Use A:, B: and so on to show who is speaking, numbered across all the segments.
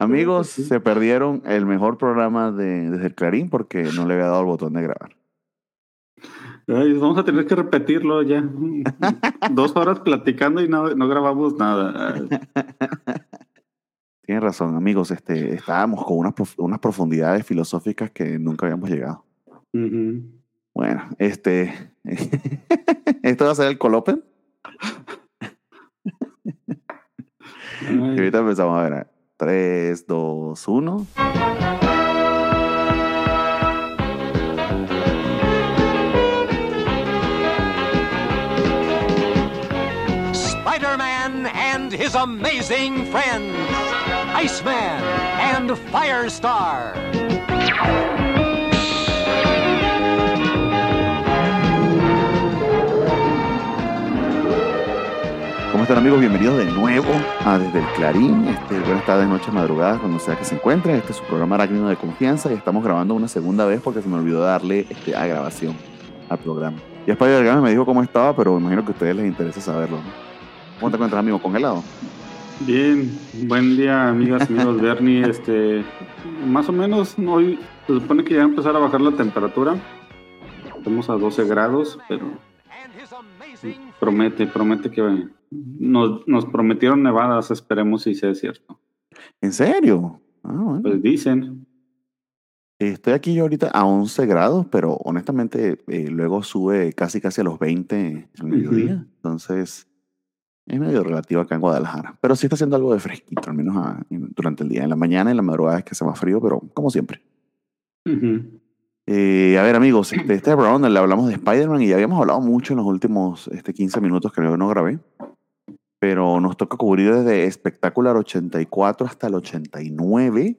A: Amigos, se perdieron el mejor programa de, desde el Clarín porque no le había dado el botón de grabar.
B: vamos a tener que repetirlo ya. Dos horas platicando y no, no grabamos nada.
A: Tienes razón, amigos. Este, estábamos con unas, unas profundidades filosóficas que nunca habíamos llegado. Bueno, este. ¿Esto va a ser el Colopen? y ahorita empezamos a ver. 3, 2, 1.
C: Spider-Man and his amazing friends. Iceman and Firestar.
A: Están amigos? Bienvenidos de nuevo a Desde el Clarín. Este, buenas tardes, noches, madrugadas, cuando sea que se encuentren. Este es su programa Arácnido de Confianza y estamos grabando una segunda vez porque se me olvidó darle este, a grabación al programa. Ya Spider me dijo cómo estaba, pero me imagino que a ustedes les interesa saberlo. ¿Cómo te encuentras, amigo? ¿Congelado?
B: Bien, buen día, amigas, amigos. Bernie, este, más o menos hoy se supone que ya va a empezar a bajar la temperatura. Estamos a 12 grados, pero promete, promete que nos, nos prometieron nevadas, esperemos si sea cierto.
A: ¿En serio? Ah,
B: pues dicen.
A: Estoy aquí yo ahorita a 11 grados, pero honestamente eh, luego sube casi casi a los 20 al mediodía. Entonces es medio relativo acá en Guadalajara. Pero sí está haciendo algo de fresquito, al menos durante el día. En la mañana y en la madrugada es que hace más frío, pero como siempre. Eh, a ver, amigos, este, este programa le hablamos de Spider-Man y ya habíamos hablado mucho en los últimos este, 15 minutos que yo no grabé. Pero nos toca cubrir desde Espectacular 84 hasta el 89,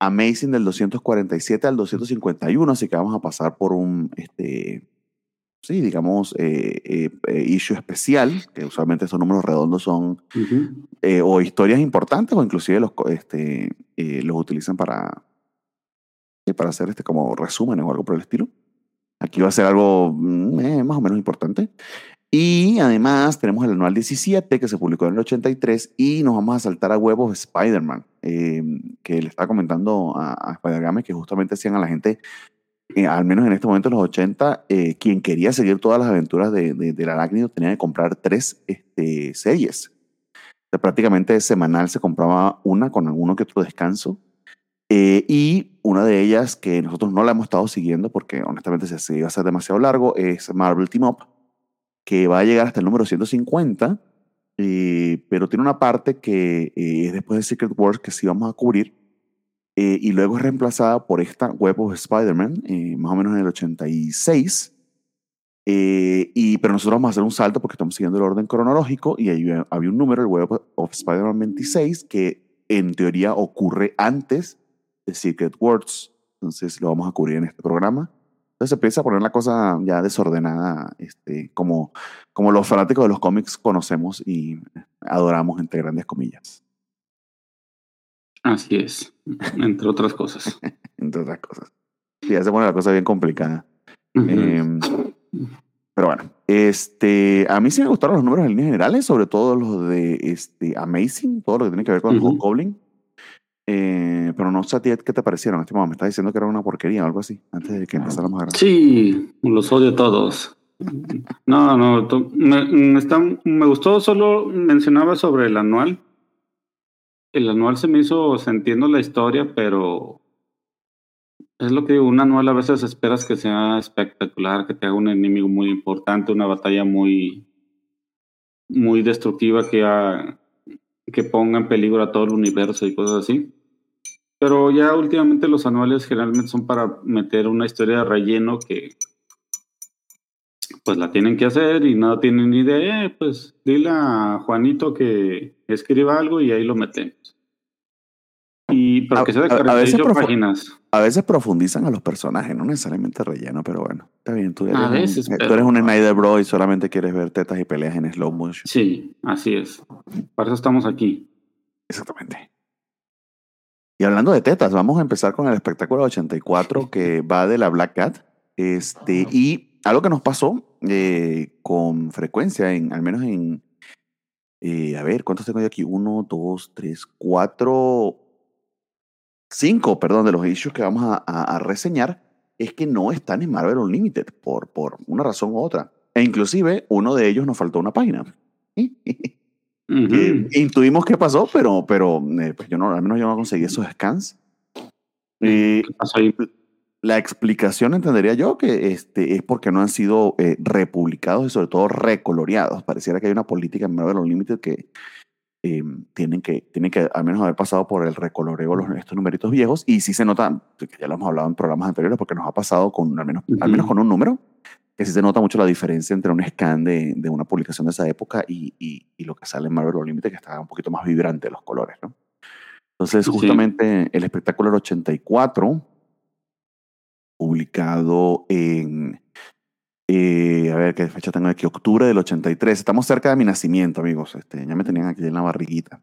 A: Amazing del 247 al 251, así que vamos a pasar por un, este, sí, digamos, eh, eh, eh, issue especial, que usualmente esos números redondos son o historias importantes o inclusive los, este, los utilizan para, para hacer este como resúmenes o algo por el estilo. Aquí va a ser algo mm, eh, más o menos importante. Y además tenemos el anual 17 que se publicó en el 83 y nos vamos a saltar a huevos Spider-Man, eh, que le estaba comentando a, a Spider-Game que justamente hacían a la gente, eh, al menos en este momento en los 80, quien quería seguir todas las aventuras de, de, del arácnido tenía que comprar tres este, series. prácticamente semanal se compraba una con alguno que otro descanso eh, y una de ellas que nosotros no la hemos estado siguiendo porque honestamente se iba a ser demasiado largo es Marvel Team Up, que va a llegar hasta el número 150, eh, pero tiene una parte que eh, es después de Secret Wars que sí vamos a cubrir. y luego es reemplazada por esta Web of Spider-Man, más o menos en el 86. y, pero nosotros vamos a hacer un salto porque estamos siguiendo el orden cronológico y ahí había un número, el Web of Spider-Man 26, que en teoría ocurre antes de Secret Words. Entonces lo vamos a cubrir en este programa. Entonces se empieza a poner la cosa ya desordenada, este, como, como los fanáticos de los cómics conocemos y adoramos, entre grandes comillas.
B: Así es, entre otras cosas.
A: entre otras cosas. Sí, ya se pone la cosa bien complicada. Em, pero bueno, este, a mí sí me gustaron los números en líneas generales, sobre todo los de este, Amazing, todo lo que tiene que ver con el Goblin. Eh, pero no sé a ti qué te parecieron. Me estás diciendo que era una porquería o algo así, antes de que empezáramos a grabar.
B: Sí, los odio todos. No, no, me, me gustó, solo mencionaba sobre el anual. El anual se me hizo, entiendo la historia, pero es lo que digo, un anual a veces esperas que sea espectacular, que te haga un enemigo muy importante, una batalla muy, muy destructiva que, que ponga en peligro a todo el universo y cosas así. Pero ya últimamente los anuales generalmente son para meter una historia de relleno que pues la tienen que hacer y no tienen ni idea, eh, pues dile a Juanito que escriba algo y ahí lo metemos. Y para que sea de 48 a, páginas.
A: A veces profundizan a los personajes, no necesariamente relleno, pero bueno, está bien. Tú eres, un, tú eres un Snyder Bro y solamente quieres ver tetas y peleas en slow motion.
B: Sí, así es. Para eso estamos aquí.
A: Exactamente. Y hablando de tetas, vamos a empezar con el espectáculo 84 que va de la Black Cat. Este, y algo que nos pasó eh, con frecuencia, en, al menos en, eh, a ver, ¿cuántos tengo yo aquí? Uno, dos, tres, cuatro, cinco, perdón, de los issues que vamos a, a- a reseñar es que no están en Marvel Unlimited por, por una razón u otra. E inclusive uno de ellos nos faltó una página. que
B: Ujú.
A: intuimos qué pasó, pero, pero eh, pues yo no, al menos yo no conseguí esos scans. Eh,
B: ¿Qué pasó ahí?
A: la explicación entendería yo que este, es porque no han sido eh, republicados y sobre todo recoloreados. Pareciera que hay una política en Marvel Unlimited que eh, tienen que tienen que al menos haber pasado por el recoloreo los, estos numeritos viejos y sí se nota, que ya lo hemos hablado en programas anteriores porque nos ha pasado con al menos, al menos con un número, que sí se nota mucho la diferencia entre un scan de, de una publicación de esa época y, y, y lo que sale en Marvel Unlimited, que está un poquito más vibrante los colores, ¿no? Entonces,
B: Sí.
A: justamente el espectáculo del 84 publicado en, eh, a ver qué fecha tengo aquí, octubre del 83. Estamos cerca de mi nacimiento, amigos. Este, ya me tenían aquí en la barriguita.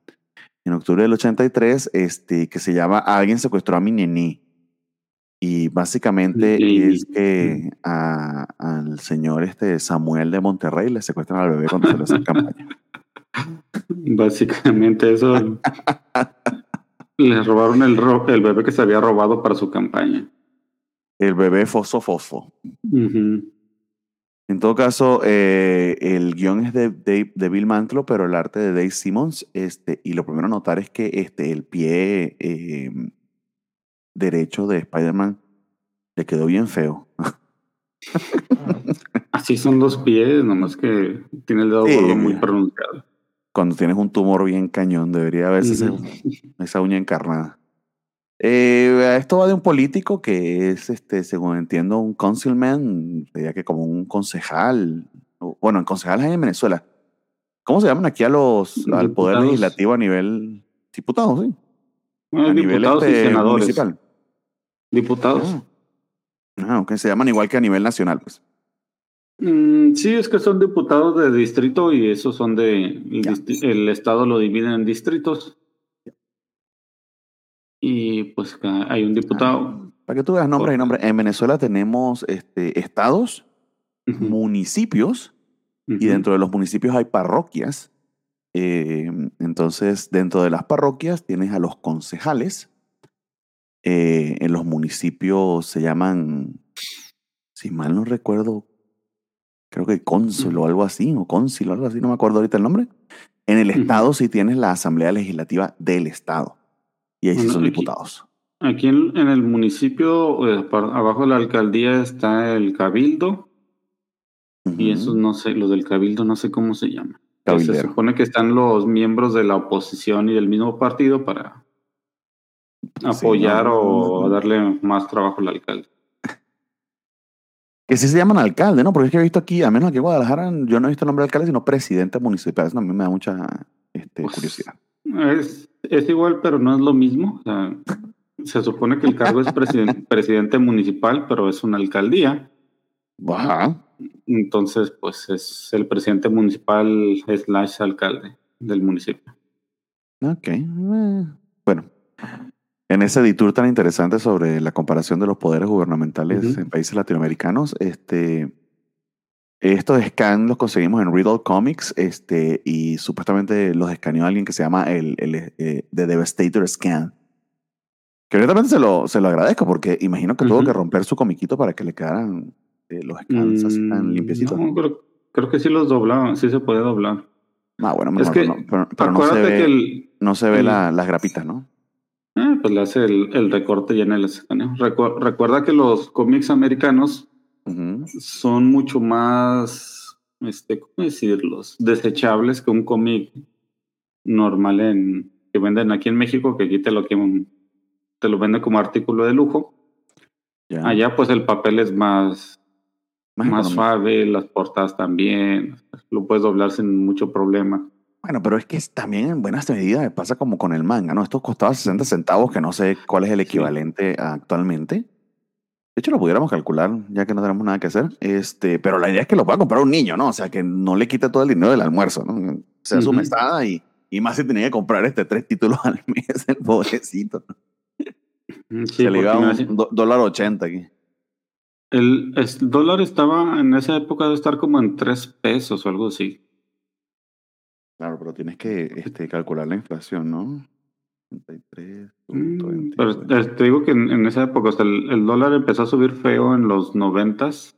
A: En octubre del 83, este, que se llama Alguien secuestró a mi nené. Y básicamente
B: Sí.
A: es que a- al señor este Samuel de Monterrey le secuestran al bebé cuando se le hace campaña.
B: Básicamente eso. Le robaron el, ro- el bebé que se había robado para su campaña.
A: El bebé fosfo fosfo. En todo caso, eh, el guion es de, de Bill Mantlo, pero el arte de Dave Simmons. Este, y lo primero a notar es que este, el pie eh, derecho de Spider-Man le quedó bien feo.
B: Así son los pies, nomás que tiene el dedo
A: Sí.
B: gordo muy pronunciado.
A: Cuando tienes un tumor bien cañón, debería verse ese-
B: Ujú.
A: esa uña encarnada. Eh, esto va de un político que es, este, según entiendo, un councilman, diría que como un concejal. Bueno, en concejales hay en Venezuela. ¿Cómo se llaman aquí a los, al poder
B: Diputados.
A: legislativo a nivel diputado, sí?
B: Bueno,
A: a nivel
B: diputados y
A: este,
B: senadores.
A: municipal.
B: Diputados.
A: Ah. Ah, ok, se llaman igual que a nivel nacional, pues.
B: Mm, sí, es que son diputados de distrito y esos son de. El,
A: Ya.
B: distri- el estado lo dividen en distritos. Y pues hay un diputado.
A: Para que tú veas nombres y nombres. En Venezuela tenemos este, estados, municipios, y dentro de los municipios hay parroquias. Eh, entonces, dentro de las parroquias tienes a los concejales. Eh, en los municipios se llaman, si mal no recuerdo, creo que cónsul o algo así, o cónsil o algo así, no me acuerdo ahorita el nombre. En el estado sí tienes la asamblea legislativa del estado. Y ahí sí son
B: aquí-
A: diputados.
B: Aquí en, en el municipio, eh, abajo de la alcaldía, está el cabildo. Y esos no sé, los del cabildo no sé cómo se llama. Se supone que están los miembros de la oposición y del mismo partido para apoyar
A: no,
B: o
A: no.
B: darle más trabajo al alcalde.
A: Que sí se llaman alcalde, ¿no? Porque es que he visto aquí, al menos aquí en Guadalajara, yo no he visto el nombre de alcalde, sino presidente municipal. Eso también me da mucha este,
B: Pues,
A: curiosidad.
B: Es, es igual, pero no es lo mismo. O sea, se supone que el cargo es presiden- presidente municipal, pero es una alcaldía.
A: Ajá.
B: Entonces, pues es el presidente municipal slash alcalde del municipio.
A: Ok. eh, Bueno, en ese detour tan interesante sobre la comparación de los poderes gubernamentales en países latinoamericanos, este, estos scans los conseguimos en Riddle Comics este, y supuestamente los escaneó alguien que se llama el, el eh, The Devastator Scan. Que honestamente se lo, se lo agradezco porque imagino que tuvo que romper su comiquito para que le quedaran eh, los tan
B: Mm,
A: limpiecitos.
B: no, creo, creo que sí los doblaban, sí se puede doblar.
A: Ah, bueno,
B: Es
A: no,
B: que,
A: no, pero, pero no se ve,
B: que el,
A: no se ve
B: el-
A: la- las grapitas, ¿no?
B: eh, pues le hace el, el recorte ya en el escaneo. Recu- recuerda que los cómics americanos son mucho más, este, ¿cómo decirlos? Desechables que un cómic normal en, que venden aquí en México, que aquí te lo, que- te lo venden como artículo de lujo.
A: Ya.
B: Allá pues el papel es más,
A: Más
B: más suave, las portadas también, lo puedes doblar sin mucho problema.
A: Bueno, pero es que también en buenas medidas pasa como con el manga, ¿no? Esto costaba 60 centavos, que no sé cuál es el
B: Sí.
A: equivalente a actualmente. De hecho, lo pudiéramos calcular, ya que no tenemos nada que hacer. Este, pero la idea es que lo pueda comprar un niño, ¿no? O sea, que no le quite todo el dinero del almuerzo, ¿no? Sea su mesada y, y más si tenía que comprar este tres títulos al mes, el pobrecito.
B: Sí,
A: Se le iba
B: porque
A: un dólar ochenta aquí.
B: El, el dólar estaba en esa época de estar como en tres pesos o algo así.
A: Claro, pero tienes que este, calcular la inflación, ¿no?
B: Mm, pero te digo que en, en esa época, o sea, el, el, dólar empezó a subir feo en los noventas,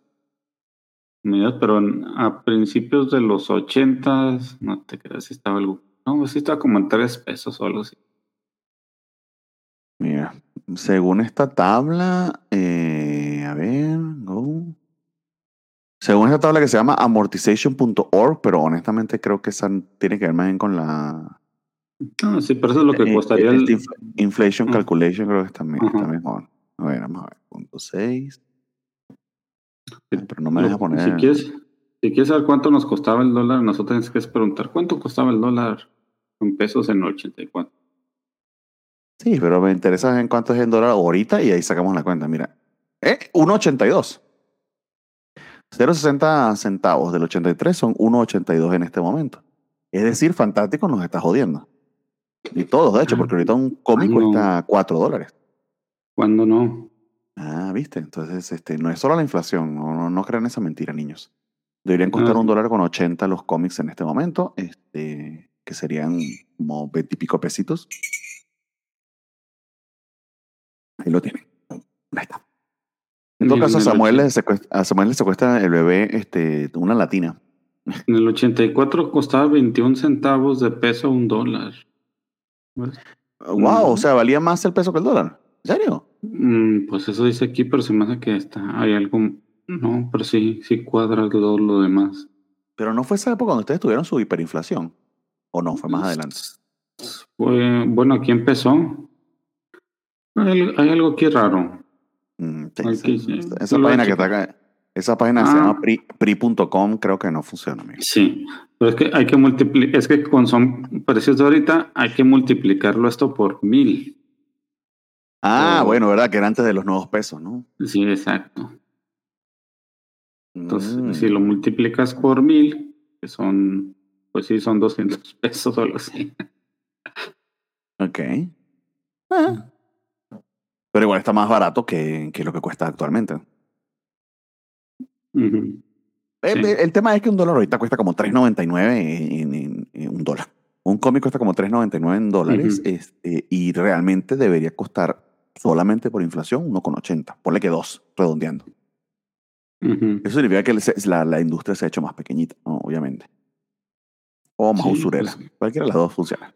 B: pero en, a principios de los ochentas, no te creas si estaba algo, no, sí estaba como en tres pesos o algo así.
A: Mira, según esta tabla, eh, a ver, go. Según esta tabla que se llama amortization.org, pero honestamente creo que esa tiene que ver más bien con la.
B: Ah, sí, pero eso es lo que
A: eh,
B: costaría
A: el,
B: el.
A: Inflation
B: Ah.
A: Calculation, creo que está, me- está
B: Ajá.
A: mejor. A ver, vamos a ver. Punto 6.
B: Sí,
A: Pero no me
B: lo-
A: deja poner.
B: Si quieres, si quieres saber cuánto nos costaba el dólar, nosotros tenemos que preguntar cuánto costaba el dólar en pesos en el 84.
A: Sí, pero me interesa en cuánto es el dólar ahorita y ahí sacamos la cuenta. Mira, eh, 1.82. 0.60 centavos del 83 son 1.82 en este momento. Es decir, Fantástico nos está jodiendo. Y todos, de hecho,
B: Ah.
A: porque ahorita un cómic
B: no.
A: cuesta 4 dólares.
B: ¿Cuándo no?
A: Ah, viste. Entonces, este, no es solo la inflación. No, no, no crean esa mentira, niños. Deberían costar
B: Ah,
A: un
B: sí.
A: dólar con 80 los cómics en este momento, este, que serían como 20 y pico pesitos. Ahí lo tienen. Ahí está. En todo caso, a Samuel, le secuestra, a Samuel le secuestra el bebé este, una latina.
B: En el 84 costaba 21 centavos de peso un dólar. ¿Ves?
A: Wow, o sea, valía más el peso que el dólar. ¿En serio?
B: Mm, pues eso dice aquí, pero se me hace que está, hay algo. No, pero sí, sí cuadra todo lo demás.
A: Pero no fue esa época cuando ustedes tuvieron su hiperinflación. ¿O no? Fue más adelante.
B: Fue, bueno, aquí empezó. Hay, hay algo aquí raro.
A: Mm, sí, sí. Esa, página que está acá, esa página se
B: Ah.
A: llama pri- pri.com, creo que no funciona, amigo.
B: Sí, pero es que hay que multiplicar, es que con son precios de ahorita hay que multiplicarlo esto por mil.
A: Ah, bueno, ¿verdad? Que era antes de los nuevos pesos, ¿no?
B: Sí, exacto. Entonces,
A: Mm.
B: si lo multiplicas por mil, que son, pues sí, son 200 pesos o algo así.
A: Ok. Ah. Pero igual está más barato que, que lo que cuesta actualmente.
B: Ujú.
A: El,
B: Sí.
A: el tema es que un dólar ahorita cuesta como 3.99 en, en- en un dólar. Un cómic cuesta como 3.99 en dólares
B: Ujú.
A: este, y realmente debería costar solamente por inflación 1,80. Ponle que 2, redondeando. Eso significa que la, la industria se ha hecho más pequeñita, ¿no? obviamente. O más
B: Sí,
A: usurera.
B: pues-
A: Cualquiera de las dos funciona.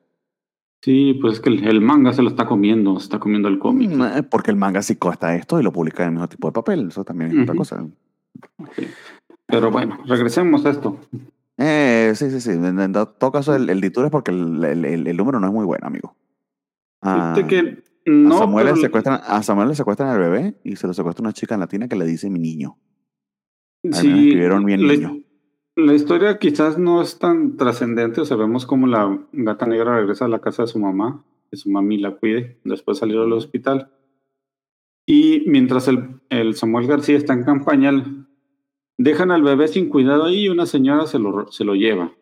B: Sí, pues es que el, el manga se lo está comiendo, se está comiendo el cómic.
A: Mm, eh, Porque el manga sí cuesta esto y lo publica en el mismo tipo de papel. Eso también es otra cosa.
B: Sí. Pero bueno, regresemos a esto.
A: Eh, sí, sí, sí. En, en todo caso, el, el es porque el, el- el- el número no es muy bueno, amigo. A,
B: Fíjate que
A: a
B: no,
A: Samuel
B: pero-
A: le secuestran, a Samuel le secuestran al bebé y se lo secuestra una chica latina que le dice mi niño. Al menos escribieron bien
B: la,
A: niño.
B: La historia quizás no es tan trascendente, o sea, vemos cómo la gata negra regresa a la casa de su mamá, que su mami la cuide, después salió del hospital. Y mientras el, el Samuel García está en campaña, dejan al bebé sin cuidado ahí y una señora se lo, se lo lleva.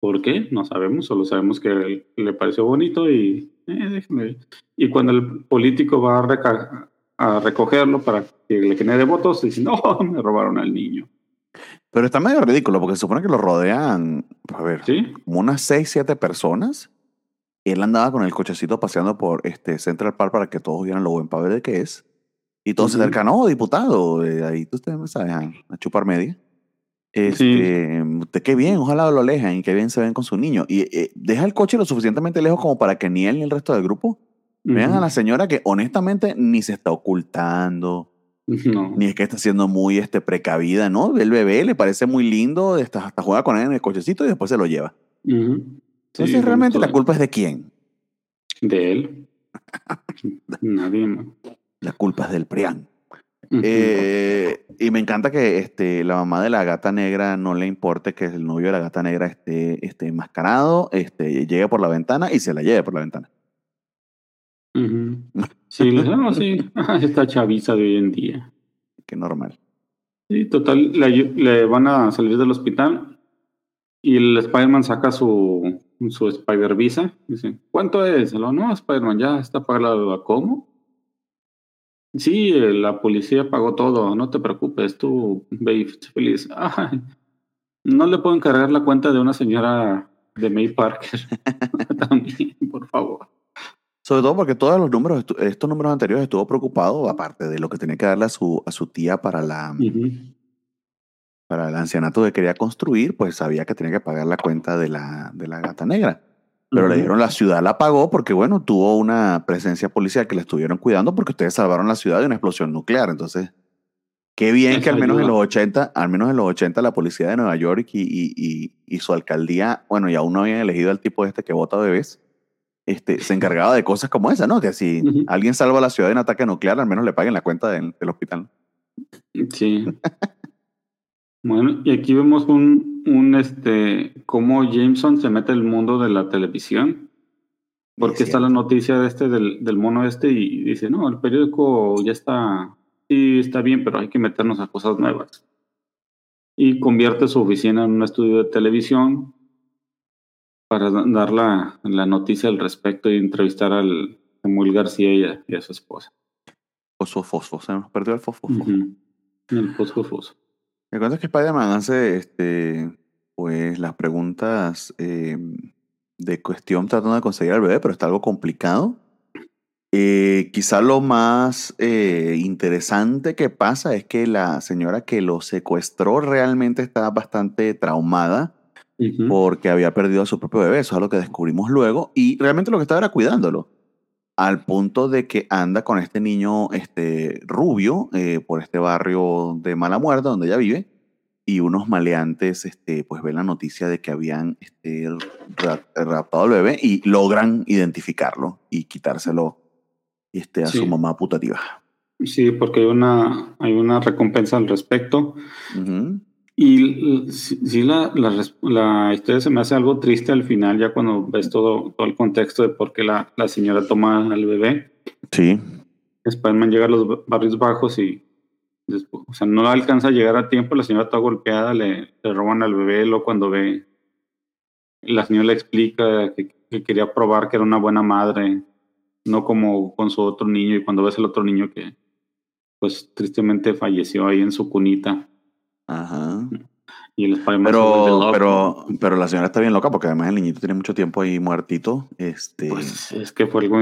B: ¿Por qué? No sabemos, solo sabemos que le pareció bonito y, eh, déjenme. y cuando el político va a, recogerlo para que le genere votos, dicen, no, me robaron al niño.
A: Pero está medio ridículo porque se supone que lo rodean, a ver,
B: ¿Sí?
A: como unas 6, 7 personas. Él andaba con el cochecito paseando por este Central Park para que todos vieran lo buen padre que es. Y todos se
B: Ujú.
A: acercan, no, diputado, eh, ahí tú ustedes me sabes, a, chupar media. Este, usted qué bien, ojalá lo alejen y qué bien se ven con su niño. Y eh, deja el coche lo suficientemente lejos como para que ni él ni el resto del grupo vean a la señora que honestamente ni se está ocultando,
B: No.
A: ni es que está siendo muy este, precavida, ¿no? El bebé le parece muy lindo, está- hasta juega con él en el cochecito y después se lo lleva. Entonces,
B: Sí,
A: realmente la culpa es de quién?
B: De él. Nadie más.
A: La culpa es del PRIAN.
B: Ujú.
A: Eh, y me encanta que este, la mamá de la gata negra no le importe que el novio de la gata negra esté, esté enmascarado, este, llegue por la ventana y se la lleve por la ventana.
B: Ujú. Sí, no, sí. Esta chaviza de hoy en día.
A: Qué normal.
B: Sí, total, le, van a salir del hospital y el Spider-Man saca su, su Spider Visa. Dice, ¿cuánto es? Lo, no, Spider-Man, ya está pagado. ¿Cómo? Sí, la policía pagó todo, no te preocupes, tú ve feliz. Ay, no le puedo encargar la cuenta de una señora de May Parker. También, por favor.
A: Sobre todo porque todos los números, estos números anteriores estuvo preocupado, aparte de lo que tenía que darle a su, a su tía para la, para el ancianato que quería construir, pues sabía que tenía que pagar la cuenta de la, de la gata negra. Pero le dijeron la ciudad la pagó porque, bueno, tuvo una presencia policial que le estuvieron cuidando porque ustedes salvaron la ciudad de una explosión nuclear. Entonces, qué bien que al menos en los 80, al menos en los 80 la policía de Nueva York y, y, y, y su alcaldía, bueno, y aún no habían elegido al tipo este que vota bebés, este, se encargaba de cosas como esa, ¿no? Que si alguien salva la ciudad de un ataque nuclear, al menos le paguen la cuenta del, del hospital.
B: Sí. bueno, y aquí vemos un, un este, cómo Jameson se mete al mundo de la televisión. Porque
A: Es
B: está la noticia de este, del, del mono este, y dice, no, el periódico ya está, sí, está bien, pero hay que meternos a cosas nuevas. Y convierte su oficina en un estudio de televisión para da- dar la, la noticia al respecto y entrevistar al Samuel García y a, y a su esposa.
A: Fosfo, fosfo, se nos perdió el fosfo.
B: Ujú. El fosfofoso.
A: Me cuenta que Spider-Man hace este, pues, las preguntas eh, de cuestión tratando de conseguir al bebé, pero está algo complicado. Eh, quizá lo más eh, interesante que pasa es que la señora que lo secuestró realmente está bastante traumada
B: Ujú.
A: porque había perdido a su propio bebé. Eso es lo que descubrimos luego. Y realmente lo que estaba era cuidándolo. Al punto de que anda con este niño este, rubio eh, por este barrio de Mala Muerte, donde ella vive. Y unos maleantes este, pues ven la noticia de que habían este, ra- raptado al bebé y logran identificarlo y quitárselo este, a
B: Sí.
A: su mamá putativa.
B: Sí, porque hay una, hay una recompensa al respecto.
A: Ujú.
B: Y sí, sí la, la, historia se me hace algo triste al final, ya cuando ves todo, todo el contexto de por qué la, la señora toma al bebé.
A: Sí.
B: Spider-Man llega a los ba- barrios bajos y después, o sea, no alcanza a llegar a tiempo, la señora está golpeada, le, le roban al bebé, lo cuando ve, la señora le explica que, que quería probar que era una buena madre, no como con su otro niño, y cuando ves al otro niño que pues tristemente falleció ahí en su cunita.
A: Ajá.
B: Y
A: Pero, pero, pero la señora está bien loca porque además el niñito tiene mucho tiempo ahí muertito. Este.
B: Pues es que fue algo,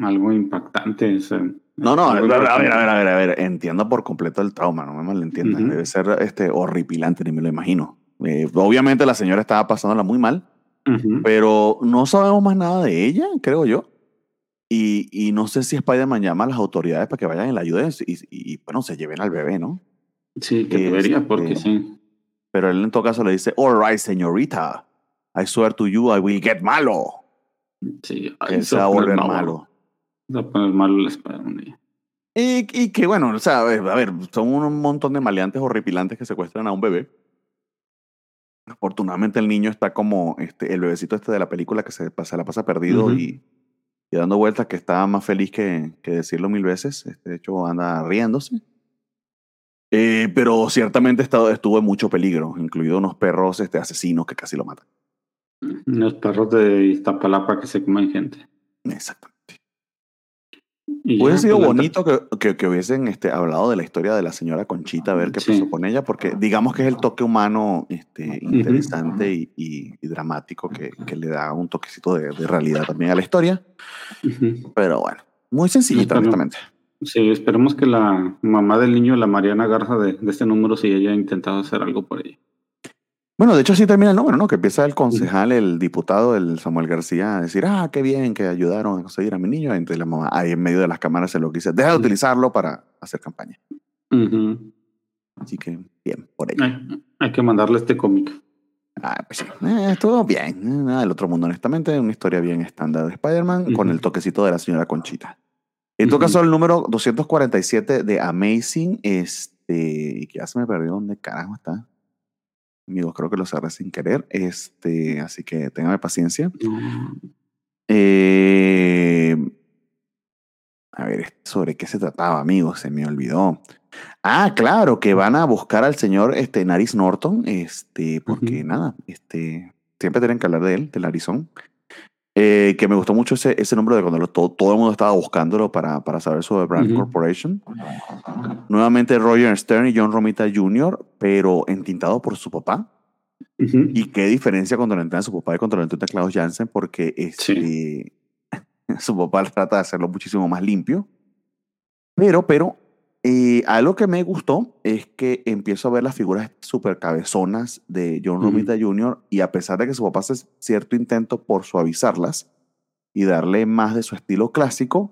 B: algo impactante. o sea,
A: no, no, a ver, a ver, a ver, a ver, Entiendo por completo el trauma, no me malentiendas.
B: Ujú.
A: Debe ser este, horripilante, ni me lo imagino. Eh, obviamente la señora estaba pasándola muy mal, pero no sabemos más nada de ella, creo yo. Y, y no sé si Spider-Man llama a las autoridades para que vayan y la ayuden y, y, bueno, se lleven al bebé, ¿no?
B: Sí, que
A: Este,
B: debería, porque sí.
A: Pero él en todo caso le dice, all right, señorita, I swear to you I will get malo.
B: sí
A: Que se va a volver
B: malo. Se va a poner malo el Spider-Man.
A: Y, y que bueno, o sea, a ver, a ver, son un montón de maleantes horripilantes que secuestran a un bebé. Afortunadamente el niño está como este, el bebecito este de la película que se, pasa- la pasa perdido
B: Ujú.
A: y, y dando vueltas que está más feliz que, que decirlo mil veces. Este, de hecho, anda riéndose. Eh, pero ciertamente está- estuvo en mucho peligro, incluidos unos perros este, asesinos que casi lo matan.
B: Los perros de Iztapalapa que se comen gente.
A: Exactamente.
B: Ya,
A: sido
B: pues,
A: bonito que, que, que hubiesen este, hablado de la historia de la señora Conchita, a ver qué
B: Sí.
A: pasó con ella, porque digamos que es el toque humano este, interesante y, y- y dramático que, que le da un toquecito de, de realidad también a la historia.
B: Ujú.
A: Pero bueno, muy sencillita,
B: Espero-
A: honestamente.
B: Sí, esperemos que la mamá del niño, la Mariana Garza de, de este número, sí haya intentado hacer algo por ella.
A: Bueno, de hecho sí termina el número, ¿no? Que empieza el concejal, el diputado, el Samuel García, a decir, ah, qué bien que ayudaron a conseguir a mi niño. Entonces la mamá ahí en medio de las cámaras se lo dice, deja de utilizarlo para hacer campaña. Así que bien, por ello.
B: hay, hay que mandarle este cómic.
A: Ah, pues sí. Eh, estuvo bien. Eh, Nada del otro mundo, honestamente. Una historia bien estándar de Spider-Man con el toquecito de la señora Conchita. En todo
B: Ujú.
A: caso, el número 247 de Amazing, este, y que ya se me perdió dónde carajo está. Amigos, creo que lo cerré sin querer. Este, así que téngame paciencia. Eh, a ver, ¿sobre qué se trataba, amigos? Se me olvidó. Ah, claro, que van a buscar al señor este, Nariz Norton, este, porque nada, este, siempre tienen que hablar de él, del Arizón. Eh, que me gustó mucho ese, ese número de cuando lo- todo, todo el mundo estaba buscándolo para, para saber sobre Brand. Corporation. Nuevamente Roger Stern y John Romita Jr., pero entintado por su papá. Y qué diferencia cuando lo entrena su papá y cuando lo entrena Klaus Jansen, porque este, su papá trata de hacerlo muchísimo más limpio. Pero, pero, eh, algo que me gustó es que empiezo a ver las figuras súper cabezonas de John. Romita Jr. y a pesar de que su papá hace cierto intento por suavizarlas y darle más de su estilo clásico,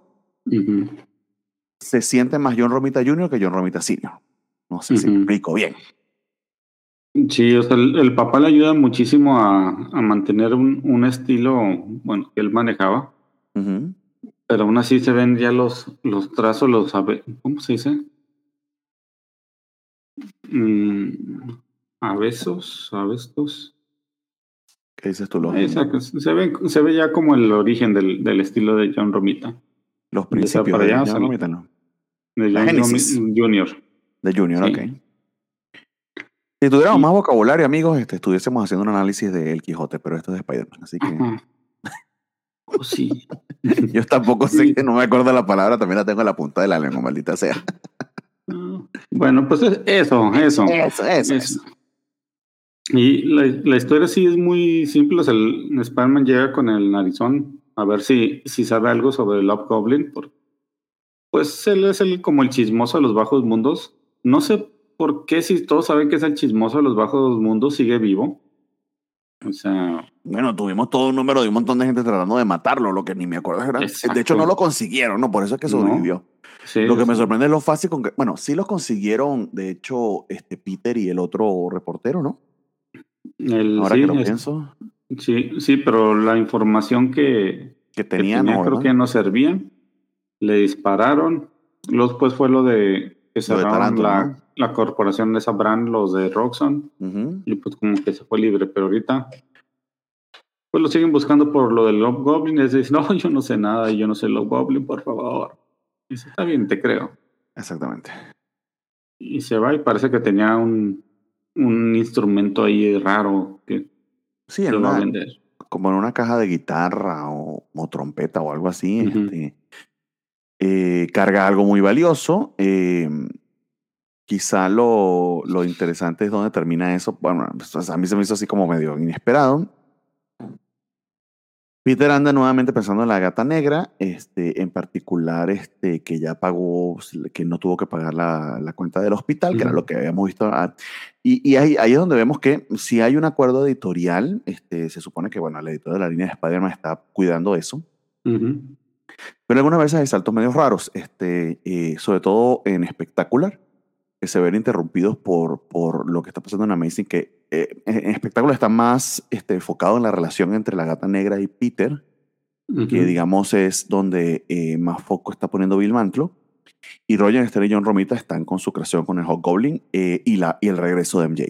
A: se siente más John Romita Jr. que John Romita Sr. No sé si me explico bien.
B: Sí, o sea, el, el papá le ayuda muchísimo a, a mantener un, un estilo, bueno, que él manejaba,
A: Ujú.
B: Pero aún así se ven ya los, los trazos, los, ¿cómo se dice? Mm, abesos, abestos.
A: ¿Qué dices tú? Los,
B: Exacto, se ve, se ve ya como el origen del, del estilo de John Romita,
A: los
B: de
A: principios de
B: allá,
A: John
B: sale.
A: Romita, ¿no?
B: de John. Romi- Jr.
A: De Junior,
B: Sí.
A: ok. Si tuviéramos
B: Sí.
A: más vocabulario, amigos, este, estuviésemos haciendo un análisis de El Quijote, pero esto es de Spider-Man, así que
B: Ajá. Oh, sí.
A: yo tampoco sé, que no me acuerdo la palabra, también la tengo en la punta de la lengua, maldita sea.
B: Bueno, pues es- eso, eso.
A: Eso, eso.
B: Y la, la historia sí es muy simple. O sea, el Spider-Man llega con el narizón a ver si, si sabe algo sobre el Goblin. por- Pues él es el, como el chismoso de los bajos mundos. No sé por qué, si todos saben que es el chismoso de los bajos mundos, sigue vivo. O sea,
A: Bueno, tuvimos todo un número de un montón de gente tratando de matarlo, lo que ni me acuerdo era. De hecho, no lo consiguieron, ¿no? Por eso es que
B: No.
A: sobrevivió.
B: sí,
A: Lo que me sorprende es lo fácil con que, bueno, sí lo consiguieron, de hecho, este Peter y el otro reportero, ¿no?
B: El-
A: Ahora
B: sí,
A: que lo
B: es-
A: pienso,
B: sí, sí, pero la información que,
A: que
B: que
A: tenían,
B: tenía,
A: ¿no?
B: creo que no servía. Le dispararon. Luego después fue lo de que
A: de
B: cerraron la,
A: ¿no?
B: La corporación de esa brand, los de Roxxon,
A: Ujú.
B: y pues como que se fue libre, pero ahorita pues lo siguen buscando por lo del Love Goblin, y dice, no, yo no sé nada, yo no sé Love Goblin, por favor. Y dice, está bien, te creo.
A: Exactamente.
B: Y se va y parece que tenía un, un instrumento ahí raro que
A: Sí,
B: se va a vender.
A: como en una caja de guitarra o, o trompeta o algo así.
B: Ujú.
A: este, eh, carga algo muy valioso. eh, quizá lo, lo interesante es dónde termina eso. Bueno, pues, a mí se me hizo así como medio inesperado. Peter anda nuevamente pensando en la gata negra, este, en particular este, que ya pagó, que no tuvo que pagar la, la cuenta del hospital, que era lo que habíamos visto. ah, Y, y ahí, ahí es donde vemos que si hay un acuerdo editorial, este, se supone que bueno, el editor de la línea de Spider-Man está cuidando eso,
B: Ujú.
A: pero algunas veces hay saltos medios raros, este, eh, sobre todo en espectacular, que se ven interrumpidos por, por lo que está pasando en Amazing, que eh, en espectacular está más este, enfocado en la relación entre la gata negra y Peter, que digamos es donde eh, más foco está poniendo Bill Mantlo. Y Roger Esther y John Romita están con su creación con el Hobgoblin eh, y, la, y el regreso de MJ.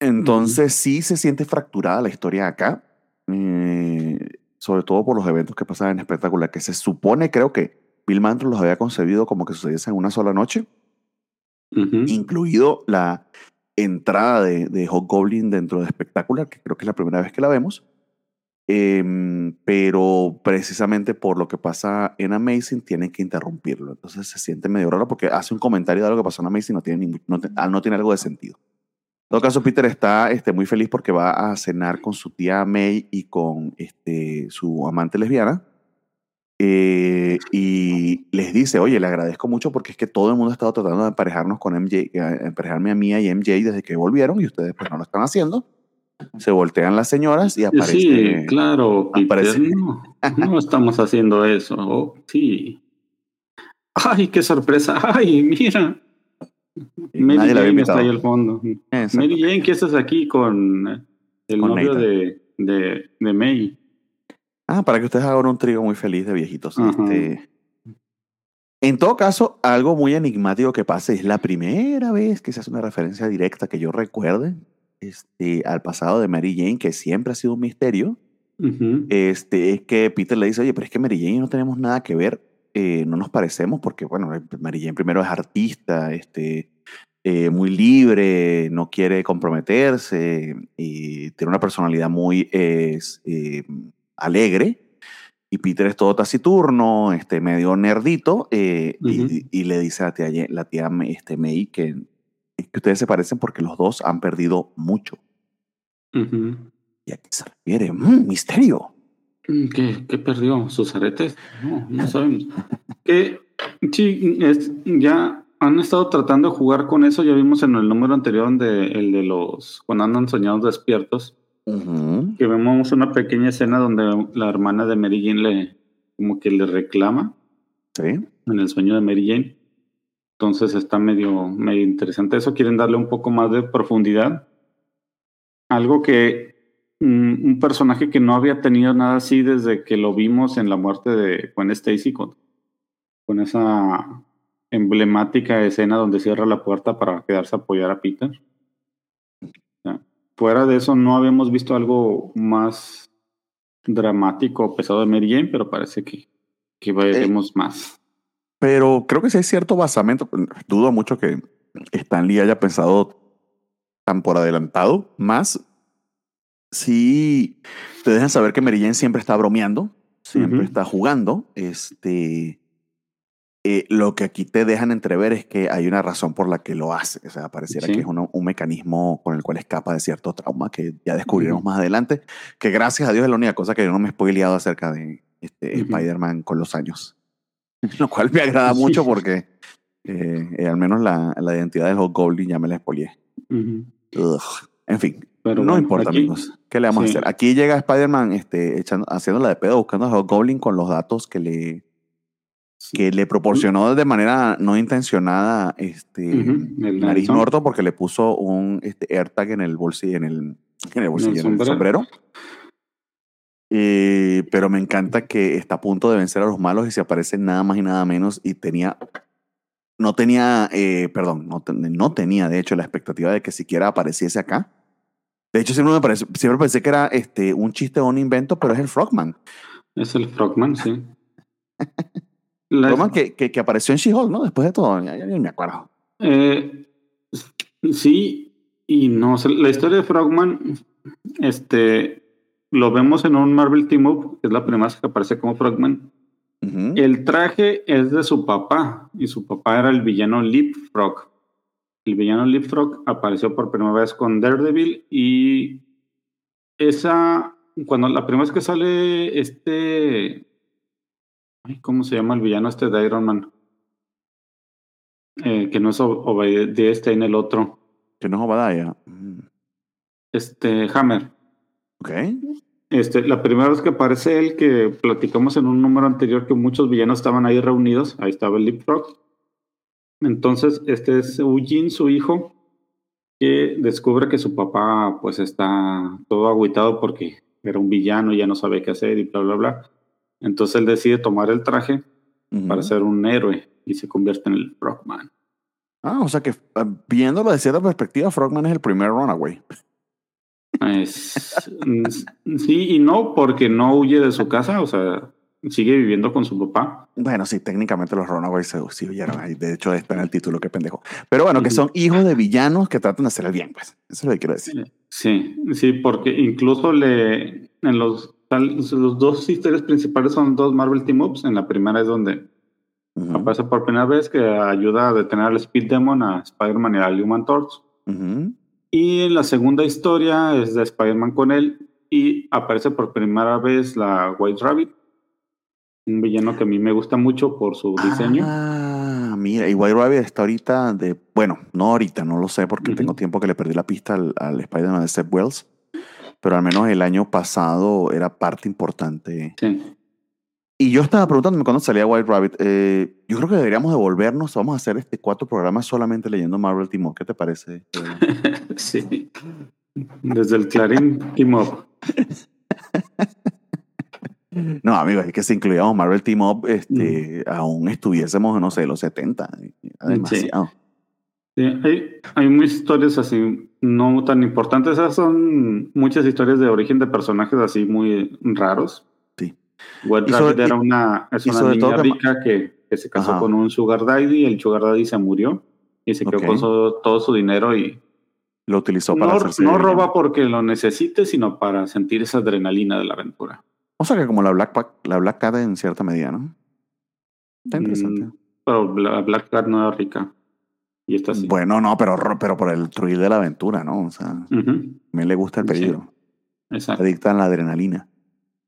A: Entonces sí se siente fracturada la historia acá, eh, sobre todo por los eventos que pasan en espectacular, que se supone, creo que Bill Mantlo los había concebido como que sucediesen en una sola noche, Incluido la entrada de, de Hobgoblin dentro de espectacular, que creo que es la primera vez que la vemos. Em, pero precisamente por lo que pasa en Amazing tienen que interrumpirlo. Entonces se siente medio raro porque hace un comentario de algo que pasó en Amazing no tiene, no, ah, no tiene algo de sentido. En todo caso, Peter está este, muy feliz porque va a cenar con su tía May y con este, su amante lesbiana. Eh, y les dice, oye, le agradezco mucho porque es que todo el mundo ha estado tratando de emparejarnos con MJ, eh, emparejarme a Mía y MJ desde que volvieron y ustedes pues no lo están haciendo. Se voltean las señoras y aparece...
B: Sí, claro,
A: aparece-
B: no, no estamos haciendo eso. Oh, sí. Ay, qué sorpresa. Ay, mira.
A: y
B: Mary
A: nadie la había
B: Jane está ahí al fondo. Mary Jane, ¿qué estás aquí con el
A: Con
B: novio de, de, de May?
A: Ah, para que ustedes hagan un trío muy feliz de viejitos.
B: Ajá.
A: Este, en todo caso, algo muy enigmático que pasa es la primera vez que se hace una referencia directa que yo recuerde este, al pasado de Mary Jane, que siempre ha sido un misterio.
B: Ujú.
A: Este, es que Peter le dice, oye, pero es que Mary Jane no tenemos nada que ver, eh, no nos parecemos, porque, bueno, Mary Jane primero es artista, este, eh, muy libre, no quiere comprometerse, y tiene una personalidad muy eh, alegre, y Peter es todo taciturno, este, medio nerdito, eh, y-
B: Ujú.
A: y, le dice a la tía, la tía este, May que, que ustedes se parecen porque los dos han perdido mucho.
B: Ujú.
A: ¿Y a qué se refiere? Mm, misterio.
B: Mm, ¿Qué, qué perdió? ¿Sus aretes? No, no sabemos. que sí, es, ya han estado tratando de jugar con eso. Ya vimos en el número anterior donde el de los cuando andan soñados despiertos. Que vemos una pequeña escena donde la hermana de Mary Jane le como que le reclama
A: Sí.
B: en el sueño de Mary Jane. Entonces está medio, medio interesante eso. Quieren darle un poco más de profundidad. Algo que mm, un personaje que no había tenido nada así desde que lo vimos en la muerte de Gwen Stacy con, con esa emblemática escena donde cierra la puerta para quedarse a apoyar a Peter. Fuera de eso no habíamos visto algo más dramático o pesado de Mary Jane, pero parece que, que veremos más.
A: Pero creo que sí hay cierto basamento. Dudo mucho que Stan Lee haya pensado tan por adelantado. Más si te dejan saber que Mary Jane siempre está bromeando, siempre está jugando. Este, eh, lo que aquí te dejan entrever es que hay una razón por la que lo hace. O sea, pareciera
B: Sí.
A: que es uno- un mecanismo con el cual escapa de cierto trauma que ya descubriremos
B: Ujú.
A: más adelante. Que gracias a Dios es la única cosa que yo no me he spoileado acerca de este,
B: Ujú.
A: Spider-Man con los años. Lo cual me agrada mucho
B: Sí.
A: porque eh, eh, al menos la, la identidad del Hobgoblin ya me la spoileé.
B: Ujú.
A: Ugh. En fin,
B: Pero
A: no
B: bueno,
A: importa,
B: aquí-
A: amigos. ¿Qué le vamos
B: sí.
A: a hacer? Aquí llega Spider-Man este, haciéndola de pedo, buscando a Hobgoblin con los datos que le, que le proporcionó de manera no intencionada este,
B: Ujú, el
A: Nariz. Norton porque le puso un este, AirTag en el bolsillo, en el, en el bolsillo, en el
B: sombrero.
A: sombrero. Eh, pero me encanta que está a punto de vencer a los malos y se aparece nada más y nada menos y tenía no tenía, eh, perdón, no, ten- no tenía de hecho la expectativa de que siquiera apareciese acá. De hecho, siempre, me parece, siempre pensé que era este, un chiste o un invento, pero es el Frogman.
B: Es el Frogman, sí. La-
A: Frogman que, que, que apareció en She-Hulk, ¿no? Después de todo, ya, me acuerdo.
B: eh, sí y no. Sea, La historia de Frogman, este, lo vemos en un Marvel Team Up, que es la primera vez que aparece como Frogman. El traje es de su papá y su papá era el villano Leapfrog. El villano Leapfrog apareció por primera vez con Daredevil y esa, cuando la primera vez que sale este, ¿cómo se llama el villano este de Iron Man? Eh, que no es Ob- Obadiah Stane el otro,
A: Que no es Obadiah.
B: Este Hammer.
A: Ok.
B: Este, la primera vez que aparece él, que platicamos en un número anterior que muchos villanos estaban ahí reunidos, ahí estaba el Leapfrog. Entonces, este es Eugene, su hijo, que descubre que su papá pues está todo agüitado porque era un villano y ya no sabe qué hacer y bla, bla, bla. Entonces él decide tomar el traje para ser un héroe y se convierte en el Frogman.
A: Ah, o sea que ah, viéndolo de cierta perspectiva, Frogman es el primer runaway.
B: Es- sí y no, porque no huye de su casa, o sea, sigue viviendo con su papá.
A: Bueno, sí, técnicamente los runaways se sí huyeron ahí. De hecho, está en el título, qué pendejo. Pero bueno, que son hijos de villanos que tratan de hacer el bien, pues. Eso es lo que quiero decir.
B: Sí, sí, porque incluso le en los, los dos historias principales son dos Marvel Team Ups. En la primera es donde
A: Ujú,
B: aparece por primera vez que ayuda a detener al Speed Demon, a Spider-Man y al Human Torch.
A: ujú.
B: Y en la segunda historia es de Spider-Man con él y aparece por primera vez la White Rabbit, un villano que a mí me gusta mucho por su diseño.
A: Ah, mira, y White Rabbit está ahorita de. Bueno, no ahorita, no lo sé porque
B: Ujú.
A: tengo tiempo que le perdí la pista al, al Spider-Man de Seth Wells. Pero al menos el año pasado era parte importante.
B: Sí.
A: Y yo estaba preguntándome cuándo salía White Rabbit. Eh, yo creo que deberíamos devolvernos. Vamos a hacer este cuatro programas solamente leyendo Marvel Team Up. ¿Qué te parece? Eh,
B: sí. Desde el Clarín Team Up.
A: No, amigos, es que si incluíamos Marvel Team Up, este, aún estuviésemos, no sé, los 70. Era demasiado.
B: Sí, hay, hay muchas historias así no tan importantes. Esas son muchas historias de origen de personajes así muy raros.
A: Sí. Sobre-
B: Rabbit era una, es una niña rica que, que se casó
A: Ajá.
B: con un sugar daddy y el sugar daddy se murió y se quedó con su- todo su dinero y
A: Lo utilizó para
B: no,
A: hacerse
B: no roba porque lo necesite, sino para sentir esa adrenalina de la aventura.
A: O sea que como la Black, Pac- la Black Cat en cierta medida, ¿no? Está interesante.
B: Mm, pero Bla- Black Cat no era rica. Y sí.
A: Bueno, no, pero, ro- pero por el thrill de la aventura, ¿no? O sea, a
B: Ujú,
A: mí le gusta el
B: Sí.
A: peligro.
B: Exacto.
A: Adicta a la adrenalina.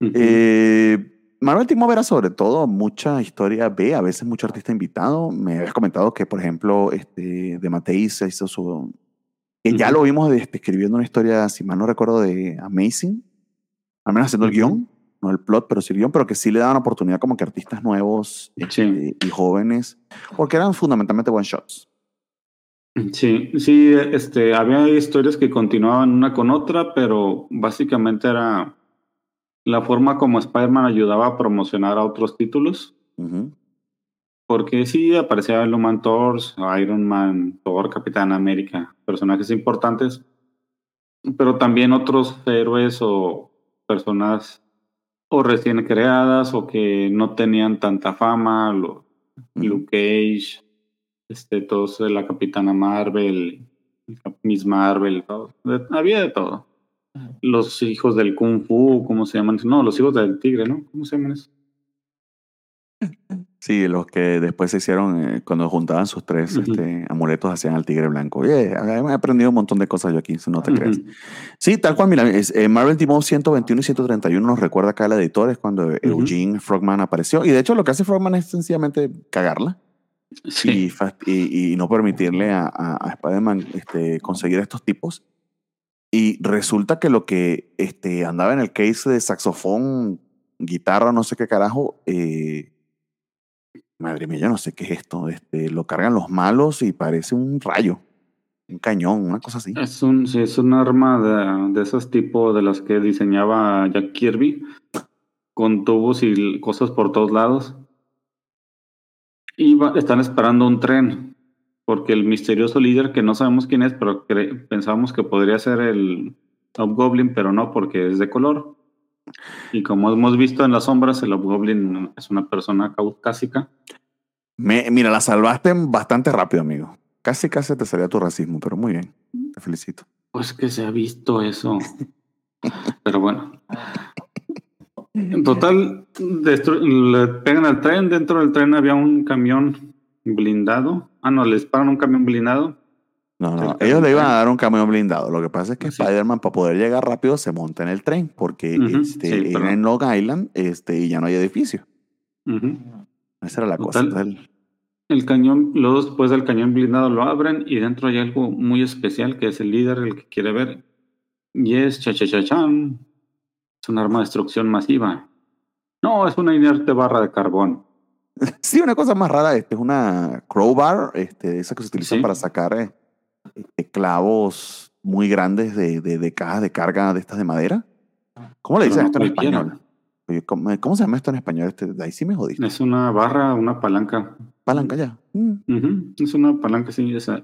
B: Ujú.
A: Eh, Marvel Team Up era sobre todo mucha historia B, a veces mucho artista invitado. Me habías comentado que, por ejemplo, este, de Mateis se hizo su... Que ya
B: Ujú.
A: lo vimos este, escribiendo una historia, si mal no recuerdo, de Amazing. Al menos haciendo el guion, no el plot, pero sí el guion, pero que sí le daban oportunidad como que artistas nuevos
B: Sí.
A: este, y jóvenes, porque eran fundamentalmente one shots.
B: Sí, sí, este, había historias que continuaban una con otra, pero básicamente era la forma como Spider-Man ayudaba a promocionar a otros títulos, porque sí aparecía el Human Torch, Iron Man, Thor, Capitán América, personajes importantes, pero también otros héroes o personas o recién creadas o que no tenían tanta fama, lo-
A: Ujú.
B: Luke Cage, este, todos de la Capitana Marvel, Miss Marvel, todo. De- había de todo. Los hijos del Kung Fu, ¿cómo se llaman? No, los hijos del tigre, ¿no? ¿Cómo se llaman eso?
A: Sí, los que después se hicieron, eh, cuando juntaban sus tres este, amuletos, hacían al tigre blanco. Oye, he aprendido un montón de cosas yo aquí, si no te creas.
B: Ujú.
A: Sí, tal cual, mira, es, eh, Marvel Up 121 y 131 nos recuerda acá el editor, es cuando Eugene Frogman apareció. Y de hecho lo que hace Frogman es sencillamente cagarla
B: Sí.
A: y, y- y no permitirle a, a- a Spider-Man este, conseguir a estos tipos. Y resulta que lo que este, andaba en el case de saxofón, guitarra, no sé qué carajo, eh, madre mía, yo no sé qué es esto. Este, lo cargan los malos y parece un rayo, un cañón, una cosa así.
B: Es un, sí, es un arma de, de esos tipos de las que diseñaba Jack Kirby, con tubos y cosas por todos lados. Y va- están esperando un tren, porque el misterioso líder, que no sabemos quién es, pero pensábamos que podría ser el Hobgoblin, pero no, porque es de color. Y como hemos visto en las sombras, el Hobgoblin es una persona caucásica.
A: Me, mira, la salvaste bastante rápido, amigo. Casi, casi te salía tu racismo, pero muy bien. Te felicito.
B: Pues que se ha visto eso. Pero bueno. En total, le pegan al tren. Dentro del tren había un camión blindado. Ah, no, le disparan un camión blindado.
A: No, no,
B: El
A: ellos le iban a dar un camión blindado. Lo que pasa es que
B: Sí.
A: Spider-Man, para poder llegar rápido, se monta en el tren, porque este,
B: sí,
A: era
B: perdón.
A: en Long Island este, y ya no hay edificio. Esa era la cosa.
B: Total.
A: Entonces,
B: El cañón, luego después del cañón blindado lo abren y dentro hay algo muy especial que es el líder, el que quiere ver. Y es chachachachan. Es un arma de destrucción masiva. No, es una inerte barra de carbón.
A: Sí, una cosa más rara, este es una crowbar, este, esa que se utiliza
B: Sí.
A: para sacar eh, este, clavos muy grandes de, de, de cajas de carga de estas de madera. ¿Cómo le dicen
B: no
A: esto en español? Oye, ¿Cómo, cómo se llama esto en español? Este, de ahí sí me jodiste.
B: Es una barra, una palanca.
A: Palanca ya. Mm.
B: Es una palanca, sí. esa.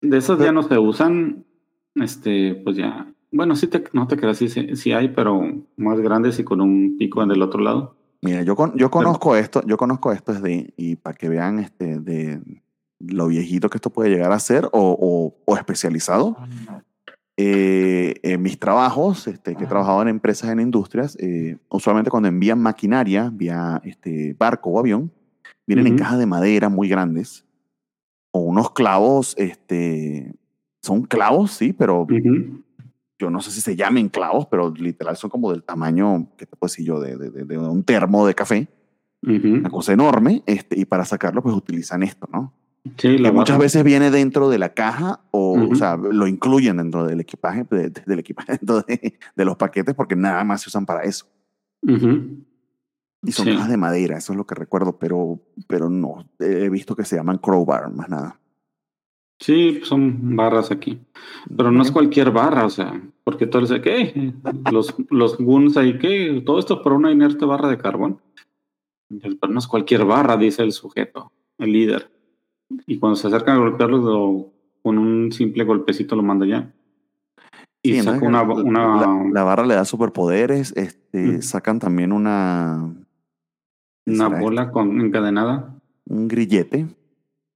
B: De esas ya no se usan. Este, pues ya. Bueno, sí te, no te creas, sí, sí, hay, pero más grandes y con un pico en el otro lado.
A: Mira, yo, con- yo conozco esto, yo conozco esto desde, y para que vean este, de lo viejito que esto puede llegar a ser o, o, o especializado. eh, en mis trabajos, este, que he trabajado en empresas, en industrias, eh, usualmente cuando envían maquinaria vía este, barco o avión, vienen en cajas de madera muy grandes, o unos clavos, este, son clavos, sí, pero. Yo no sé si se llamen clavos, pero literal son como del tamaño, ¿qué te puedo decir yo? De, de- de- de un termo de café,
B: Ujú.
A: una cosa enorme, este, y para sacarlo pues utilizan esto, ¿no?
B: Sí, la
A: que muchas
B: barra.
A: veces viene dentro de la caja o, o
B: Ujú.
A: sea, lo incluyen dentro del equipaje, de- de- del equipaje, dentro de, de los paquetes porque nada más se usan para eso.
B: Ujú.
A: Y son
B: Sí.
A: cajas de madera, eso es lo que recuerdo, pero, pero no, he visto que se llaman crowbar, más nada.
B: Sí, son barras aquí. Pero no es cualquier barra, o sea, porque todo dice, ¿qué? Los, los guns ahí, ¿qué? Todo esto por una inerte barra de carbón. Pero no es cualquier barra, dice el sujeto, el líder. Y cuando se acercan a golpearlo, lo- con un simple golpecito lo manda ya. Y
A: Sí,
B: saca una, una
A: la, la barra le da superpoderes, este,
B: Mm.
A: sacan también una, ¿qué
B: una bola con, encadenada.
A: un grillete.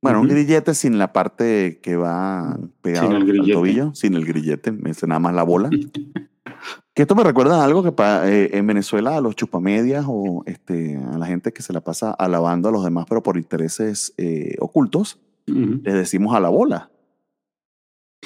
A: Bueno, un grillete sin la parte que va pegado
B: Sin el
A: al tobillo, sin el grillete, es nada más la bola. que esto me recuerda a algo que pa- eh, en Venezuela a los chupamedias o este, a la gente que se la pasa alabando a los demás, pero por intereses eh, ocultos, les decimos a la bola.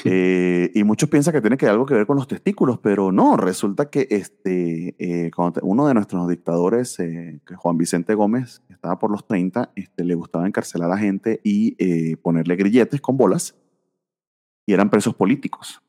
A: Eh, y muchos piensan que tiene que algo que ver con los testículos, pero no, resulta que este, eh, uno de nuestros dictadores, eh, que Juan Vicente Gómez, que estaba por los 30, este, le gustaba encarcelar a gente y ponerle grilletes con bolas, y eran presos políticos.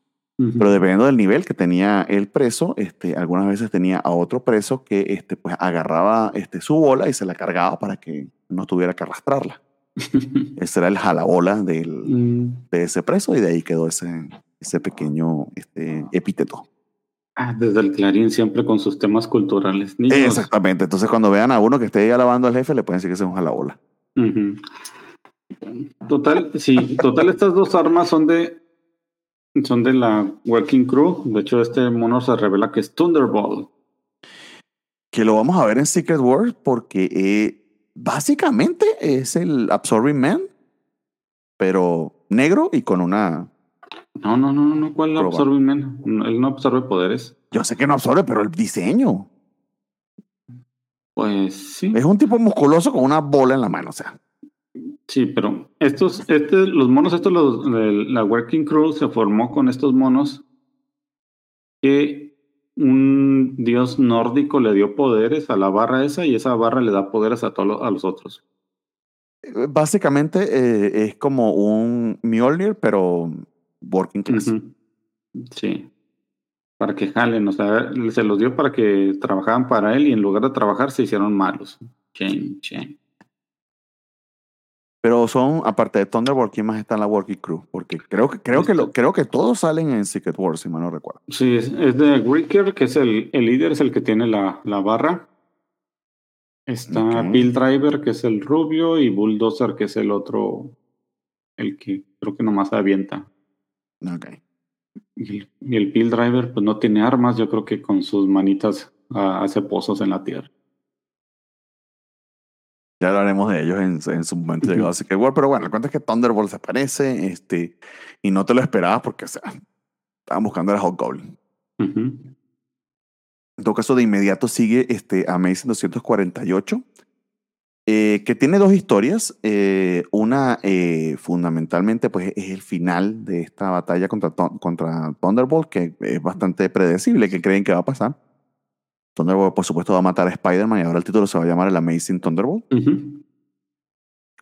A: Pero dependiendo del nivel que tenía el preso, este, algunas veces tenía a otro preso que este, pues, agarraba este, su bola y se la cargaba para que no tuviera que arrastrarla. Ese era el jalabola del,
B: Mm,
A: de ese preso y de ahí quedó ese, ese pequeño este, epíteto.
B: ah, desde el Clarín siempre con sus temas culturales. Niños.
A: Exactamente. Entonces cuando vean a uno que esté ahí alabando al jefe, le pueden decir que es un jalabola.
B: Total, sí, total, estas dos armas son de son de la Working Crew. De hecho, este mono se revela que es Thunderbolt.
A: Que lo vamos a ver en Secret Wars porque eh, básicamente es el Absorbing Man, pero negro y con una...
B: No, no, no, no, ¿cuál
A: Proba.
B: absorbe men? No, Él no absorbe poderes.
A: Yo sé que no absorbe, pero el diseño.
B: Pues sí.
A: Es un tipo musculoso con una bola en la mano, o sea.
B: Sí, pero estos, este, los monos, estos, los, la Working Crew se formó con estos monos que un dios nórdico le dio poderes a la barra esa y esa barra le da poderes a todos a los otros.
A: Básicamente eh, es como un Mjolnir, pero working class.
B: Sí. Para que jalen, o sea, se los dio para que trabajaban para él y en lugar de trabajar se hicieron malos. Chen, chen.
A: Pero son, aparte de Thunderbolt, ¿quién más está en la Working Crew? Porque creo que, creo que, lo, creo que todos salen en Secret Wars, si mal no recuerdo.
B: Sí, es, es de Greeker, que es el, el líder, es el que tiene la, la barra. Está
A: Ok.
B: Bill Driver, que es el rubio, y Bulldozer, que es el otro, el que creo que nomás avienta.
A: Ok.
B: Y el, y el Bill Driver, pues no tiene armas, yo creo que con sus manitas ah, hace pozos en la tierra.
A: Ya hablaremos de ellos en, en su momento
B: Ujú.
A: llegado a Secret Wars. Pero bueno, el cuento es que Thunderbolt se aparece este, y no te lo esperabas porque o sea, estaban buscando a Hobgoblin.
B: Ujú.
A: En todo caso, de inmediato sigue este Amazing 248, eh, que tiene dos historias. Eh, una, eh, fundamentalmente, pues es el final de esta batalla contra, contra Thunderbolt, que es bastante predecible, que creen que va a pasar. Thunderbolt, por supuesto, va a matar a Spider-Man y ahora el título se va a llamar el Amazing Thunderbolt.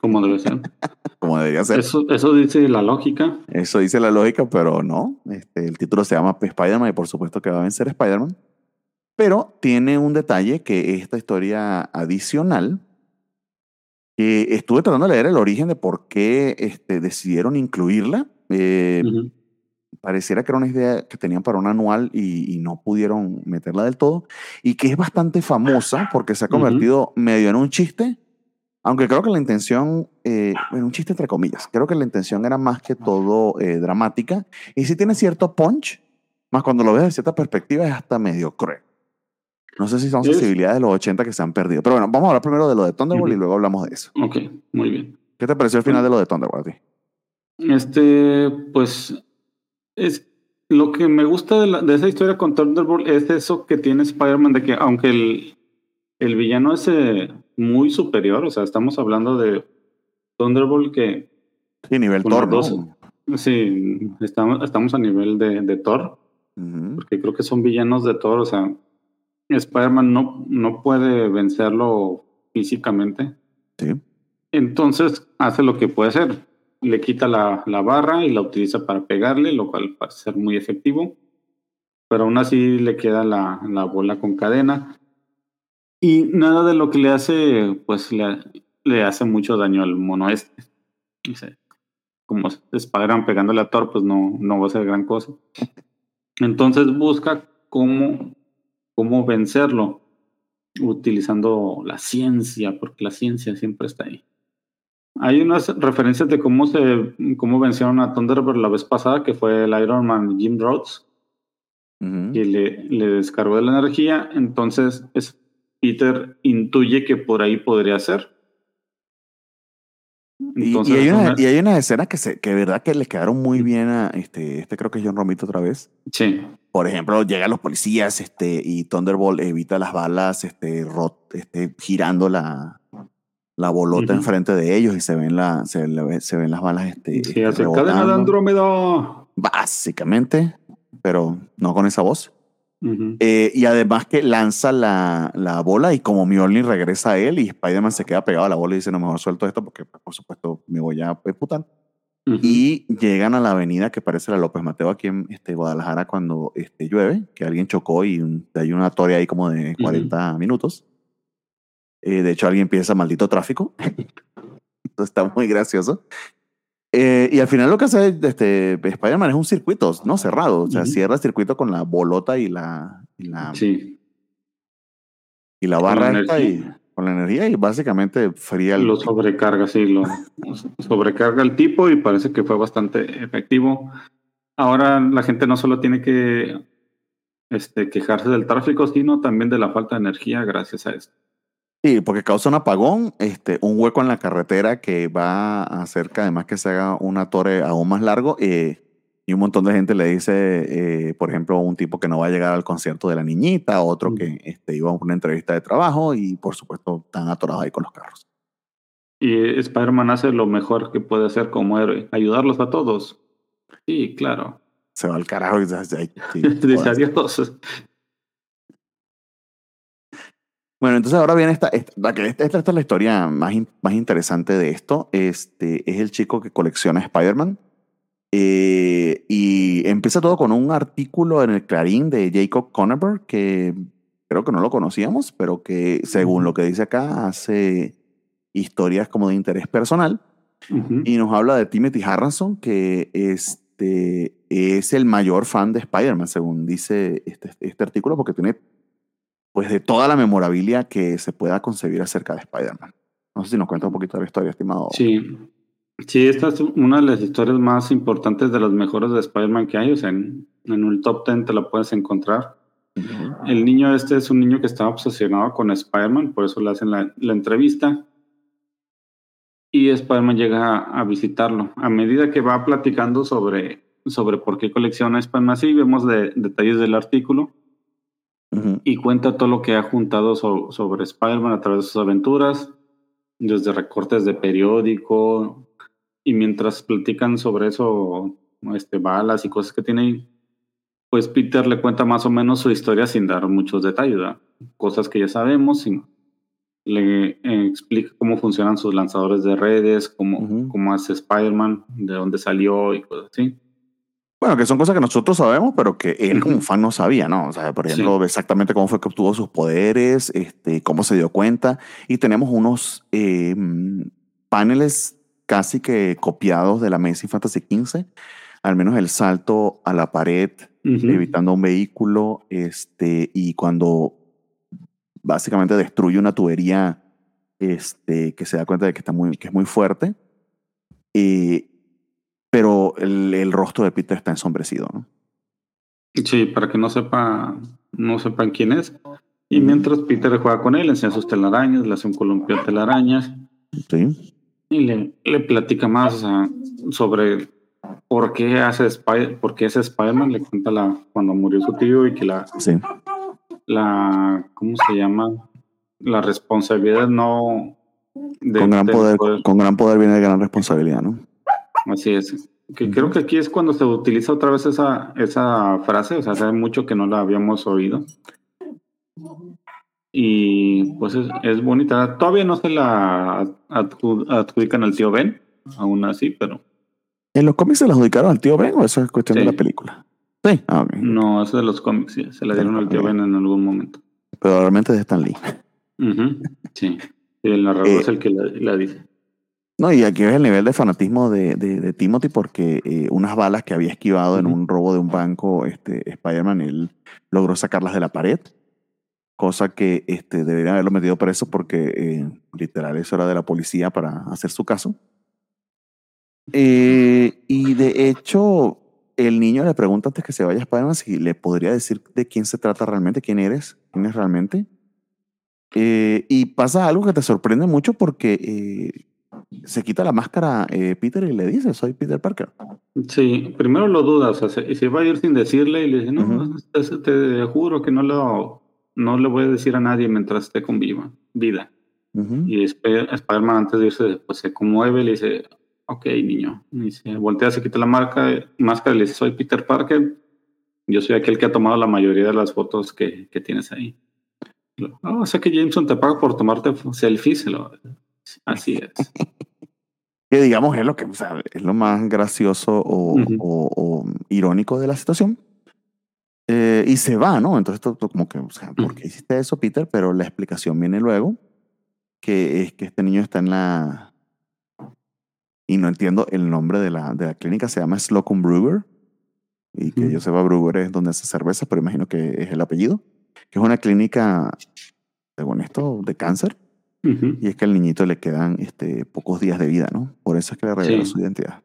B: Como debe ser.
A: como debería ser.
B: Eso, eso dice la lógica.
A: Eso dice la lógica, pero no. Este, el título se llama Spider-Man y por supuesto que va a vencer a Spider-Man. Pero tiene un detalle que esta historia adicional, que estuve tratando de leer el origen de por qué este, decidieron incluirla. Eh. Pareciera que era una idea que tenían para un anual y, y no pudieron meterla del todo. Y que es bastante famosa porque se ha convertido medio en un chiste. Aunque creo que la intención, eh, bueno, un chiste entre comillas, creo que la intención era más que todo eh, dramática. Y sí tiene cierto punch, más cuando lo ves de cierta perspectiva es hasta medio cruel. No sé si son
B: Es-
A: sensibilidades de los 80 que se han perdido. Pero bueno, vamos a hablar primero de lo de Thunderbolt y
B: Ujú.
A: luego hablamos de eso.
B: Ok, muy bien.
A: ¿Qué te pareció el final de lo de Thunderbolt a ti?
B: Este, pues, es lo que me gusta de, la- de esa historia con Thunderbolt es eso que tiene Spider-Man, de que aunque el, el villano es eh, muy superior, o sea, estamos hablando de Thunderbolt que,
A: Sí, nivel Thor, ¿no?
B: sí, estamos, estamos a nivel de, de Thor, porque creo que son villanos de Thor, o sea, Spider-Man no, no puede vencerlo físicamente.
A: Sí.
B: Entonces hace lo que puede hacer. Le quita la, la barra y la utiliza para pegarle, lo cual parece ser muy efectivo. Pero aún así le queda la, la bola con cadena. Y nada de lo que le hace, pues le, le hace mucho daño al mono este. Como Spider-Man pegándole a Thor, pues no, no va a ser gran cosa. Entonces busca cómo, cómo vencerlo utilizando la ciencia, porque la ciencia siempre está ahí. Hay unas referencias de cómo se cómo vencieron a Thunderbolt la vez pasada, que fue el Iron Man Jim Rhodes,
A: Ujú.
B: que le, le descargó de la energía. Entonces, es, Peter intuye que por ahí podría ser.
A: Y,
B: Entonces,
A: y hay una,
B: una-
A: y hay unas escenas que, se, que verdad que le quedaron muy bien a este, este creo que es John Romito otra vez.
B: sí,
A: Por ejemplo, llegan los policías este, y Thunderbolt evita las balas este, rot- este, girando la, la bolota
B: Ujú.
A: enfrente de ellos y se ven, la, se, se ven las balas este,
B: sí, cadena de. Andrómeda.
A: básicamente, pero no con esa voz.
B: Ujú.
A: Eh, y además que lanza la, la bola y como Mjolnir regresa a él y Spider-Man se queda pegado a la bola y dice, no, mejor suelto esto porque por supuesto me voy a putar.
B: Ujú.
A: Y llegan a la avenida que parece la López Mateo aquí en este, Guadalajara cuando este, llueve, que alguien chocó y un- hay una torre ahí como de 40 minutos. Eh, de hecho, alguien piensa maldito tráfico. Está muy gracioso. Eh, y al final lo que hace este, Spider-Man es un circuito, ¿no? Cerrado. O sea, cierra el circuito con la bolota y la, y la,
B: Sí,
A: y la
B: Con
A: barra
B: la
A: y con la energía y básicamente fría el...
B: lo sobrecarga, sí, lo sobrecarga el tipo y parece que fue bastante efectivo. Ahora la gente no solo tiene que este, quejarse del tráfico, sino también de la falta de energía gracias a esto.
A: Sí, porque causa un apagón, este, un hueco en la carretera que va a hacer que además que se haga una torre aún más largo eh, y un montón de gente le dice, eh, por ejemplo, un tipo que no va a llegar al concierto de la niñita, otro que este, iba a una entrevista de trabajo y por supuesto están atorados ahí con los carros.
B: Y Spider-Man hace lo mejor que puede hacer como héroe, ayudarlos a todos. Sí, claro.
A: Se va al carajo y dice, "Ay, sí,
B: Dice
A: jodas".
B: adiós.
A: Bueno, entonces ahora viene esta, esta, que- esta, esta es la historia más, in- más interesante de esto. Este, es el chico que colecciona Spider-Man. Eh, y empieza todo con un artículo en el Clarín de Jacob Conover, que creo que no lo conocíamos, pero que según lo que dice acá, hace historias como de interés personal.
B: Ujú.
A: Y nos habla de Timothy Harrison, que este, es el mayor fan de Spider-Man, según dice este, este artículo, porque tiene pues de toda la memorabilia que se pueda concebir acerca de Spider-Man. No sé si nos cuenta un poquito de la historia, estimado.
B: Sí. Sí, esta es una de las historias más importantes de las mejores de Spider-Man que hay. O sea, en, en un top 10 te la puedes encontrar. El niño este es un niño que estaba obsesionado con Spider-Man, por eso le hacen la, la entrevista. Y Spider-Man llega a, a visitarlo. A medida que va platicando sobre, sobre por qué colecciona Spider-Man, así vemos de- detalles del artículo Y cuenta todo lo que ha juntado so- sobre Spider-Man a través de sus aventuras, desde recortes de periódico, y mientras platican sobre eso, este, balas y cosas que tiene ahí, pues Peter le cuenta más o menos su historia sin dar muchos detalles, ¿verdad? cosas que ya sabemos, y le eh, explica cómo funcionan sus lanzadores de redes, cómo, cómo hace Spider-Man, de dónde salió y cosas así.
A: Bueno, que son cosas que nosotros sabemos, pero que él como fan no sabía, ¿no? O sea, por ejemplo, exactamente cómo fue que obtuvo sus poderes, este, cómo se dio cuenta. Y tenemos unos eh, paneles casi que copiados de la Amazing Fantasy XV, al menos el salto a la pared,
B: Ujú.
A: evitando un vehículo, este, y cuando básicamente destruye una tubería, este, que se da cuenta de que, está muy, que es muy fuerte. Eh, pero el, el rostro de Peter está ensombrecido, ¿no?
B: Sí, para que no sepa, no sepan quién es. Y mientras Peter juega con él, le enseña sus telarañas, le hace un columpio de telarañas
A: Sí.
B: y le, le platica más sobre por qué hace Spider, por qué es Spider-Man. Le cuenta la, cuando murió su tío y que la,
A: Sí.
B: la, ¿cómo se llama? La responsabilidad no. de-
A: Con gran
B: del
A: poder, con gran poder viene gran responsabilidad, ¿no?
B: Así es. Que creo que aquí es cuando se utiliza otra vez esa, esa frase, o sea, hace mucho que no la habíamos oído. Y pues es, es bonita. Todavía no se la adju- adjudican al tío Ben, aún así, pero
A: ¿En los cómics se la adjudicaron al tío Ben o eso es cuestión de
B: Sí.
A: la película? Sí. Ah,
B: no, es de los cómics, sí, se la dieron al tío Ben en algún momento.
A: Pero realmente es de Stan Lee.
B: Ujú, Sí, Y el narrador
A: Eh,
B: es el que la, la dice.
A: No, y aquí ves el nivel de fanatismo de, de, de Timothy porque eh, unas balas que había esquivado en un robo de un banco, este, Spider-Man, él logró sacarlas de la pared, cosa que este, deberían haberlo metido preso porque eh, literal eso era de la policía para hacer su caso. Eh, y de hecho, el niño le pregunta antes que se vaya a Spider-Man si le podría decir de quién se trata realmente, quién eres, quién es realmente. Eh, y pasa algo que te sorprende mucho porque eh, se quita la máscara eh, Peter y le dice, soy Peter Parker.
B: Sí, primero lo duda, o sea, se, se va a ir sin decirle y le dice, no, te, te juro que no lo, no le voy a decir a nadie mientras esté con viva, vida. Y Sp- Spider-Man antes de irse, pues se conmueve, le dice, ok, niño. Y se voltea, se quita la marca, máscara y le dice, soy Peter Parker. Yo soy aquel que ha tomado la mayoría de las fotos que, que tienes ahí. Oh, o sea que Jameson te paga por tomarte selfies. Lo, así es.
A: que digamos es lo que o sea, es lo más gracioso o,
B: Ujú.
A: o- o irónico de la situación. Eh, y se va, ¿no? Entonces, esto, esto como que, o sea, ¿por qué hiciste eso, Peter? Pero la explicación viene luego, que es que este niño está en la... Y no entiendo el nombre de la, de la clínica, se llama Slocum Brewer. Y que
B: Ujú.
A: yo sepa, Brewer es donde hace cerveza, pero imagino que es el apellido. Que es una clínica, según esto, de cáncer. Y es que al niñito le quedan este, pocos días de vida, ¿no? Por eso es que le reveló
B: Sí.
A: su identidad.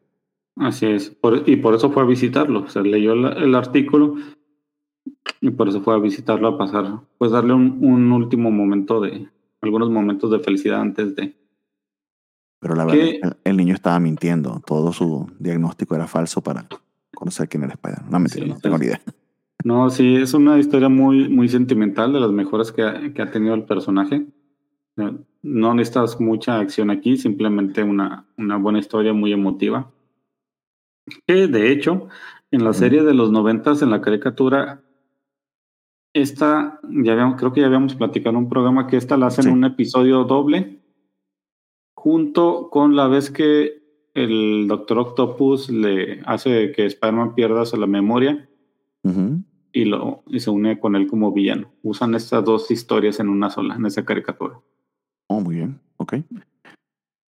B: Así es. Por- y por eso fue a visitarlo. O sea, leyó la- el artículo y por eso fue a visitarlo a pasar, pues darle un, un último momento de, algunos momentos de felicidad antes de.
A: Pero la verdad, el, el niño estaba mintiendo. Todo su diagnóstico era falso para conocer quién era Spider. No, mentira,
B: Sí,
A: no tengo ni idea.
B: No, sí, es una historia muy, muy sentimental, de las que ha, que ha tenido el personaje. No necesitas mucha acción aquí, simplemente una, una buena historia muy emotiva. Que de hecho, en la serie de los noventas, en la caricatura, esta, ya habíamos, creo que ya habíamos platicado en un programa que esta la hacen
A: Sí.
B: un episodio doble, junto con la vez que el Doctor Octopus le hace que Spider-Man pierda la memoria y, lo, y se une con él como villano. Usan estas dos historias en una sola, en esa caricatura.
A: Oh, muy bien. Ok.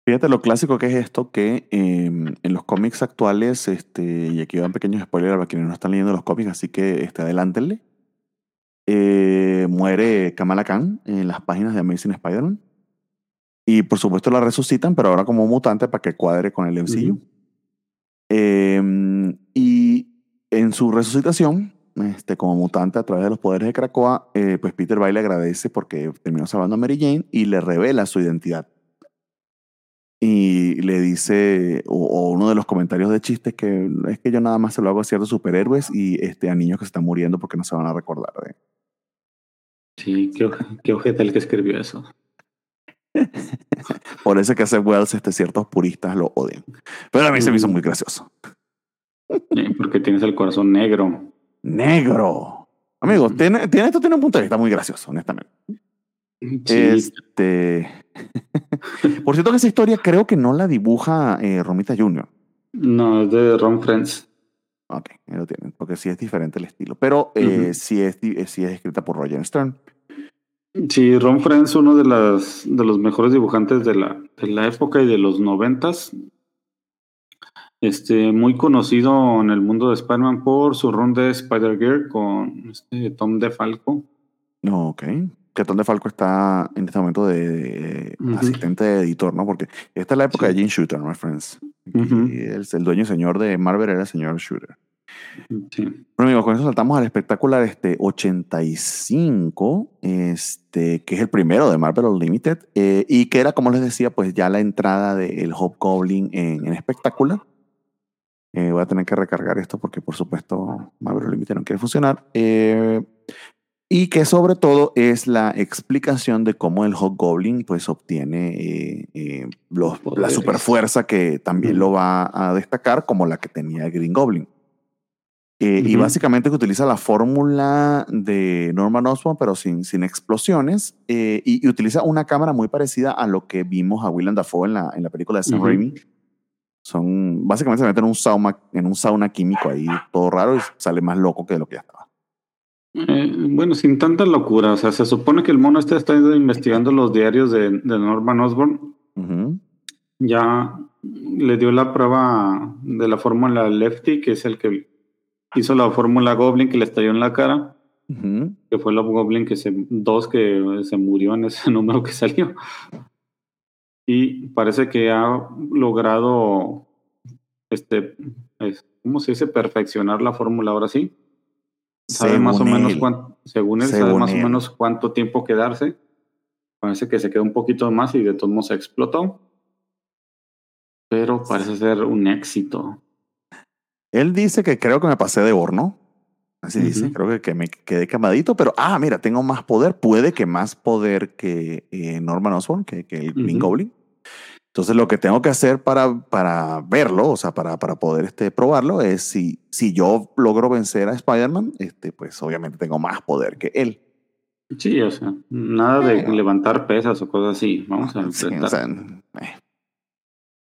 A: Fíjate lo clásico que es esto, que eh, en los cómics actuales, este, y aquí van pequeños spoilers para quienes no están leyendo los cómics, así que este, adelántenle. Eh, muere Kamala Khan en las páginas de Amazing Spider-Man. Y por supuesto la resucitan, pero ahora como mutante para que cuadre con el MCU.
B: Ujú.
A: Eh, y en su resucitación, este, como mutante a través de los poderes de Krakoa, eh, pues Peter Bay le agradece porque terminó salvando a Mary Jane y le revela su identidad. Y le dice, o, o uno de los comentarios de chistes que es que yo nada más se lo hago a ciertos superhéroes y este, a niños que se están muriendo porque no se van a recordar de.
B: Sí, qué, ojete el que escribió eso.
A: Por eso es que hace Wells, este, ciertos puristas lo odian. Pero a mí se me hizo muy gracioso.
B: Porque tienes el corazón negro.
A: Negro. Amigos, tiene, tiene, esto tiene un punto de vista muy gracioso, honestamente.
B: Sí,
A: Este. Por cierto, que esa historia creo que no la dibuja eh, Romita Jr.
B: No, es de Ron Friends.
A: Ok, ahí lo tienen, porque sí es diferente el estilo. Pero eh, sí, es, eh, sí es escrita por Roger Stern.
B: Sí, Ron Friends, uno de, las, de los mejores dibujantes de la, de la época y de los noventas. Este, muy conocido en el mundo de Spider-Man por su run de Spider-Girl con este Tom DeFalco.
A: No, ok. Que Tom DeFalco está en este momento de, de asistente de editor, ¿no? Porque esta es la época
B: Sí.
A: de Gene Shooter, my friends.
B: Ujú.
A: Y el, el dueño y señor de Marvel era el señor Shooter.
B: Sí.
A: Bueno, amigos, con eso saltamos al espectacular este 85, este, que es el primero de Marvel Unlimited, eh, y que era, como les decía, pues ya la entrada del Hobgoblin en, en espectacular. Eh, voy a tener que recargar esto porque, por supuesto, Marvel Unlimited no quiere funcionar. Eh, y que sobre todo es la explicación de cómo el Hobgoblin pues obtiene eh, eh, los- la
B: Poderes.
A: superfuerza que también lo va a destacar como la que tenía el Green Goblin. Eh, Y
B: Ujú.
A: básicamente que utiliza la fórmula de Norman Osborn, pero sin, sin explosiones, eh, y, y utiliza una cámara muy parecida a lo que vimos a Willem Dafoe en la, en la película de Sam
B: Ujú.
A: Raimi. Son, básicamente se meten en un, sauna, en un sauna químico ahí, todo raro, y sale más loco que de lo que ya estaba.
B: Eh, bueno, sin tanta locura. O sea, se supone que el mono este está investigando los diarios de, de Norman Osborn. Ya le dio la prueba de la fórmula Lefty, que es el que hizo la fórmula Goblin que le estalló en la cara, que fue el Goblin que se, dos que se murió en ese número que salió. Y parece que ha logrado, este, es- ¿cómo se dice? Perfeccionar la fórmula ahora sí. Sabe más o
A: Según
B: menos cuánto, según él, sabe
A: Según
B: más
A: él.
B: o menos cuánto tiempo quedarse. Parece que se quedó un poquito más y de todos modos se explotó. Pero parece ser un éxito.
A: Él dice que creo que me pasé de horno. Así dice, creo que, que me quedé quemadito, pero ah, mira, tengo más poder. Puede que más poder que eh, Norman Osborn, que, que el Green
B: Ujú.
A: Goblin. Entonces lo que tengo que hacer para, para verlo, o sea, para, para poder este, probarlo, es si, si yo logro vencer a Spider-Man, este, pues obviamente tengo más poder que él.
B: Sí, o sea, nada de levantar pesas o cosas así. Vamos a
A: Sí, o sea, eh.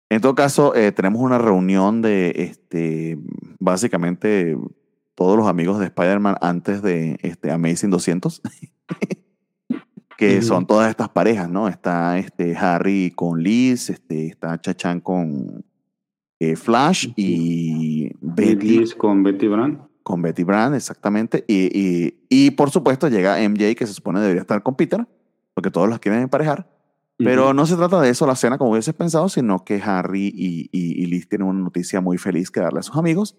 A: En todo caso, eh, tenemos una reunión de este, básicamente todos los amigos de Spider-Man antes de este Amazing 200, que
B: Ujú.
A: son todas estas parejas, ¿no? Está este Harry con Liz, este, está Chachan con eh, Flash y Betty
B: Liz con Betty Brand.
A: con Betty Brand, exactamente. Y, y, y por supuesto llega MJ, que se supone debería estar con Peter, porque todos los quieren emparejar. Pero
B: Ujú.
A: no se trata de eso la cena como hubieses pensado, sino que Harry y, y, y Liz tienen una noticia muy feliz que darle a sus amigos.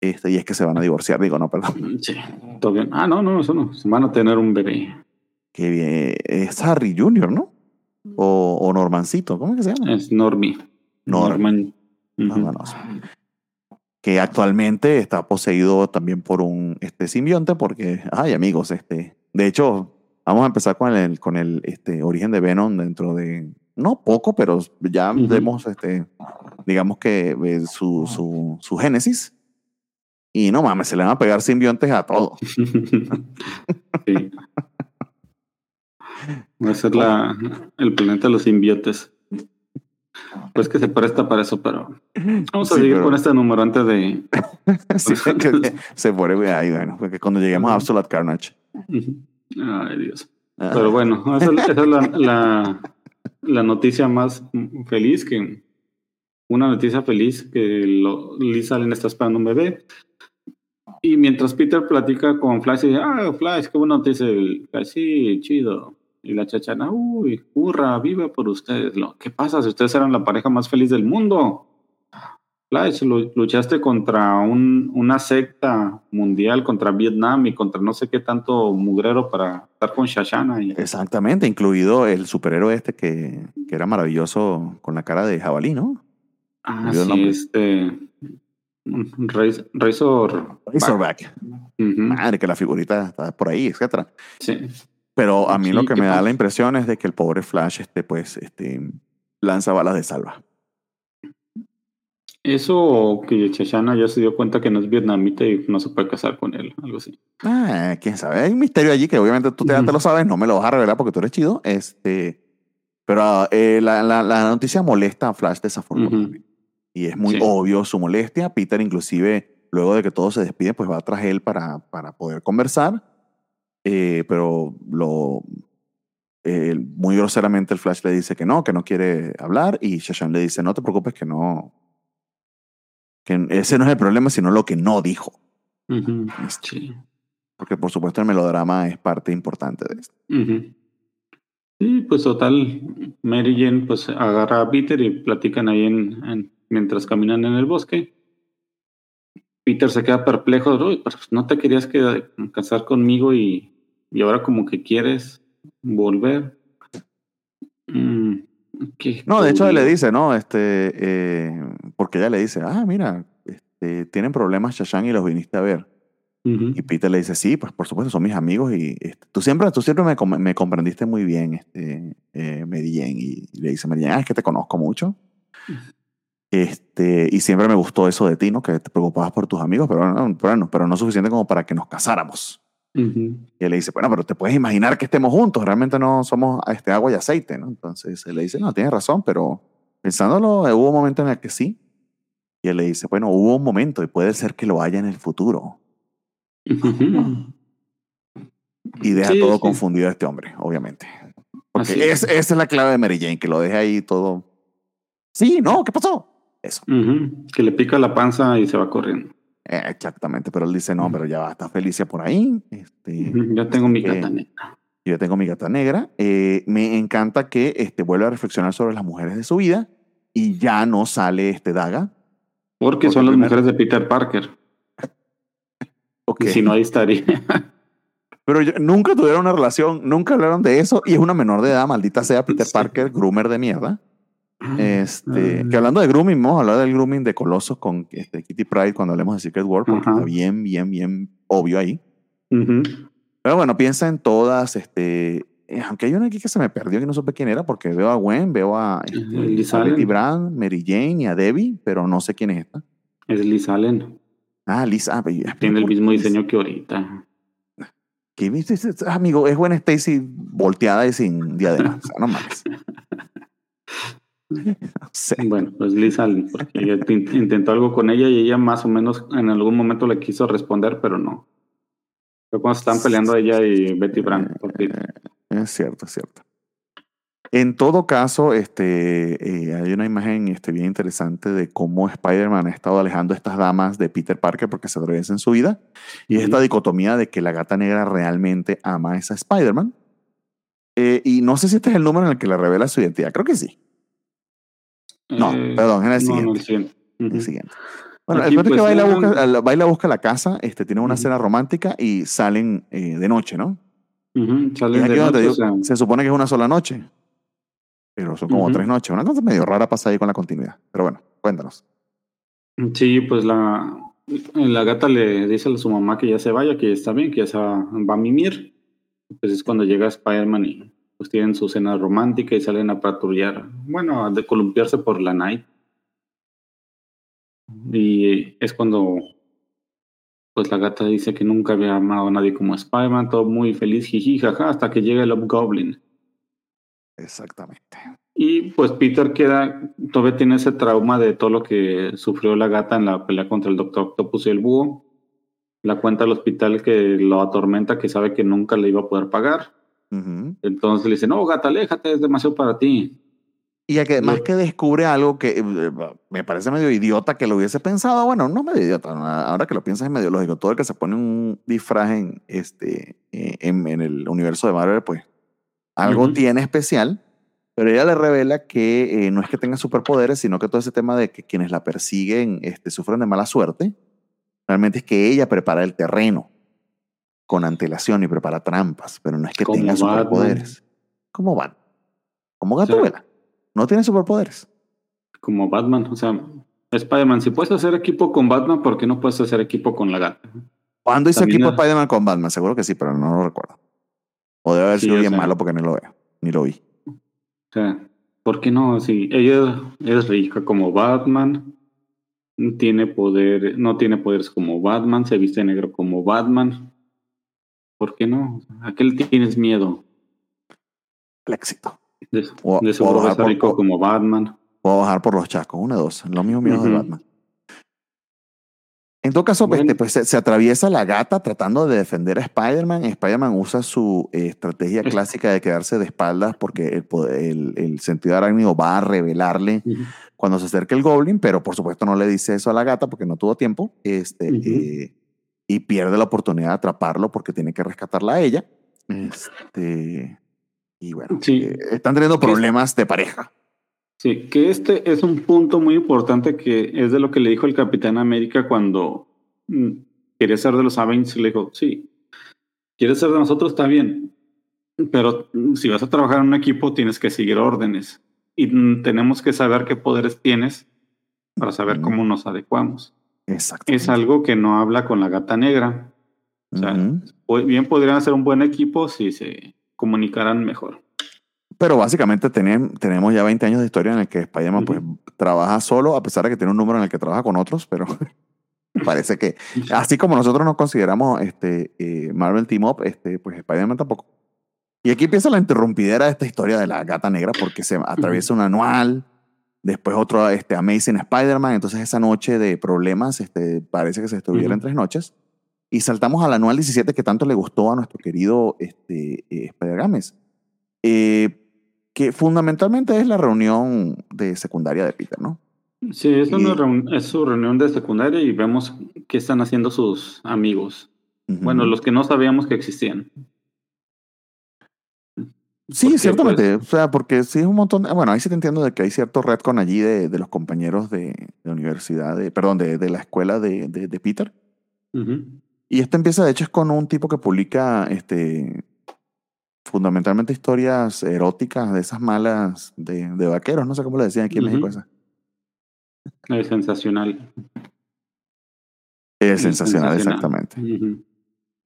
A: Este, y es que se van a divorciar. Digo, no, perdón.
B: Sí, todo bien. Ah, no, no, eso no. Van a tener un bebé.
A: Que. Es Harry Jr., ¿no? O, o Normancito. ¿Cómo es que se llama?
B: Es Normie.
A: Norm.
B: Norman.
A: No,
B: Ujú.
A: no, no sé. Que actualmente está poseído también por un este, simbionte, porque, ay, amigos, este. De hecho, vamos a empezar con el, con el este, origen de Venom dentro de. No poco, pero ya vemos, este, digamos que eh, su, su, su génesis. Y no mames, se le van a pegar simbiontes a todos.
B: sí. Va a ser la, el planeta de los simbiotes. Pues que se presta para eso, pero vamos a
A: Sí,
B: seguir
A: pero-
B: con este número antes de.
A: Sí, que se güey, ahí, bueno, porque cuando lleguemos a Absolute Carnage.
B: Ay, Dios.
A: ah,
B: Pero bueno, esa, esa es la, la, la noticia más feliz que una noticia feliz que lo, Liz Allen está esperando un bebé. Y mientras Peter platica con Flash, y dice, ah, Flash, qué buena noticia. Flash, sí, chido. Y la chachana, uy, hurra, viva por ustedes. Lo, ¿Qué pasa si ustedes eran la pareja más feliz del mundo? Flash, lu- luchaste contra un- una secta mundial, contra Vietnam y contra no sé qué tanto mugrero para estar con Shashana. Y,
A: Exactamente, incluido el superhéroe este que, que era maravilloso con la cara de jabalí, ¿no?
B: ah, sí, este. Raz- Razor.
A: Razorback. Madre, que la figurita está por ahí, etcétera.
B: sí.
A: Pero a mí
B: Sí,
A: lo que
B: ¿qué
A: me da
B: pasa?
A: la impresión es de que el pobre Flash, este, pues, este, lanza balas de salva.
B: Eso que Shashana ya se dio cuenta que no es vietnamita y no se puede casar con él, algo así.
A: Ah, quién sabe. Hay un misterio allí que obviamente tú te, te lo sabes, no me lo vas a revelar porque tú eres chido. Este, pero eh, la, la- la noticia molesta a Flash desafortunadamente. Y es muy
B: Sí.
A: obvio su molestia. Peter, inclusive, luego de que todo se despide, pues va tras él para, para poder conversar. Eh, pero lo, eh, muy groseramente el Flash le dice que no, que no quiere hablar. Y Shashan le dice, no te preocupes, que no. Que ese no es el problema, sino lo que no dijo. Este,
B: Sí.
A: Porque por supuesto el melodrama es parte importante de esto.
B: Ujú. Sí, pues total, Mary Jane pues agarra a Peter y platican ahí en, en- mientras caminan en el bosque. Peter se queda perplejo, "Uy, pero no te querías quedar- casar conmigo y, y ahora como que quieres volver. Mm, qué
A: No, de hecho él le dice, ¿no? Este, eh, porque ella le dice, ah, mira, este, tienen problemas Shashan y los viniste a ver.
B: Ujú.
A: Y Peter le dice, sí, pues por supuesto, son mis amigos y este, tú siempre, tú siempre me, com- me comprendiste muy bien, este, eh, Mary Jane. Y, y le dice Mary Jane, ah, es que te conozco mucho. Este, y siempre me gustó eso de ti, ¿no? Que te preocupabas por tus amigos, pero no, pero no, pero no suficiente como para que nos casáramos.
B: Ujú.
A: Y él le dice, bueno, pero te puedes imaginar que estemos juntos, realmente no somos este, agua y aceite, ¿no? Entonces él le dice, no, tienes razón, pero pensándolo, hubo un momento en el que sí. Y él le dice, bueno, hubo un momento y puede ser que lo haya en el futuro. Y deja
B: Sí,
A: todo
B: sí.
A: confundido a este hombre, obviamente. Porque es. esa es la clave de Mary Jane, que lo deja ahí todo. Sí, no, ¿qué pasó? Eso.
B: Que le pica la panza y se va corriendo.
A: Eh, exactamente. Pero él dice, no, pero ya va, está Felicia por ahí. Este.
B: Ya tengo mi
A: que-
B: gata negra.
A: Yo tengo mi gata negra. Eh, me encanta que este, vuelva a reflexionar sobre las mujeres de su vida y ya no sale este Daga.
B: Porque
A: Porque
B: son las mujeres de Peter Parker.
A: Ok.
B: Y si no, ahí estaría.
A: Pero yo- nunca tuvieron una relación, nunca hablaron de eso y es una menor de edad, maldita sea Peter
B: Sí.
A: Parker, groomer de mierda. Este,
B: Ah.
A: que hablando de grooming, vamos a hablar del grooming de Colossus con este, Kitty Pride cuando hablemos de Secret World, porque
B: Ajá.
A: está bien, bien, bien obvio ahí.
B: Ujú.
A: Pero bueno, piensa en todas, este, aunque hay una aquí que se me perdió y no supe quién era, porque veo a Gwen, veo a, este, a Betty. Brand, Mary Jane y a Debbie, pero no sé quién es esta.
B: Es Liz Allen.
A: Ah, Liz, ah,
B: Tiene el
A: ¿por
B: mismo diseño que ahorita.
A: ¿Qué? Amigo, es Gwen Stacy volteada y sin diadema. O sea, no mames. No sé.
B: Bueno, pues Liz Allen, porque ella intentó algo con ella y ella más o menos en algún momento le quiso responder, pero no. Fue cuando están peleando ella y Betty Brand. porque-
A: Es cierto, es cierto. En todo caso, este, eh, hay una imagen este, bien interesante de cómo Spider-Man ha estado alejando a estas damas de Peter Parker porque se atraviesan en su vida. Y es esta dicotomía de que la gata negra realmente ama a esa Spider-Man. Eh, y no sé si este es el número en el que le revela su identidad. Creo que sí. No,
B: Eh,
A: perdón, en el siguiente.
B: no, el siguiente. Ujú.
A: El siguiente. Bueno,
B: Aquí,
A: el punto es que
B: pues,
A: Baila busca, la- Baila busca la casa, este, tiene una
B: Ujú.
A: cena romántica y salen eh, de noche, ¿no?
B: Salen de noche,
A: digo,
B: o sea,
A: se supone que es una sola noche. Pero son como tres noches. Una cosa medio rara pasa ahí con la continuidad. Pero bueno, cuéntanos.
B: Sí, pues la, la gata le dice a su mamá que ya se vaya, que ya está bien, que ya se va, va a mimir. Pues es cuando llega Spider-Man y pues tienen su cena romántica y salen a patrullar, bueno, a columpiarse por la night. Y es cuando pues la gata dice que nunca había amado a nadie como Spider-Man, todo muy feliz, jiji, jaja, hasta que llega el Hobgoblin.
A: Exactamente.
B: Y pues Peter queda, todavía tiene ese trauma de todo lo que sufrió la gata en la pelea contra el Doctor Octopus y el búho. La cuenta al hospital que lo atormenta, que sabe que nunca le iba a poder pagar.
A: Ujú.
B: Entonces le dice, no, gata, aléjate, es demasiado para ti.
A: Y además que descubre algo que eh, me parece medio idiota que lo hubiese pensado. Bueno, no medio idiota. Ahora que lo piensas es medio lógico. Todo el que se pone un disfraz en, este, eh, en, en el universo de Marvel, pues algo tiene especial. Pero ella le revela que eh, no es que tenga superpoderes, sino que todo ese tema de que quienes la persiguen este, sufren de mala suerte, realmente es que ella prepara el terreno con antelación y prepara trampas, pero no es que tenga
B: Batman.
A: superpoderes. ¿Cómo van? Como
B: sea,
A: Gatúbela. No tiene superpoderes.
B: Como Batman, o sea, Spider-Man, si puedes hacer equipo con Batman, ¿por qué no puedes hacer equipo con la gata?
A: ¿Cuándo hizo
B: También
A: equipo
B: es-
A: Spider-Man con Batman? Seguro que sí, pero no lo recuerdo. O debe haber sido
B: o
A: bien
B: sea.
A: malo porque no lo veo, ni lo vi.
B: O sea, ¿por qué no? Si ella es rica como Batman, tiene poder, no tiene poderes como Batman, se viste negro como Batman. ¿Por qué no? ¿A qué le tienes miedo?
A: El éxito.
B: De,
A: O-
B: de es
A: por-
B: rico como Batman.
A: Puedo bajar por los chascos, una dos. Lo mismo miedo de. Batman. En todo caso,
B: Bueno.
A: este, pues, se, se atraviesa la gata tratando de defender a Spider-Man. Spider-Man usa su eh, estrategia
B: Es-
A: clásica de quedarse de espaldas porque el, poder- el, el sentido arácnido va a revelarle cuando se acerca el Goblin, pero por supuesto no le dice eso a la gata porque no tuvo tiempo. Este, eh, y pierde la oportunidad de atraparlo porque tiene que rescatarla a ella. Este, y bueno,
B: Sí.
A: eh, están teniendo problemas de pareja.
B: Sí, que este es un punto muy importante que es de lo que le dijo el Capitán América cuando mm, quería ser de los Avengers. Le dijo, sí, quieres ser de nosotros, está bien, pero si vas a trabajar en un equipo tienes que seguir órdenes y mm, tenemos que saber qué poderes tienes para saber cómo nos adecuamos.
A: Exacto.
B: Es algo que no habla con la gata negra. O sea, bien podrían hacer un buen equipo si se comunicaran mejor.
A: Pero básicamente tenem- tenemos ya 20 años de historia en el que Spider-Man pues,
B: Ujú.
A: trabaja solo, a pesar de que tiene un número en el que trabaja con otros, pero parece que, así como nosotros nos consideramos este, eh, Marvel Team Up, este, pues Spider-Man tampoco. Y aquí empieza la interrumpidera de esta historia de la gata negra, porque se atraviesa un anual, después otro este, Amazing Spider-Man, entonces esa noche de problemas este, parece que se estuviera
B: Ujú.
A: en tres noches. Y saltamos al anual 17 que tanto le gustó a nuestro querido este, eh, Spider-Games. Eh, que fundamentalmente es la reunión de secundaria de Peter, ¿no?
B: Sí, es, una
A: Y-
B: es su reunión de secundaria y vemos qué están haciendo sus amigos.
A: Ujú.
B: Bueno, los que no sabíamos que existían.
A: Sí,
B: porque,
A: ciertamente. O sea, porque sí es un montón. de- bueno, ahí sí te entiendo de que hay cierto retcon allí de, de los compañeros de, de universidad, de, perdón, de, de la escuela de, de, Peter. Y esto empieza, de hecho, es con un tipo que publica este, fundamentalmente historias eróticas de esas malas de, de vaqueros, no sé cómo le decían aquí en. México. Esa.
B: Es sensacional.
A: Es
B: Es
A: sensacional,
B: sensacional.
A: exactamente.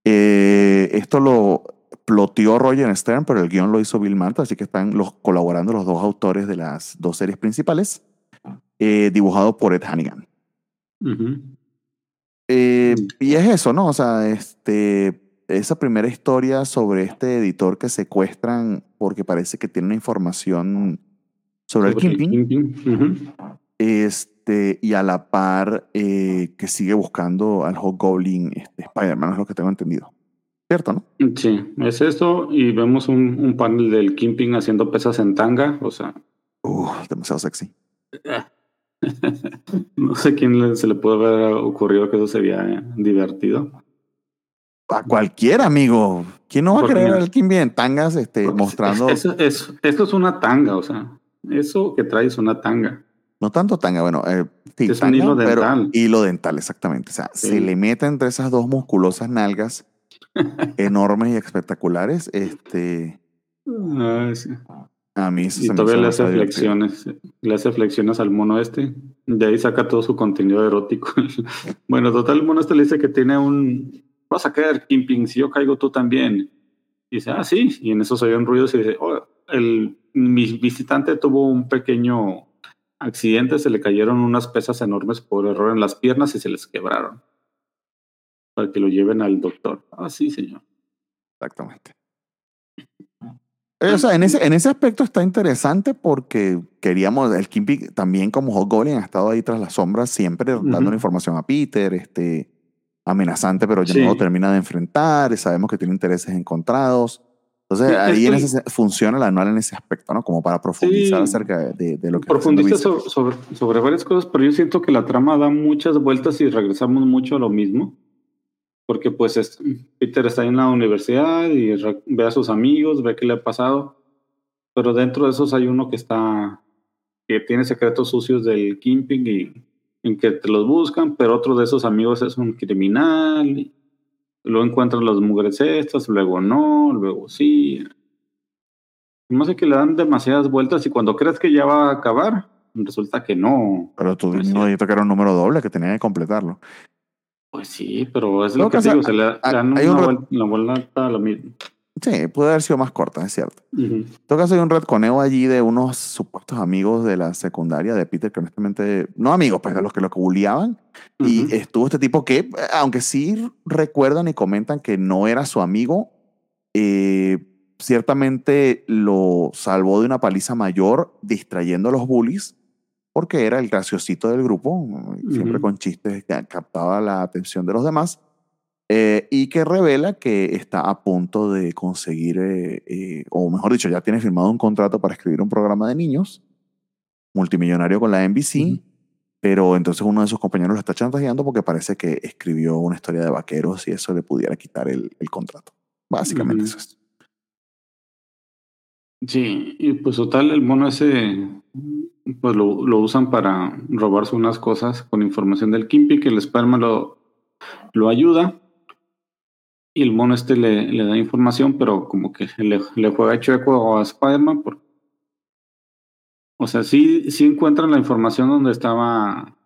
A: Eh, esto lo ploteó Roger Stern, pero el guion lo hizo Bill Manta, así que están los, colaborando los dos autores de las dos series principales, eh, dibujado por Ed Hannigan. Eh, y es eso, ¿no? O sea, este, esa primera historia sobre este editor que secuestran porque parece que tiene una información sobre, el Kingpin.
B: Ujú.
A: Este, y a la par eh, que sigue buscando al Hobgoblin este, Spider-Man, es lo que tengo entendido. ¿Cierto, no?
B: Sí, es esto. Y vemos un, un panel del Kingpin haciendo pesas en tanga. O sea,
A: Uh, demasiado sexy.
B: no sé quién le- se le puede haber ocurrido que eso sería divertido.
A: A cualquier amigo. ¿Quién no va a
B: Porque
A: querer
B: mira-
A: al Kingpin en tangas este, mostrando,
B: Es- es- es- esto es una tanga, o sea, eso que trae es una tanga.
A: no tanto tanga, bueno, eh, sí,
B: Es un hilo
A: pero
B: dental.
A: hilo dental, exactamente. O sea,
B: Sí.
A: se le mete entre esas dos musculosas nalgas enormes y espectaculares. Este,
B: Ay, sí.
A: a mí eso
B: Y
A: se
B: todavía le hace
A: divertido.
B: flexiones, le hace flexiones al mono este. De ahí saca todo su contenido erótico. bueno, total, el mono este le dice que tiene un. Vas a caer, Kingpin, si yo caigo tú también. Y dice, ah, sí. Y en eso se oyen ruidos y dice, oh, el, mi visitante tuvo un pequeño accidente, se le cayeron unas pesas enormes por error en las piernas y se les quebraron. Para que lo lleven al doctor. Ah, sí, señor.
A: Exactamente. O sea, en ese, en ese aspecto está interesante porque queríamos, el Kingpin también como Hobgoblin ha estado ahí tras las sombras, siempre dando
B: Ujú.
A: la información a Peter, este, amenazante, pero ya
B: Sí.
A: no lo termina de enfrentar, sabemos que tiene intereses encontrados. Entonces,
B: Sí,
A: ahí en ese, funciona el anual en ese aspecto, ¿no? Como para profundizar
B: Sí.
A: acerca de, de- lo que
B: Profundiza sobre, sobre, sobre varias cosas, pero yo siento que la trama da muchas vueltas y regresamos mucho a lo mismo. Porque pues es- Peter está en la universidad y re- ve a sus amigos, ve qué le ha pasado. Pero dentro de esos hay uno que está, que tiene secretos sucios del Kingpin y en que te los buscan, pero otro de esos amigos es un criminal. y luego encuentran las mujeres estas, luego no, luego sí. No sé que le dan demasiadas vueltas y cuando crees que ya va a acabar, resulta que no.
A: Pero tú
B: Pues
A: dijiste que era un número doble, que tenía que completarlo.
B: Pues sí, pero es
A: Lo
B: que
A: que
B: digo, se le dan
A: un
B: una vuelta, la vuelta a lo mismo.
A: Sí, puede haber sido más corta, es cierto.
B: Ujú.
A: En todo caso, hay un retconeo allí de unos supuestos amigos de la secundaria de Peter, que honestamente, no amigos, pues de los que lo bulliaban. Y
B: Ujú.
A: estuvo este tipo que, aunque sí recuerdan y comentan que no era su amigo, eh, ciertamente lo salvó de una paliza mayor distrayendo a los bullies, porque era el graciosito del grupo, siempre
B: Ujú.
A: con chistes que captaba la atención de los demás. eh, y que revela que está a punto de conseguir, eh, eh, o mejor dicho, ya tiene firmado un contrato para escribir un programa de niños, multimillonario con la NBC,
B: Ujú.
A: pero entonces uno de sus compañeros lo está chantajeando porque parece que escribió una historia de vaqueros y eso le pudiera quitar el, el contrato. Básicamente
B: Ujú.
A: eso es.
B: Sí, y pues total, el mono ese, pues lo, usan para robarse unas cosas con información del Kimpi, que el esperma lo, lo ayuda. Y el mono este le, le da información, pero como que le, le juega chueco a Spider-Man. por- O sea, sí, sí encuentran la información donde estaba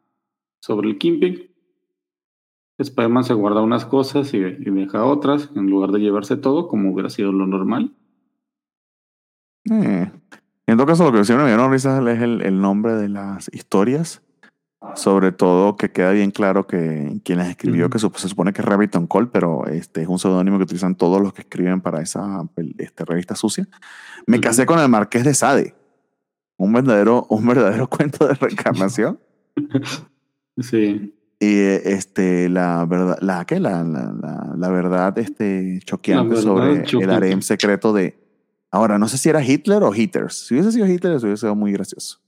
B: sobre el Kingpin. Spider-Man se guarda unas cosas y, y deja otras, en lugar de llevarse todo, como hubiera sido lo normal.
A: Eh, En todo caso, lo que siempre me dio risa es el, el nombre de las historias. Sobre todo que queda bien claro que quien las escribió,
B: Ujú.
A: que sup- se supone que es Rabbiton Cole, pero este es un seudónimo que utilizan todos los que escriben para esa este, revista sucia. Me
B: Ujú.
A: casé con el Marqués de Sade. Un verdadero, un verdadero cuento de reencarnación.
B: Sí.
A: Y este, la verdad, la, ¿qué? La, la, la, la verdad este, choqueante
B: verdad
A: sobre el
B: choqueante.
A: harem secreto de. Ahora, no sé si era Hitler o Hitters. Si hubiese sido Hitler, eso hubiese sido muy gracioso.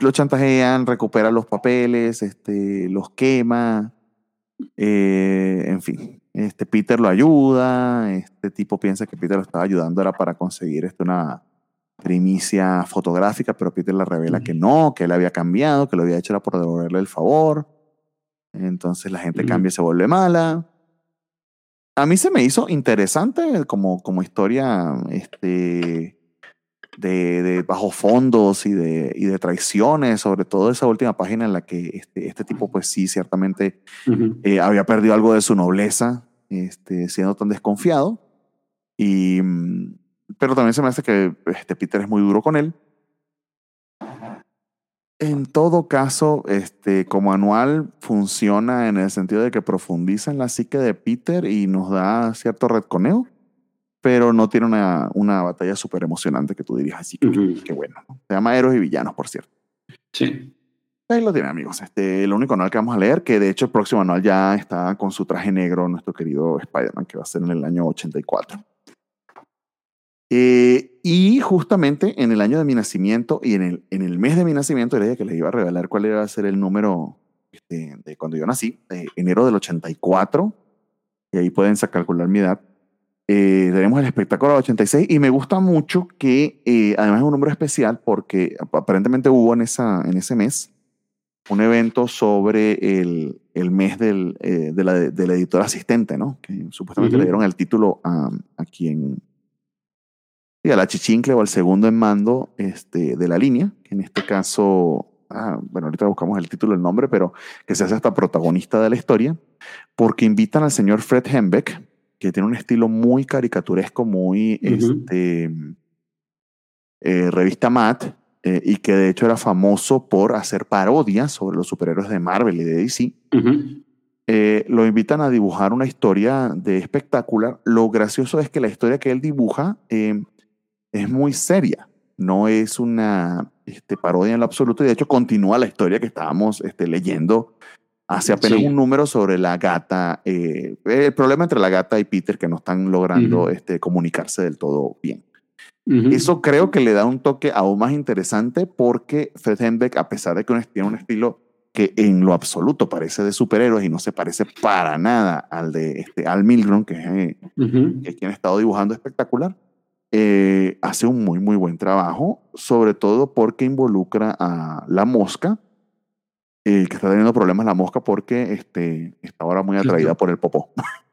A: Lo chantajean, recupera los papeles, este, los quema. eh, en fin, este Peter lo ayuda. Este tipo piensa que Peter lo estaba ayudando era para conseguir este, una primicia fotográfica, pero Peter le revela que no, que él había cambiado, que lo había hecho era por devolverle el favor. Entonces la gente cambia y se vuelve mala. A mí se me hizo interesante como, como historia este, de, de bajo fondos y de, y de traiciones, sobre todo esa última página en la que este, este tipo, pues sí, ciertamente eh, había perdido algo de su nobleza este, siendo tan desconfiado. Y, mm, pero también se me hace que este, Peter es muy duro con él. En todo caso, este, como anual funciona en el sentido de que profundiza en la psique de Peter y nos da cierto retconeo, pero no tiene una, una batalla súper emocionante que tú dirías así, que bueno. Se llama Héroes y Villanos, por cierto.
B: Sí.
A: Ahí lo tienen, amigos. Este, el único anual que vamos a leer, que de hecho el próximo anual ya está con su traje negro, nuestro querido Spider-Man, que va a ser en el año 84. Eh, y justamente en el año de mi nacimiento y en el, en el mes de mi nacimiento, era que les iba a revelar cuál iba a ser el número este, de cuando yo nací, de enero del 84, y ahí pueden calcular mi edad. Eh, tenemos el espectáculo del 86 y me gusta mucho que eh, además es un número especial porque ap- aparentemente hubo en, esa, en ese mes un evento sobre el, el mes del, eh, de la, del editor asistente, ¿no? Que supuestamente
B: Ujú.
A: le dieron el título a, a quien, sí, a la chichincle o al segundo en mando este, de la línea, que en este caso, ah, bueno, ahorita buscamos el título, el nombre, pero que se hace hasta protagonista de la historia, porque invitan al señor Fred Hembeck, que tiene un estilo muy caricaturesco, muy
B: Ujú.
A: este, eh, revista Matt, eh, y que de hecho era famoso por hacer parodias sobre los superhéroes de Marvel y de DC.
B: Ujú.
A: Eh, lo invitan a dibujar una historia de espectacular. Lo gracioso es que la historia que él dibuja eh, es muy seria, no es una este, parodia en lo absoluto, y de hecho continúa la historia que estábamos este, leyendo hace apenas
B: Sí.
A: un número sobre la gata, eh, el problema entre la gata y Peter que no están logrando
B: Ujú.
A: este, comunicarse del todo bien. Eso creo que le da un toque aún más interesante porque Fred Hembeck, a pesar de que tiene un estilo que en lo absoluto parece de superhéroes y no se parece para nada al de este, Al Milgrom, que es, eh,
B: Ujú.
A: que es quien ha estado dibujando espectacular, eh, hace un muy, muy buen trabajo, sobre todo porque involucra a la mosca, eh, que está teniendo problemas la mosca porque este, está ahora muy atraída por el popó.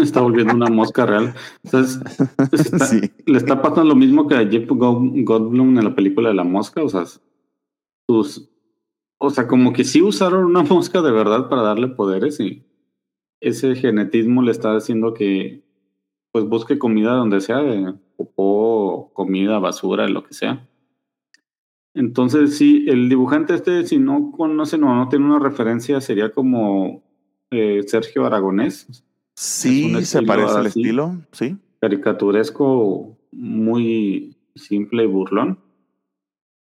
B: Está volviendo una mosca real. Entonces, está-
A: Sí.
B: le está pasando lo mismo que a Jeff Go- Goldblum en la película de la mosca. O sea, sus, o sea, como que sí usaron una mosca de verdad para darle poderes y ese genetismo le está haciendo que pues busque comida donde sea, de popó, comida, basura, lo que sea. Entonces, sí, el dibujante este, si no conoce o no tiene una referencia, sería como eh, Sergio Aragonés,
A: Sí, se parece al estilo, sí.
B: caricaturesco muy simple y burlón.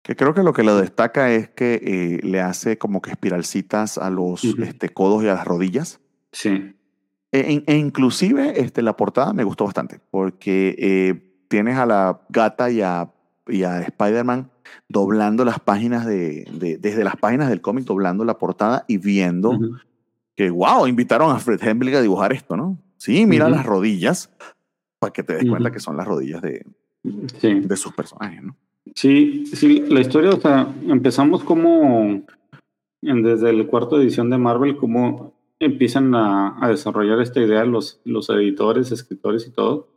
A: Que creo que lo que lo destaca es que eh, le hace como que espiralcitas a los este, codos y a las rodillas.
B: Sí.
A: E, e inclusive este, la portada me gustó bastante porque eh, tienes a la gata y a, y a Spider-Man doblando las páginas de, de- desde las páginas del cómic, doblando la portada y viendo que, wow, invitaron a Fred Hemblick a dibujar esto, ¿no? Sí, mira las rodillas para que te des cuenta que son las rodillas de,
B: Sí.
A: de sus personajes, ¿no?
B: Sí, sí, la historia, o sea, empezamos como desde el cuarto edición de Marvel, como empiezan a, a desarrollar esta idea los, los editores, escritores y todo.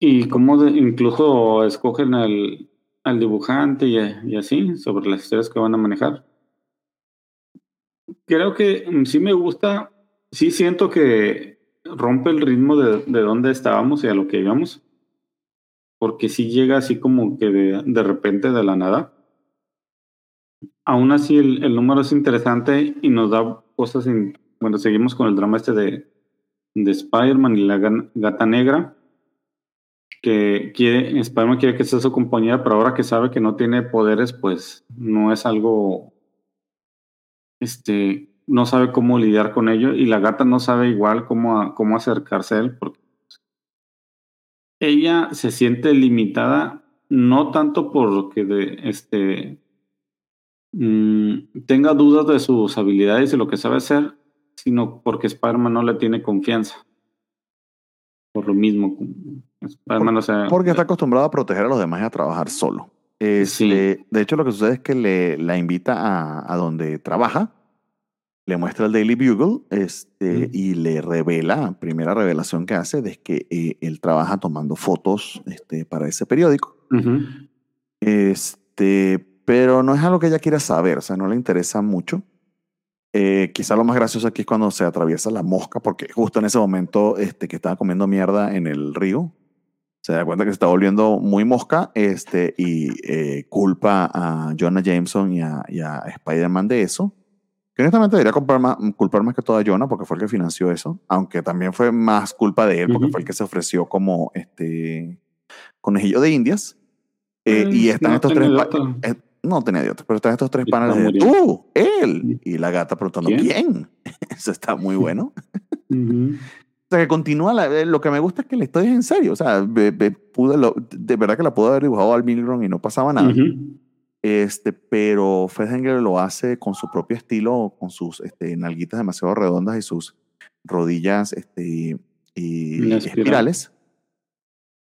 B: Y cómo de- incluso escogen al, al dibujante y, así, sobre las historias que van a manejar. Creo que mm, sí me gusta, sí siento que rompe el ritmo de, de dónde estábamos y a lo que íbamos porque sí llega así como que de, de repente de la nada. Aún así el, el número es interesante y nos da cosas, bueno, seguimos con el drama este de, de Spider-Man y la gata negra, que quiere, Spider-Man quiere que sea su compañera, pero ahora que sabe que no tiene poderes, pues no es algo, este, no sabe cómo lidiar con ello y la gata no sabe igual cómo, cómo acercarse a él, porque ella se siente limitada no tanto porque de, este mm, tenga dudas de sus habilidades y lo que sabe hacer, sino porque Spider-Man no le tiene confianza. Por lo mismo, Spider-Man, o sea,
A: Porque está acostumbrado a proteger a los demás y a trabajar solo. Este, De hecho, lo que sucede es que le, la invita a, a donde trabaja, le muestra el Daily Bugle este,
B: Mm.
A: y le revela, primera revelación que hace, es que eh, él trabaja tomando fotos este, para ese periódico.
B: ujú,
A: Este, pero no es algo que ella quiera saber, o sea, no le interesa mucho. Eh, quizá lo más gracioso aquí es cuando se atraviesa la mosca, porque justo en ese momento este, que estaba comiendo mierda en el río, se da cuenta que se está volviendo muy mosca este, y eh, culpa a Jonah Jameson y a, a Spider-Man de eso. Que honestamente debería culpar más, culpar más que todo a Jonah porque fue el que financió eso, aunque también fue más culpa de él porque fue el que se ofreció como este conejillo de indias. Eh,
B: Mm,
A: y están
B: no
A: estos tres... eh, no tenía otro, pero están estos tres paneles de tú, él. Y la gata preguntando,
B: ¿Quién?
A: ¿quién? Eso está muy bueno.
B: Ujú.
A: O sea, que continúa, la- eh, lo que me gusta es que la historia es en serio. O sea, ve- ve- pude lo- de verdad que la pudo haber dibujado Al Milgrom y no pasaba nada.
B: Ujú.
A: Este, pero Fred Henger lo hace con su propio estilo, con sus este, nalguitas demasiado redondas y sus rodillas este, y espirales.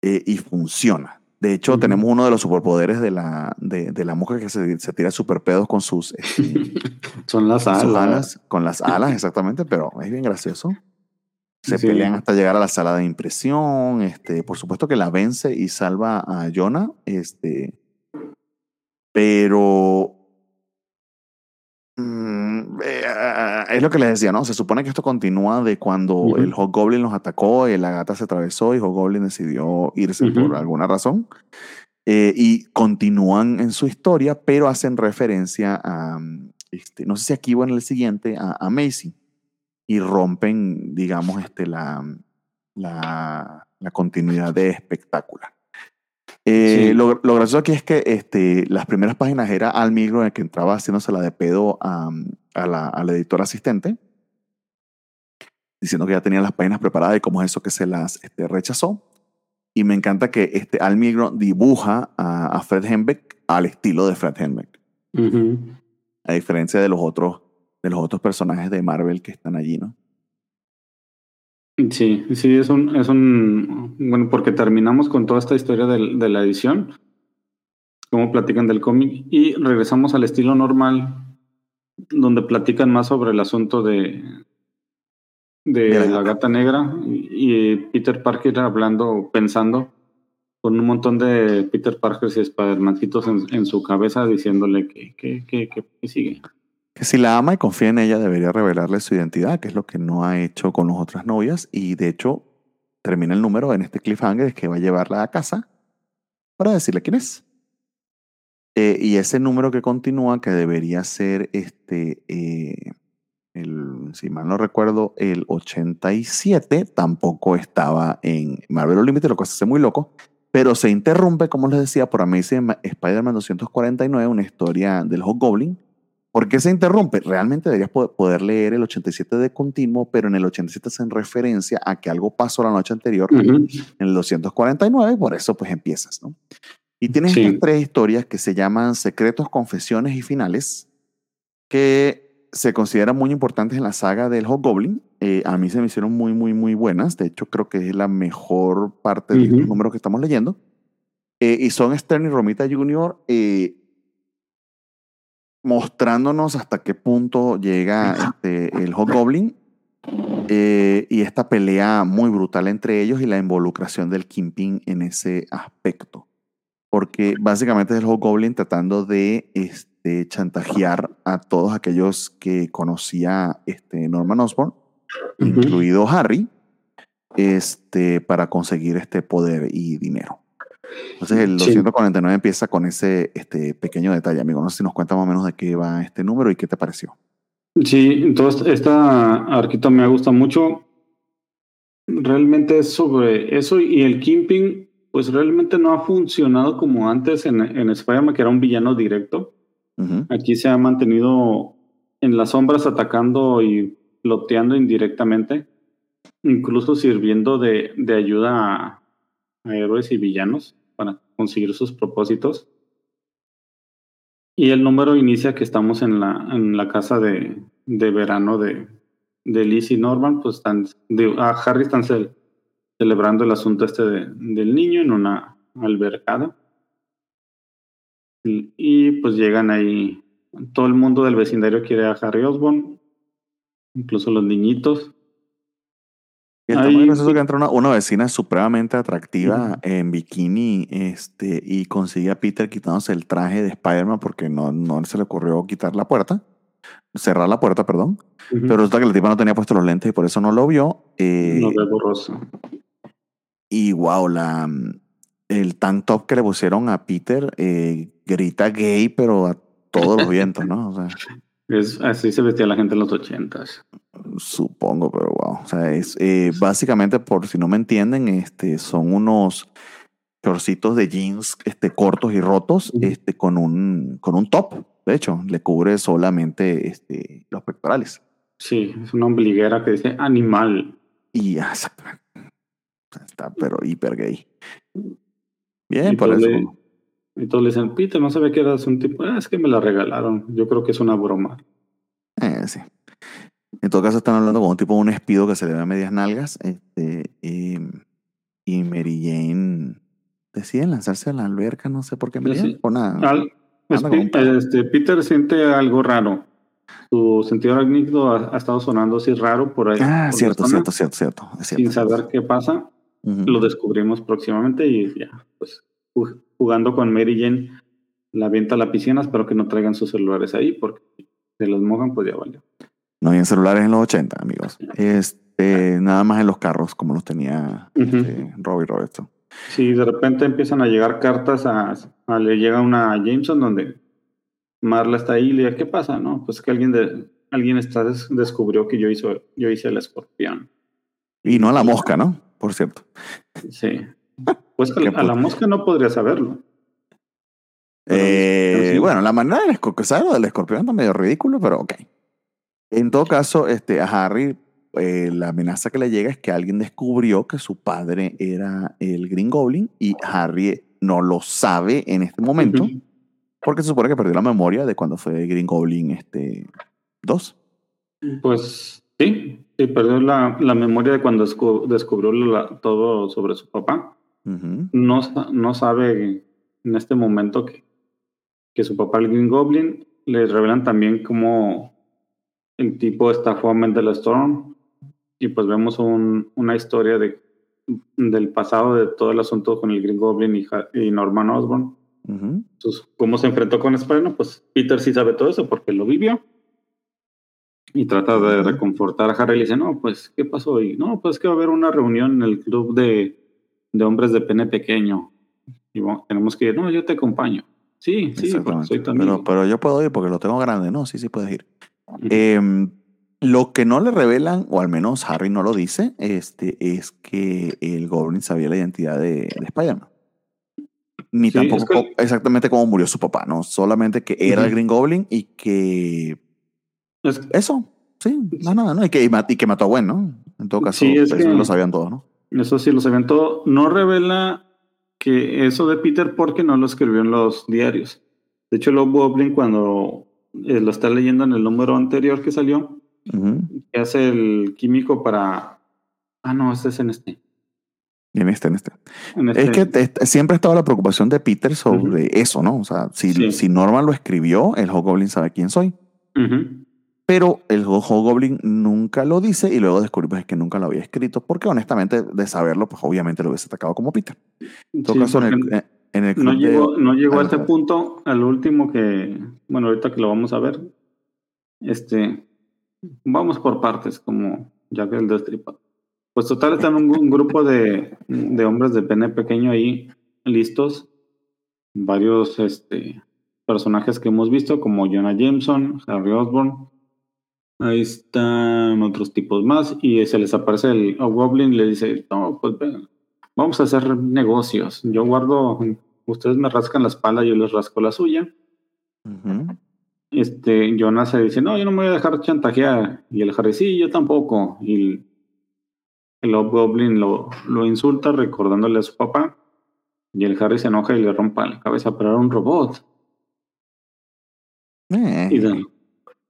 A: eh, y funciona. De hecho,
B: Ujú.
A: tenemos uno de los superpoderes de la, de, de la mosca que se, se tira super pedos con sus, este,
B: Son las
A: sus
B: alas.
A: alas, con las alas, exactamente, pero es bien gracioso. Se
B: Sí.
A: pelean hasta llegar a la sala de impresión. Este, por supuesto que la vence y salva a Jonah. Este, pero mm, eh, es lo que les decía, ¿no? Se supone que esto continúa de cuando el Hobgoblin los atacó y la gata se atravesó y Hobgoblin decidió irse por alguna razón. Eh, y continúan en su historia, pero hacen referencia a, mm, este, no sé si aquí o en el siguiente, a, a Macy. Y rompen, digamos, este, la, la, la continuidad de espectáculo. Eh,
B: Sí.
A: lo, lo gracioso aquí es que este, las primeras páginas era Al Migro el que entraba haciéndosela de pedo a, a la, a la editora asistente, diciendo que ya tenía las páginas preparadas y cómo es eso que se las este, rechazó. Y me encanta que este Al Migro dibuja a, a Fred Henbeck al estilo de Fred Henbeck, a diferencia de los otros, de los otros personajes de Marvel que están allí, ¿no?
B: Sí, sí, es un, es un, bueno, porque terminamos con toda esta historia de, la edición, cómo platican del cómic, y regresamos al estilo normal, donde platican más sobre el asunto de, de
A: la gata.
B: negra y, y Peter Parker hablando, pensando, con un montón de Peter Parkers y Spider-Mancitos en, en su cabeza diciéndole que, que, que- que sigue.
A: Que si la ama y confía en ella, debería revelarle su identidad, que es lo que no ha hecho con las otras novias. Y de hecho, termina el número en este cliffhanger, es que va a llevarla a casa para decirle quién es. Eh, y ese número que continúa, que debería ser este, eh, el, si mal no recuerdo, el 87, tampoco estaba en Marvel Unlimited, lo que hace muy loco. Pero se interrumpe, como les decía, por Amazing Spider-Man 249, una historia del Hobgoblin. ¿Por qué se interrumpe? Realmente deberías po- poder leer el 87 de continuo, pero en el 87 se en referencia a que algo pasó la noche anterior
B: Ujú.
A: en el 249, por eso pues empiezas, ¿no? Y tienes
B: Sí.
A: estas tres historias que se llaman Secretos, Confesiones y Finales, que se consideran muy importantes en la saga del Hobgoblin. Eh, a mí se me hicieron muy, muy, muy buenas. De hecho, creo que es la mejor parte de
B: Ujú.
A: los números que estamos leyendo. Eh, y son Stern y Romita Jr. eh, mostrándonos hasta qué punto llega este, el Hobgoblin eh, y esta pelea muy brutal entre ellos y la involucración del Kingpin en ese aspecto. Porque básicamente es el Hobgoblin tratando de este, chantajear a todos aquellos que conocía este, Norman Osborn, incluido Harry, este, para conseguir este poder y dinero. Entonces el
B: Sí.
A: 249 empieza con ese este, pequeño detalle, amigo. No sé si nos cuenta más o menos de qué va este número y qué te pareció.
B: Sí, entonces esta arquita me gusta mucho. Realmente es sobre eso y el Kingpin, pues realmente no ha funcionado como antes en, en Spider-Man, que era un villano directo. Aquí se ha mantenido en las sombras atacando y ploteando indirectamente, incluso sirviendo de, de ayuda a, a héroes y villanos para conseguir sus propósitos. Y el número inicia que estamos en la, en la casa de, de verano de, de Liz y Norman, pues están, a Harry están cel- celebrando el asunto este de- del niño en una albercada. Y, y, pues llegan ahí, todo el mundo del vecindario quiere a Harry Osborn, incluso los niñitos.
A: Y está
B: Ahí-
A: muy gracioso que entra una, una vecina supremamente atractiva en bikini este, y consigue a Peter quitándose el traje de Spider-Man porque no, no se le ocurrió quitar la puerta. cerrar la puerta, perdón. Pero resulta que la tipa no tenía puesto los lentes y por eso no lo vio. eh,
B: ve borroso.
A: y wow, la, el tank top que le pusieron a Peter eh, grita gay, pero a todos los vientos, ¿no? O sea,
B: Es, así se vestía la gente en los ochentas.
A: supongo, pero wow. O sea, es eh, básicamente, por si no me entienden, este, son unos chorcitos de jeans este, cortos y rotos este, con, un, con un top. De hecho, le cubre solamente este, los pectorales.
B: Sí, es una ombliguera que dice animal.
A: Y ah, exactamente. Está, pero hiper gay. Bien,
B: Y
A: por
B: todos
A: eso.
B: le- Y todos le dicen, Peter, no sabía que eras un tipo. "Ah, es que me la regalaron. Yo creo que es una broma.
A: Eh, sí. En todo caso, están hablando con un tipo de un espido que se le ve a medias nalgas. Este, y, y Mary Jane decide lanzarse a la alberca, no sé por qué. Mary
B: Sí.
A: Jane, por nada.
B: Al- este, Peter siente algo raro. Su sentido arácnido ha, ha estado sonando así raro por ahí.
A: Ah,
B: por
A: cierto, cierto, cierto, cierto.
B: Sin saber qué pasa.
A: Ujú.
B: Lo descubrimos próximamente y ya, pues jugando con Mary Jane, la avienta a la piscina. Espero que no traigan sus celulares ahí porque si se los mojan, pues ya valió.
A: No había celulares en los 80, amigos. Este, nada más en los carros, como los tenía
B: Ujú.
A: este, Robbie Robertson.
B: Si de repente empiezan a llegar cartas a, a- le llega una a Jameson donde Marla está ahí y le dice, ¿qué pasa? No, pues que alguien de alguien está des- descubrió que yo hizo, yo hice el escorpión.
A: Y no a la mosca, ¿no? Por cierto.
B: Sí. Pues a, a la mosca no podría saberlo.
A: Eh,
B: pero sí.
A: Bueno, la manera del escorpión, del escorpión está medio ridículo, pero ok. En todo caso, este, a Harry, eh, la amenaza que le llega es que alguien descubrió que su padre era el Green Goblin y Harry no lo sabe en este momento porque se supone que perdió la memoria de cuando fue Green Goblin este, 2.
B: Pues sí, sí, perdió la, la memoria de cuando descu- descubrió la- todo sobre su papá. No, no sabe en este momento que, que su papá, el Green Goblin, le revelan también cómo el tipo estafó a Mendel Storm. Y pues vemos un- una historia de, del pasado de todo el asunto con el Green Goblin y, y Norman Osborn.
A: Ujú.
B: Entonces, ¿cómo se enfrentó con Spider-Man? Pues Peter sí sabe todo eso porque lo vivió. Y trata de reconfortar a Harry y le dice, no, pues, ¿qué pasó? Y no, pues que va a haber una reunión en el club de, de hombres de pene pequeño. Y bueno, tenemos que ir, no, yo te acompaño. Sí, sí, porque
A: Exactamente.
B: soy amigo.
A: Pero, pero yo puedo ir porque lo tengo grande. No, sí, sí puedes ir. Em, lo que no le revelan, o al menos Harry no lo dice, este, es que el Goblin sabía la identidad de, de Spider-Man. Ni
B: Sí,
A: tampoco
B: es que-
A: exactamente cómo murió su papá, ¿no? Solamente que era el
B: Ujú.
A: Green Goblin y que
B: Es-
A: eso, sí, más nada, ¿no? Y que, y y que mató a Gwen, ¿no? En todo caso,
B: Sí, es
A: eso
B: que-
A: lo sabían todos, ¿no?
B: Eso sí lo sabían todo. No revela que eso de Peter porque no lo escribió en los diarios. De hecho, Lobo Goblin cuando eh, lo está leyendo en el número anterior que salió, que hace el químico para... Ah, no, este es en este.
A: En este, en este.
B: En
A: Es
B: este.
A: que te- siempre estaba la preocupación de Peter sobre eso, ¿no? O sea, si,
B: Sí.
A: si Norman lo escribió, el Hobgoblin sabe quién soy.
B: Ujú.
A: Pero el Hobgoblin nunca lo dice y luego descubrimos que nunca lo había escrito porque honestamente de saberlo, pues obviamente lo hubiese atacado como Peter. En todo
B: Sí,
A: caso, en el, en el
B: no
A: de-
B: llegó, no llegó a este punto, al último que, bueno, ahorita que lo vamos a ver, este, vamos por partes, como ya que el destripado. Pues total, están un, un grupo de, de hombres de pene pequeño ahí listos, varios este, personajes que hemos visto, como Jonah Jameson, Harry Osborn, ahí están otros tipos más, y se les aparece el Goblin y le dice, no, pues ven, vamos a hacer negocios. Yo guardo, ustedes me rascan la espalda, yo les rasco la suya. Este, Jonas se dice, no, yo no me voy a dejar chantajear. Y el Harry, sí, yo tampoco. Y el, Hobgoblin lo, lo insulta recordándole a su papá. Y el Harry se enoja y le rompa la cabeza, pero era un robot.
A: Eh,
B: Y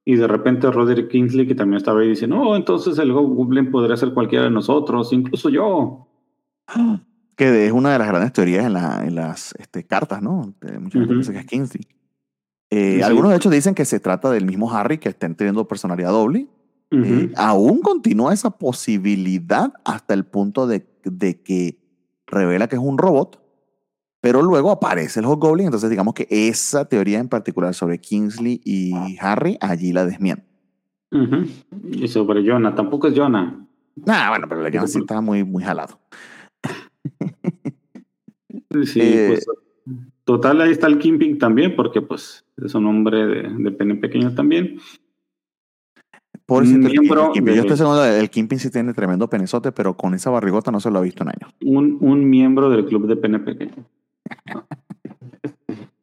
B: y de repente Roderick Kingsley, que también estaba ahí, dice, no, entonces el Goblin podría ser cualquiera de nosotros, incluso yo.
A: Que es una de las grandes teorías en, la- en las este, cartas, ¿no? Mucha gente
B: Ujú.
A: piensa que es Kingsley. Eh,
B: Sí.
A: Algunos de hecho dicen que se trata del mismo Harry que estén teniendo personalidad doble.
B: Ujú.
A: Eh, aún continúa esa posibilidad hasta el punto de, de que revela que es un robot Pero luego aparece el Hobgoblin, entonces digamos que esa teoría en particular sobre Kingsley y Harry, allí la desmiente.
B: Ujú. Y sobre Jonah, tampoco es Jonah.
A: Nah, bueno, pero el guion sí estaba muy, muy jalado.
B: Sí,
A: Eh,
B: pues total, ahí está el Kimping también, porque pues es un hombre de, de pene pequeño también.
A: Pobrecito el
B: Miembro
A: Kingpin.
B: de-
A: Yo estoy seguro el Kingpin sí tiene tremendo penezote, pero con esa barrigota no se lo ha visto en años.
B: Un, un miembro del club de pene pequeño.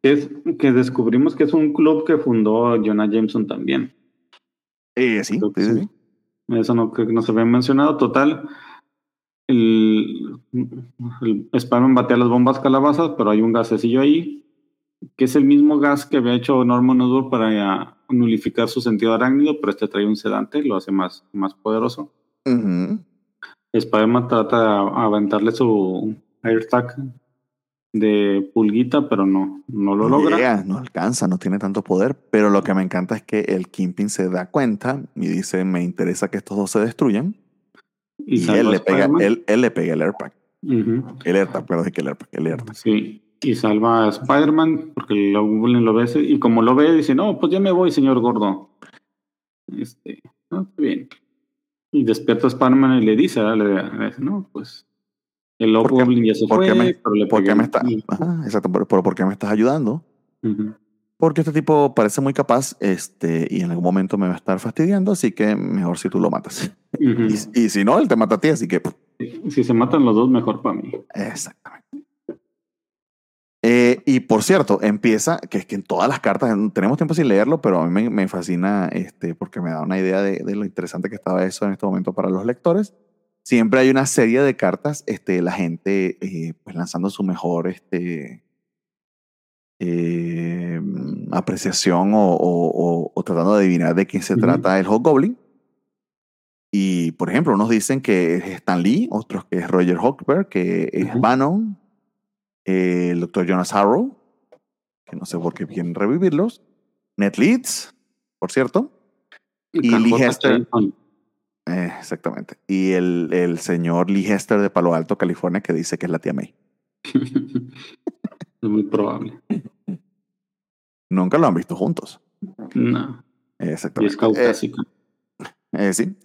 B: Es que descubrimos que es un club que fundó Jonah Jameson también.
A: Eh, sí, sí, sí.
B: Eso no, creo que no se había mencionado. Total, el, el Spider-Man batea las bombas calabazas, pero hay un gasecillo ahí, que es el mismo gas que había hecho Norman Osborn para eh, nulificar su sentido arácnido, pero este trae un sedante, lo hace más, más poderoso. Spider-Man trata de aventarle su AirTag de pulguita, pero no, no lo
A: No
B: logra.
A: llega, no alcanza, no tiene tanto poder. Pero lo que me encanta es que el Kingpin se da cuenta y dice: Me interesa que estos dos se destruyan.
B: Y,
A: él, le pega, él, él le pega el AirTag.
B: Ujú.
A: El AirTag, perdón, es que el AirTag, el AirTag.
B: Sí, y salva a Spider-Man porque Goblin lo ve y como lo ve dice, no, pues ya me voy, señor gordo. Este, no, bien. Y despierta a Spider-Man y le dice, ¿verdad? le, le dice, no, pues el
A: ¿Por qué-
B: Goblin ya se
A: por
B: fue,
A: me-
B: pero le
A: ¿Por qué
B: pegué
A: me está, ajá, exacto, pero, pero ¿por qué me estás ayudando?
B: Ujú.
A: Porque este tipo parece muy capaz este, y en algún momento me va a estar fastidiando, así que mejor si tú lo matas.
B: Ujú.
A: Y, y si no, él te mata a ti, así que...
B: Si se matan los dos, mejor para mí.
A: Exactamente. Eh, y por cierto, empieza, que es que en todas las cartas, tenemos tiempo sin leerlo, pero a mí me, me fascina este, porque me da una idea de, de lo interesante que estaba eso en este momento para los lectores. Siempre hay una serie de cartas, este, la gente eh, pues lanzando su mejor este, eh, apreciación o, o- o- o tratando de adivinar de quién se trata el Hobgoblin. Y, por ejemplo, unos dicen que es Stan Lee, otros que es Roger Hochberg, que es. Bannon, eh, el doctor Jonas Harrow, que no sé por qué quieren revivirlos, Ned Leeds, por cierto, Y Lee Hester. Eh, exactamente, y el, el señor Lee Hester de Palo Alto, California, que dice que es la tía May.
B: es muy probable.
A: Nunca lo han visto juntos.
B: No, y
A: Exactamente.
B: es caucásico.
A: Eh, eh, sí.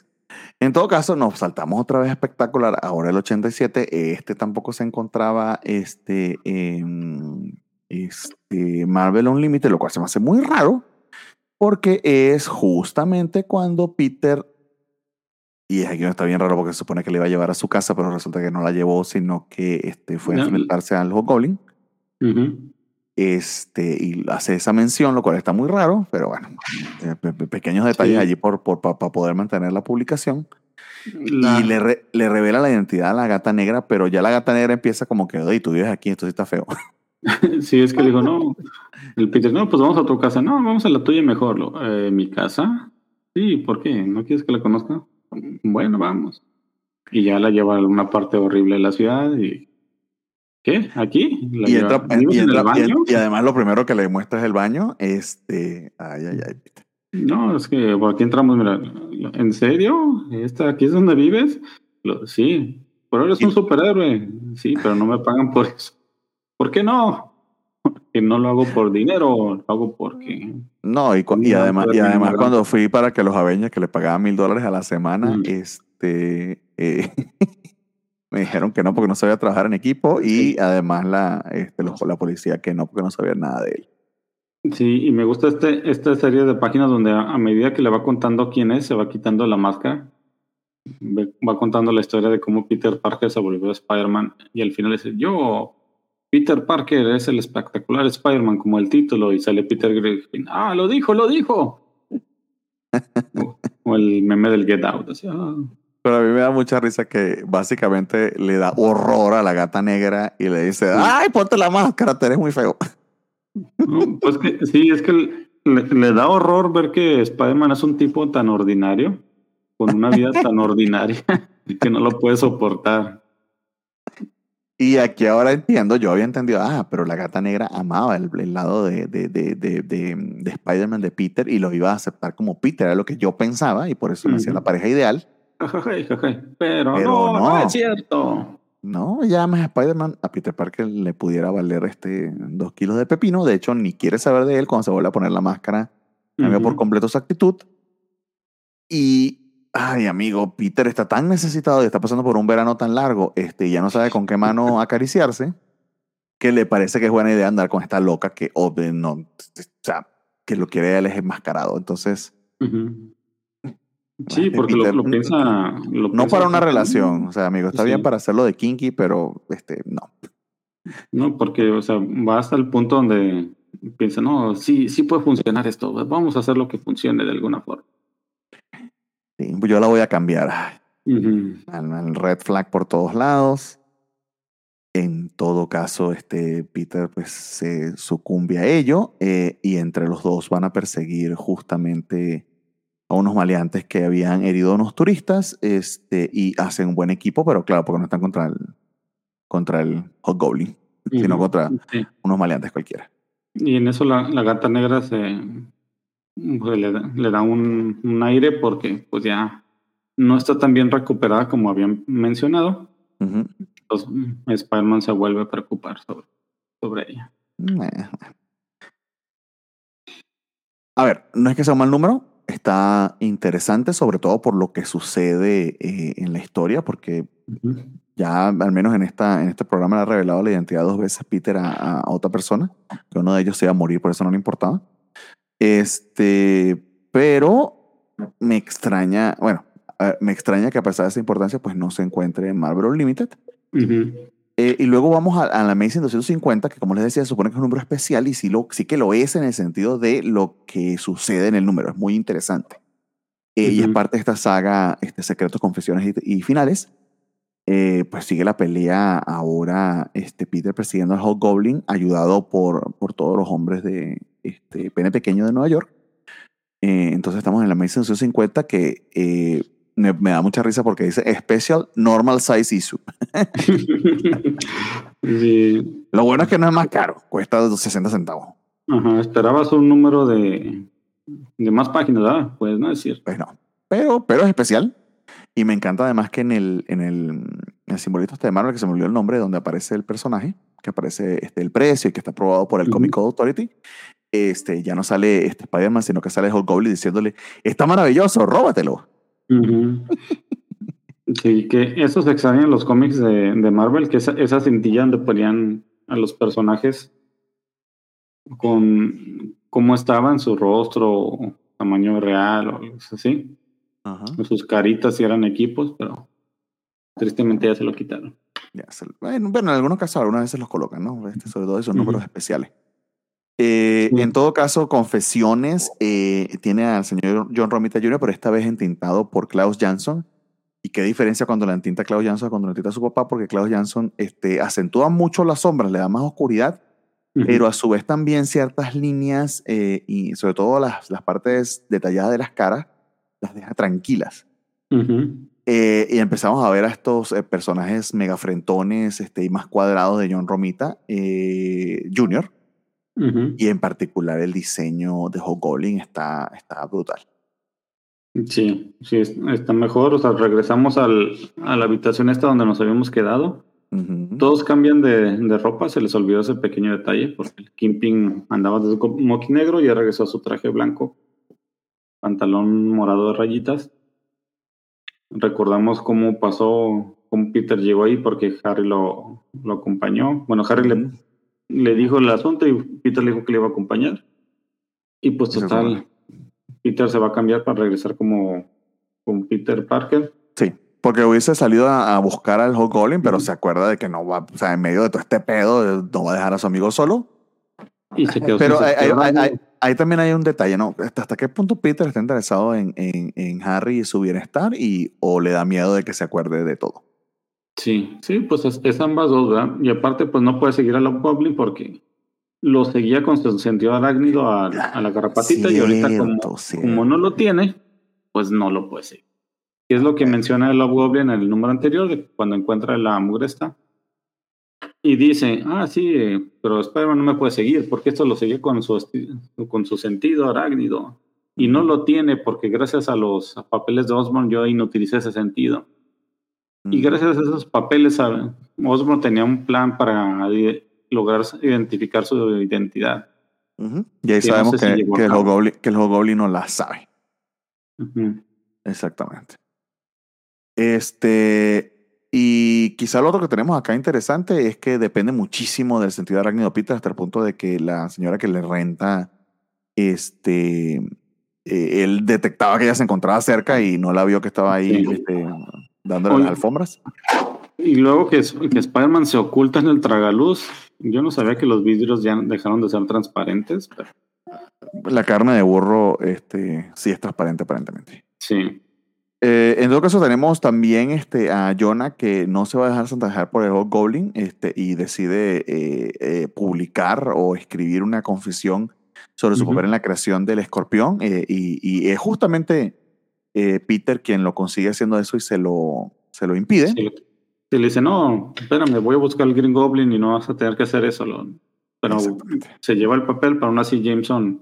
A: En todo caso, nos saltamos otra vez espectacular. Ahora el 87, este tampoco se encontraba este, en este Marvel Unlimited, lo cual se me hace muy raro, porque es justamente cuando Peter, y es aquí donde está bien raro porque se supone que le iba a llevar a su casa, pero resulta que no la llevó, sino que este, fue a enfrentarse al Hobgoblin.
B: Ujú.
A: Este, y hace esa mención, lo cual está muy raro, pero bueno, eh, pe- pe- pequeños detalles
B: Sí.
A: allí por, por, para poder mantener la publicación.
B: La-
A: Y le, re- le revela la identidad a la gata negra, pero ya la gata negra empieza como que, oye, tú vives aquí, esto sí está feo.
B: Sí, es que le dijo, no. El Peter, no, pues vamos a tu casa. No, vamos a la tuya mejor. "Eh, ¿Mi casa? Sí, ¿por qué? ¿No quieres que la conozca? Bueno, vamos. Y ya la lleva a una parte horrible de la ciudad y... ¿Qué? ¿Aquí? La
A: Y,
B: lleva-
A: entra-
B: ¿Vives
A: y,
B: en
A: entra- y- además lo primero que le muestra es el baño. Este, ay, ay, ay.
B: No, es que por aquí entramos, mira. ¿En serio? ¿Esta, ¿Aquí es donde vives? Lo- sí. Pero eres
A: Y-
B: un superhéroe. Sí, pero no me pagan por eso. ¿Por qué no? Que no lo hago por dinero, lo hago porque...
A: No, y, cu- y además, y además cuando fui para que los Aveñas, que le pagaban mil dólares a la semana,
B: Mm.
A: este, eh, me dijeron que no porque no sabía trabajar en equipo y
B: Sí.
A: además la, este, los- la policía que no porque no sabía nada de él.
B: Sí, y me gusta este, esta serie de páginas donde a, a medida que le va contando quién es, se va quitando la máscara. Ve- Va contando la historia de cómo Peter Parker se volvió Spider-Man y al final dice, yo, Peter Parker es el espectacular Spider-Man como el título y sale Peter Griffin. Ah, lo dijo, lo dijo. o, o el meme del Get Out. así, "Ah".
A: Pero a mí me da mucha risa que básicamente le da horror a la gata negra y le dice, ay, ponte la máscara, te eres muy feo.
B: No, pues que sí, es que le, le da horror ver que Spider-Man es un tipo tan ordinario, con una vida tan ordinaria, que no lo puede soportar.
A: Y aquí ahora entiendo, yo había entendido, ah, pero la gata negra amaba el, el lado de, de, de, de, de, de Spider-Man de Peter y lo iba a aceptar como Peter, era lo que yo pensaba y por eso me hacía
B: Ujú.
A: la pareja ideal.
B: Pero,
A: Pero
B: no, no,
A: no.
B: es cierto.
A: no llames a Spider-Man, a Peter Parker le pudiera valer este dos kilos de pepino. De hecho, ni quiere saber de él cuando se vuelve a poner la máscara. Cambia por
B: Ujú.
A: completo su actitud. Y, ay, amigo, Peter está tan necesitado y está pasando por un verano tan largo, este, y ya no sabe con qué mano acariciarse, que le parece que es buena idea andar con esta loca que, obvio, no, o sea, que lo quiere él es enmascarado. Entonces.
B: Sí, porque lo,
A: Peter,
B: lo piensa. lo
A: no
B: piensa
A: para una relación, o sea, amigo, está bien
B: Sí.
A: para hacerlo de kinky, pero, este, no.
B: No, porque, o sea, va hasta el punto donde piensa, no, sí, sí puede funcionar esto, vamos a hacer lo que funcione de alguna forma.
A: Sí, yo la voy a cambiar. Al- al red flag por todos lados. En todo caso, este Peter pues se sucumbe a ello eh, y entre los dos van a perseguir justamente a unos maleantes que habían herido a unos turistas este, y hacen un buen equipo, pero claro, porque no están contra el, contra el Hobgoblin, sino
B: Ujú.
A: contra
B: Sí.
A: unos maleantes cualquiera.
B: Y en eso la, la gata negra se pues, le, da- le da un, un aire porque pues ya no está tan bien recuperada como habían mencionado. Entonces mm, Spider-Man se vuelve a preocupar sobre, sobre ella.
A: A ver, no es que sea un mal número, está interesante, sobre todo por lo que sucede eh, en la historia, porque ya al menos en, esta, en este programa le ha revelado la identidad dos veces Peter a, a otra persona, que uno de ellos se iba a morir, por eso no le importaba. Este, pero me extraña, bueno, a ver, me extraña que a pesar de esa importancia, pues no se encuentre en Marvel Unlimited.
B: Ujú.
A: Eh, y luego vamos a, a la Amazing 250, que como les decía, se supone que es un número especial y sí, lo, sí que lo es en el sentido de lo que sucede en el número. Es muy interesante. Eh, Y es parte de esta saga, este, Secretos, Confesiones y, y Finales. Eh, pues sigue la pelea ahora este, Peter persiguiendo al Hobgoblin, ayudado por, por todos los hombres de este, Pene Pequeño de Nueva York. Eh, entonces estamos en la Amazing 250 que eh, me, me da mucha risa porque dice Special Normal Size Issue.
B: Sí.
A: Lo bueno es que no es más caro, cuesta 60 centavos.
B: Ajá, esperabas un número de, de más páginas, ¿verdad? Pues no es cierto.
A: Pues no. Pero, pero es especial. Y me encanta además que en el, en el, en el simbolito este de Marvel, que se me olvidó el nombre, donde aparece el personaje, que aparece este, el precio y que está aprobado por el
B: Ujú.
A: Comic Code Authority, este, ya no sale este Spider-Man, sino que sale Hulk Goblin diciéndole, está maravilloso, róbatelo.
B: Sí, que eso se extraña en los cómics de, de Marvel, que esa, esa cintilla donde ponían a los personajes con cómo estaban, su rostro, tamaño real o algo así,
A: Ajá.
B: sus caritas si eran equipos, pero tristemente ya se lo quitaron.
A: Ya, se- bueno, bueno, en algunos casos algunas veces los colocan, ¿no? Este, sobre todo esos números especiales. Eh,
B: Sí.
A: En todo caso, Confesiones eh, tiene al señor John Romita Jr., pero esta vez entintado por Klaus Jansson. ¿Y qué diferencia cuando la entinta Klaus Jansson cuando la entinta su papá? Porque Klaus Jansson este, acentúa mucho las sombras, le da más oscuridad, pero a su vez también ciertas líneas eh, y sobre todo las, las partes detalladas de las caras las deja tranquilas. Eh, y empezamos a ver a estos eh, personajes megafrentones este, y más cuadrados de John Romita eh, Jr.
B: Ujú.
A: Y en particular el diseño de Hobgoblin está, está brutal.
B: Sí, sí, es- está mejor. O sea, regresamos al, a la habitación esta donde nos habíamos quedado. Todos cambian de, de ropa, se les olvidó ese pequeño detalle, porque el Kingpin andaba de moqui negro y ya regresó a su traje blanco, pantalón morado de rayitas. Recordamos cómo pasó, cómo Peter llegó ahí, porque Harry lo, lo acompañó. Bueno, Harry le dijo el asunto y Peter le dijo que le iba a acompañar. Y pues total. Peter se va a cambiar para regresar como, como Peter Parker.
A: Sí, porque hubiese salido a, a buscar al Hobgoblin, pero
B: Ujú.
A: se acuerda de que no va, o sea, en medio de todo este pedo, no va a dejar a su amigo solo.
B: Y se quedó
A: Pero hay- hay-
B: cerebro.
A: hay- hay- ahí también hay un detalle, ¿no? ¿Hasta, hasta qué punto Peter está interesado en, en, en Harry y su bienestar y o le da miedo de que se acuerde de todo?
B: Sí, sí, pues es, es ambas dos, ¿verdad? Y aparte, pues no puede seguir a la Goblin porque lo seguía con su sentido arácnido a, a la garrapatita y ahorita como, como no lo tiene, pues no lo puede seguir. Y es lo que menciona el Goblin en el número anterior, de cuando encuentra la mugresta. Y dice, ah, sí, pero Spider-Man no me puede seguir porque esto lo seguía con su, con su sentido arácnido. Y no lo tiene porque gracias a los papeles de Osborn yo inutilicé ese sentido. Y gracias a esos papeles, ¿sabe? Osborn tenía un plan para lograr identificar su identidad.
A: Ujú. Y ahí
B: que no
A: sabemos
B: sé
A: que, el
B: cabo.
A: Hobgoblin, que el no la sabe. Exactamente. Este, y quizá lo otro que tenemos acá interesante es que depende muchísimo del sentido arácnido Peter hasta el punto de que la señora que le renta, este, eh, él detectaba que ella se encontraba cerca y no la vio que estaba ahí
B: Sí.
A: este, dándole
B: Oye.
A: las alfombras.
B: Y luego que, que Spider-Man se oculta en el tragaluz. Yo no sabía que los vidrios ya dejaron de ser transparentes, pero
A: La carne de burro, este, sí es transparente aparentemente.
B: sí.
A: Eh, en todo caso, tenemos también este, a Jonah que no se va a dejar chantajear por el Hobgoblin este, y decide eh, eh, publicar o escribir una confesión sobre su papel en la creación del escorpión. eh, y, y es justamente eh, Peter quien lo consigue haciendo eso y se lo, se lo impide.
B: Sí, sí, le dice, no, espérame, voy a buscar al Green Goblin y no vas a tener que hacer eso. lo- Pero se lleva el papel, pero aún así Jameson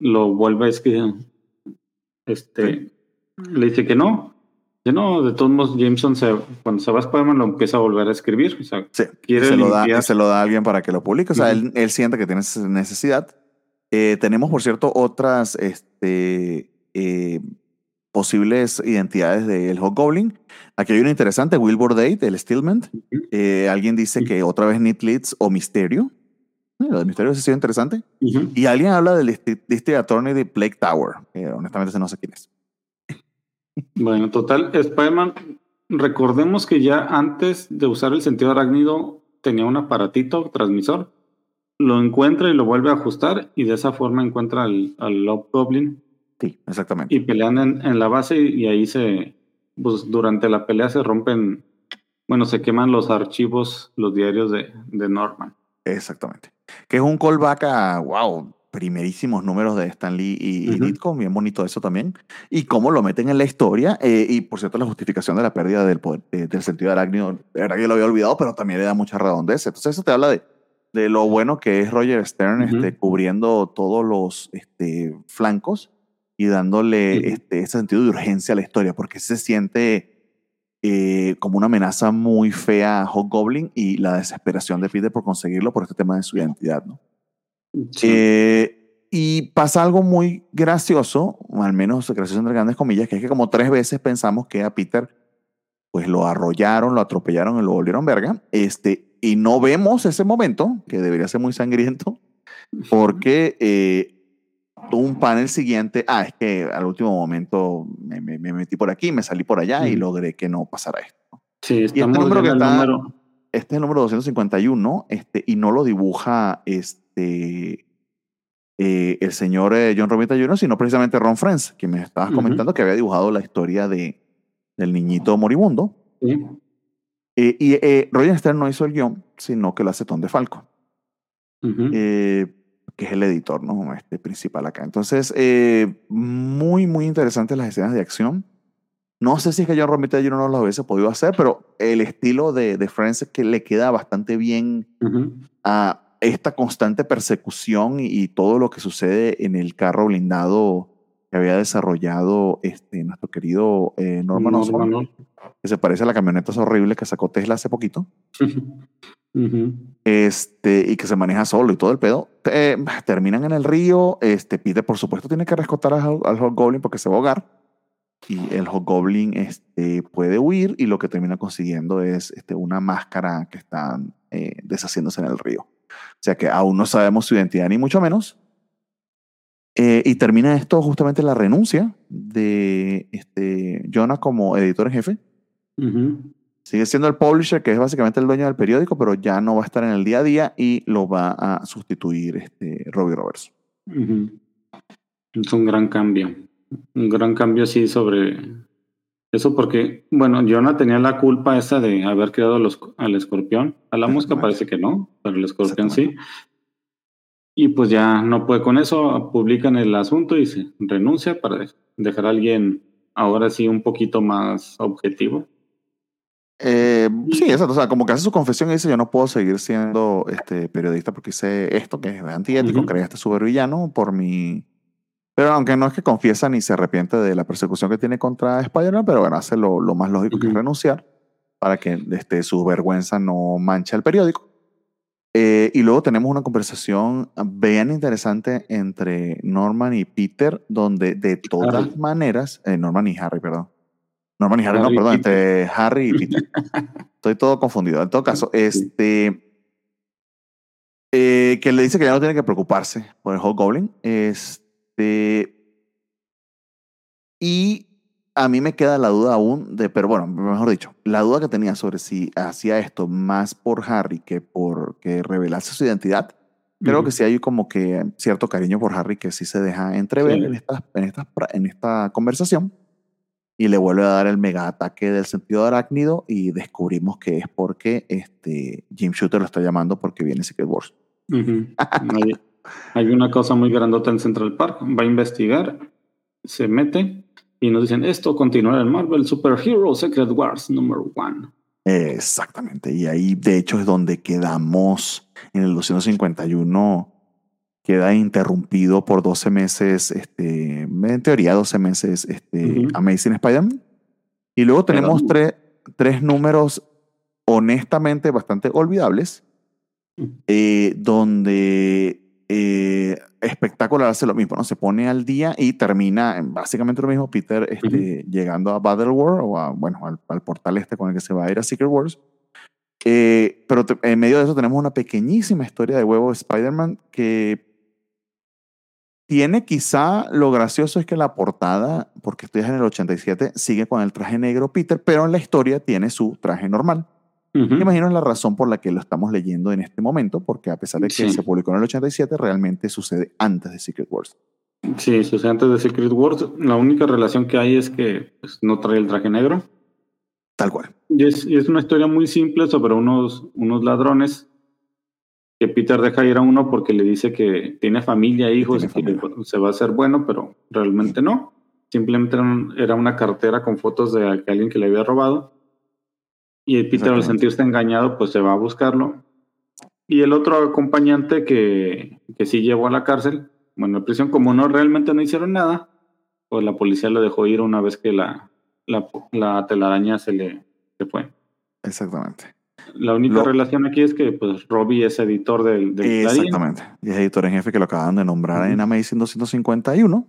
B: lo vuelve a escribir. Este, le dice que no. Que no, de todos modos, Jameson se, cuando se va a Spider-Man lo empieza a volver a escribir. O sea,
A: Sí,
B: quiere
A: se lo, da, se lo da a alguien para que lo publique. O sea, él, él siente que tiene esa necesidad. Eh, tenemos, por cierto, otras este, eh, posibles identidades del Hobgoblin. Aquí hay una interesante, Wilbur Date, el Stillman. Eh, alguien dice que otra vez Nick Leeds o Misterio. Eh, Lo de Misterio sí ha sido interesante.
B: Ujú.
A: Y alguien habla del District Attorney de Plague Tower. que honestamente no sé quién es.
B: Bueno, total, Spider-Man, recordemos que ya antes de usar el sentido arácnido tenía un aparatito transmisor, lo encuentra y lo vuelve a ajustar y de esa forma encuentra al, al Goblin
A: Sí, exactamente.
B: y pelean en, en la base y, y ahí se, pues durante la pelea se rompen, bueno, se queman los archivos, los diarios de, de Norman.
A: Exactamente. Que es un callback a, wow, primerísimos números de Stan Lee y, y
B: Ujú.
A: Ditko, bien bonito eso también. Y cómo lo meten en la historia. eh, y por cierto, la justificación de la pérdida del, poder- eh, del sentido arácnido, de verdad que yo lo había olvidado, pero también le da mucha redondez. Entonces, eso te habla de, de lo bueno que es Roger Stern
B: Ujú.
A: este, cubriendo todos los este, flancos y dándole este, ese sentido de urgencia a la historia, porque se siente eh, como una amenaza muy fea a Hobgoblin y la desesperación de Peter por conseguirlo por este tema de su identidad, ¿no?
B: Sí.
A: Eh, y pasa algo muy gracioso, al menos gracioso entre grandes comillas, que es que como tres veces pensamos que a Peter pues lo arrollaron, lo atropellaron y lo volvieron verga, este, y no vemos ese momento, que debería ser muy sangriento, porque eh, tuvo un panel siguiente, ah, es que al último momento me, me- me metí por aquí, me salí por allá y logré que no pasara esto.
B: Sí,
A: este
B: estamos
A: número que
B: el
A: está-
B: número.
A: Este es el número 251, este, y no lo dibuja este, eh, el señor eh, John Romita Jr., sino precisamente Ron Friends, que me estabas comentando que había dibujado la historia de, del niñito moribundo.
B: Sí.
A: Eh, y eh, Roger Stern no hizo el guion, sino que lo hace Tom DeFalco,
B: Ujú.
A: eh, que es el editor ¿no? este, principal acá. Entonces, eh, muy, muy interesantes las escenas de acción. No sé si es que John Romita Jr. no lo hubiese podido hacer, pero el estilo de, de Friends es que le queda bastante bien
B: Ujú.
A: a esta constante persecución y, y todo lo que sucede en el carro blindado que había desarrollado este, nuestro querido eh, Norman Osborn,
B: Norman
A: que se parece a la camioneta horrible que sacó Tesla hace poquito,
B: Ujú.
A: este, y que se maneja solo y todo el pedo. Eh, terminan en el río, este, Peter por supuesto tiene que rescatar al, al Hobgoblin porque se va a ahogar. Y el Hobgoblin este, puede huir y lo que termina consiguiendo es este, una máscara que está eh, deshaciéndose en el río. O sea que aún no sabemos su identidad ni mucho menos. Eh, y termina esto justamente la renuncia de este, Jonah como editor en jefe.
B: Ujú.
A: Sigue siendo el publisher, que es básicamente el dueño del periódico, pero ya no va a estar en el día a día y lo va a sustituir este Robbie Roberts.
B: Es un gran cambio. Un gran cambio, sí, sobre eso, porque, bueno, Jonah tenía la culpa esa de haber creado los, al escorpión. A la mosca parece que no, pero el escorpión sí. Y pues ya no puede con eso, publican el asunto y se renuncia para de- dejar a alguien ahora sí un poquito más objetivo.
A: Eh, sí, exacto. O sea, como que hace su confesión y dice: Yo no puedo seguir siendo este, periodista porque hice esto que es antiético,
B: Ujú.
A: creé este supervillano por mi, Pero aunque no es que confiesa ni se arrepiente de la persecución que tiene contra Spider-Man, pero bueno, hace lo, lo más lógico que es renunciar para que este, su vergüenza no manche el periódico. Eh, y luego tenemos una conversación bien interesante entre Norman y Peter, donde de todas
B: Harry.
A: maneras, eh, Norman y Harry, perdón. Norman y Harry,
B: Harry
A: no, perdón, entre Harry y Peter. Estoy todo confundido. En todo caso, este. eh, que le dice que ya no tiene que preocuparse por el Hobgoblin. Este. Y a mí me queda la duda aún de, pero bueno, mejor dicho, la duda que tenía sobre si hacía esto más por Harry que por que revelase su identidad. Creo que sí hay como que cierto cariño por Harry que sí se deja entrever
B: Sí.
A: en, esta, en, esta, pra- en esta conversación. Y le vuelve a dar el mega ataque del sentido arácnido y descubrimos que es porque este, Jim Shooter lo está llamando porque viene Secret Wars.
B: Hay, hay una cosa muy grandota en Central Park. Va a investigar, se mete y nos dicen: Esto continúa en Marvel Super Hero Secret Wars number one.
A: Exactamente. Y ahí, de hecho, es donde quedamos en el 251. Queda interrumpido por 12 meses, este, en teoría 12 meses, este,
B: Ujú.
A: Amazing Spider-Man. Y luego tenemos tres, tres números honestamente bastante olvidables, eh, donde eh, Espectacular hace lo mismo, ¿no? Se pone al día y termina en básicamente lo mismo, Peter este, llegando a Battle World o a, bueno, al, al portal este con el que se va a ir a Secret Wars. Eh, pero en medio de eso tenemos una pequeñísima historia de huevo de Spider-Man que tiene quizá lo gracioso es que la portada, porque estoy en el 87, sigue con el traje negro Peter, pero en la historia tiene su traje normal.
B: Ujú.
A: Me imagino la razón por la que lo estamos leyendo en este momento, porque a pesar de que
B: Sí.
A: se publicó en el 87, realmente sucede antes de Secret Wars.
B: Sí, sucede antes de Secret Wars. La única relación que hay es que pues, no trae el traje negro.
A: Tal cual.
B: Y es, y es una historia muy simple sobre unos, unos ladrones que Peter deja ir a uno porque le dice que tiene familia, hijos, y que se va a hacer bueno, pero realmente no. Simplemente era, un- era una cartera con fotos de alguien que le había robado. Y Peter al sentirse engañado, pues se va a buscarlo. Y el otro acompañante que, que sí llevó a la cárcel, bueno, en prisión, como no realmente no hicieron nada, pues la policía lo dejó ir una vez que la, la, la telaraña se le se fue.
A: Exactamente.
B: La única
A: Lo-
B: relación aquí es que pues Robbie es editor del, del Clarín.
A: Exactamente. Y es editor en jefe que lo acaban de nombrar
B: Ujú.
A: en Amazing 251.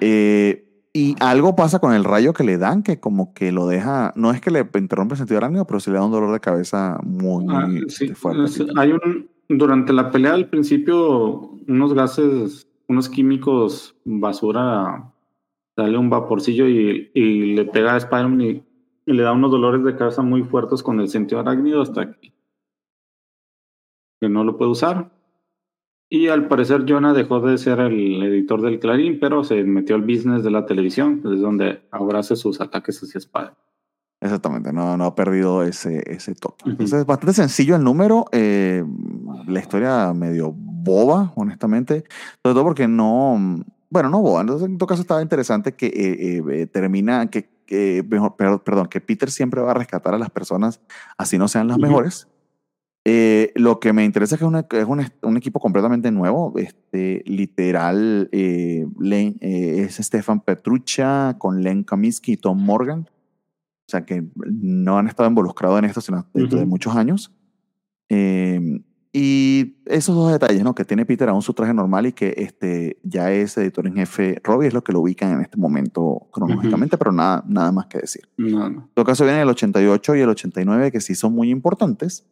A: Eh, y algo pasa con el rayo que le dan, que como que lo deja, no es que le interrumpe el sentido arácnido, pero sí le da un dolor de cabeza muy
B: Ah, sí,
A: este, fuerte.
B: hay un durante la pelea al principio unos gases, unos químicos basura, sale un vaporcillo y, y le pega a Spider-Man y, y le da unos dolores de cabeza muy fuertes con el sentido arácnido hasta que, que no lo puede usar. Y al parecer Jonah dejó de ser el editor del Clarín, pero se metió al business de la televisión, que es donde ahora hace sus ataques hacia Spider.
A: Exactamente, no, no ha perdido ese, ese toque.
B: Ujú.
A: Entonces es bastante sencillo el número, eh, la historia medio boba, honestamente, sobre todo porque no, bueno, no boba, entonces en todo caso estaba interesante que eh, eh, termina, que, que perdón, que Peter siempre va a rescatar a las personas, así no sean las mejores. Eh, lo que me interesa es que es, una- es un, un equipo completamente nuevo, este, literal, eh, Len- eh, es Stefan Petruccia con Len Kaminsky y Tom Morgan. O sea, que no han estado involucrados en esto sino dentro de
B: Ujú.
A: muchos años. Y esos dos detalles, ¿no? Que tiene Peter aún su traje normal y que este, ya es editor en jefe Robbie, es lo que lo ubican en este momento cronológicamente, pero nada, nada más que decir.
B: No, no.
A: En todo caso, viene el 88 y el 89, que sí son muy importantes,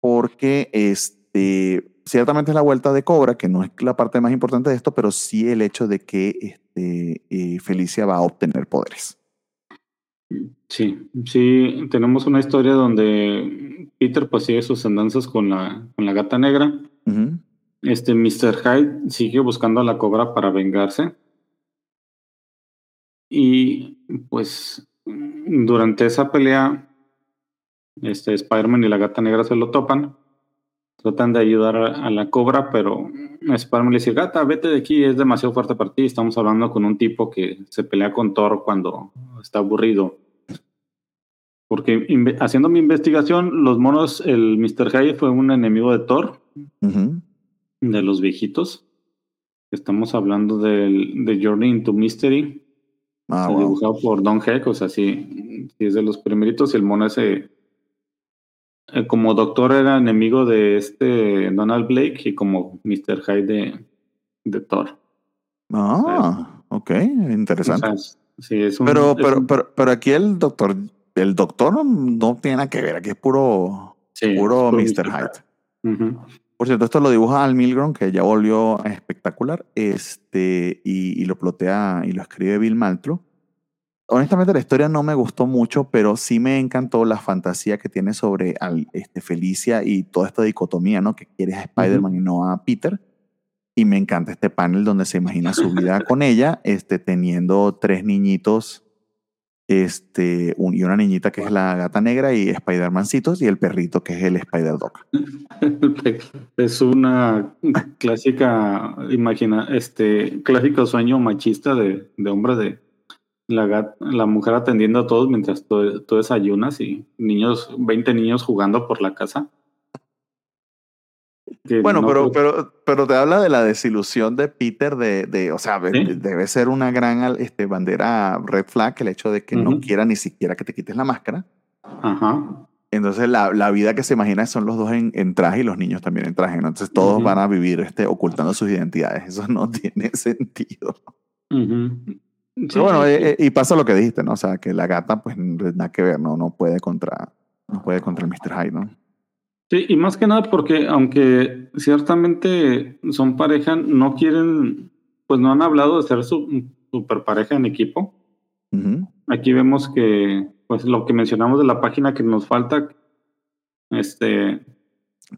A: porque este, ciertamente es la vuelta de Cobra, que no es la parte más importante de esto, pero sí el hecho de que este, eh, Felicia va a obtener poderes.
B: Sí, sí, tenemos una historia donde Peter pues sigue sus andanzas con la, con la gata negra. Este Mr. Hyde sigue buscando a la cobra para vengarse. Y pues durante esa pelea, este Spider-Man y la gata negra se lo topan. Tratan de ayudar a, a la cobra, pero Spider-Man le dice, gata, vete de aquí, es demasiado fuerte para ti. Estamos hablando con un tipo que se pelea con Thor cuando está aburrido. Porque haciendo mi investigación, los monos, el Mr. Hyde fue un enemigo de Thor, de los viejitos. Estamos hablando del, de Journey into Mystery,
A: Ah,
B: o sea,
A: wow.
B: dibujado por Don Heck, o sea, sí, sí es de los primeritos. Y el mono ese, eh, como doctor, era enemigo de este Donald Blake y como Mr. Hyde de, de Thor.
A: Ah, ok,
B: O
A: interesante.
B: sea, sí, es un,
A: pero,
B: es
A: pero,
B: un-
A: pero, pero aquí el doctor, el doctor no, tiene nada que ver, aquí es puro,
B: sí,
A: puro
B: es
A: Mr. Hyde. Por cierto, esto lo dibuja Al Milgrom, que ya volvió espectacular, este, y, y lo plotea y lo escribe Bill Maltro. Honestamente, la historia no me gustó mucho, pero sí me encantó la fantasía que tiene sobre al, este, Felicia y toda esta dicotomía, ¿no? Que quiere a Spider-Man y no a Peter. Y me encanta este panel donde se imagina su vida con ella, este, teniendo tres niñitos, este, un- y una niñita que es la gata negra y Spider-Mancitos, y el perrito que es el Spider-Dog.
B: Es una clásica, imagina, este clásico sueño machista de, de hombre de la, la mujer atendiendo a todos mientras tú, tú desayunas y niños, 20 niños jugando por la casa. Que
A: Bueno,
B: no
A: pero,
B: creo-
A: pero, pero te habla de la desilusión de Peter de, de o sea,
B: Sí.
A: debe ser una gran este, bandera red flag el hecho de que no
B: Ujú.
A: quiera ni siquiera que te quites la máscara.
B: Ajá.
A: Entonces la, la vida que se imagina son los dos en, en traje y los niños también en traje. ¿no? Entonces todos
B: Ujú.
A: van a vivir este, ocultando sus identidades. Eso no tiene sentido.
B: Ujú. Sí,
A: Pero bueno,
B: sí.
A: eh, eh, y pasa lo que dijiste, ¿no? O sea, que la gata pues nada que ver, ¿no? No puede contra, no puede contra el Mr. Hyde, ¿no?
B: Sí, y más que nada porque aunque ciertamente son pareja, no quieren, pues no han hablado de ser su super pareja en equipo. Aquí vemos que, pues lo que mencionamos de la página que nos falta, este,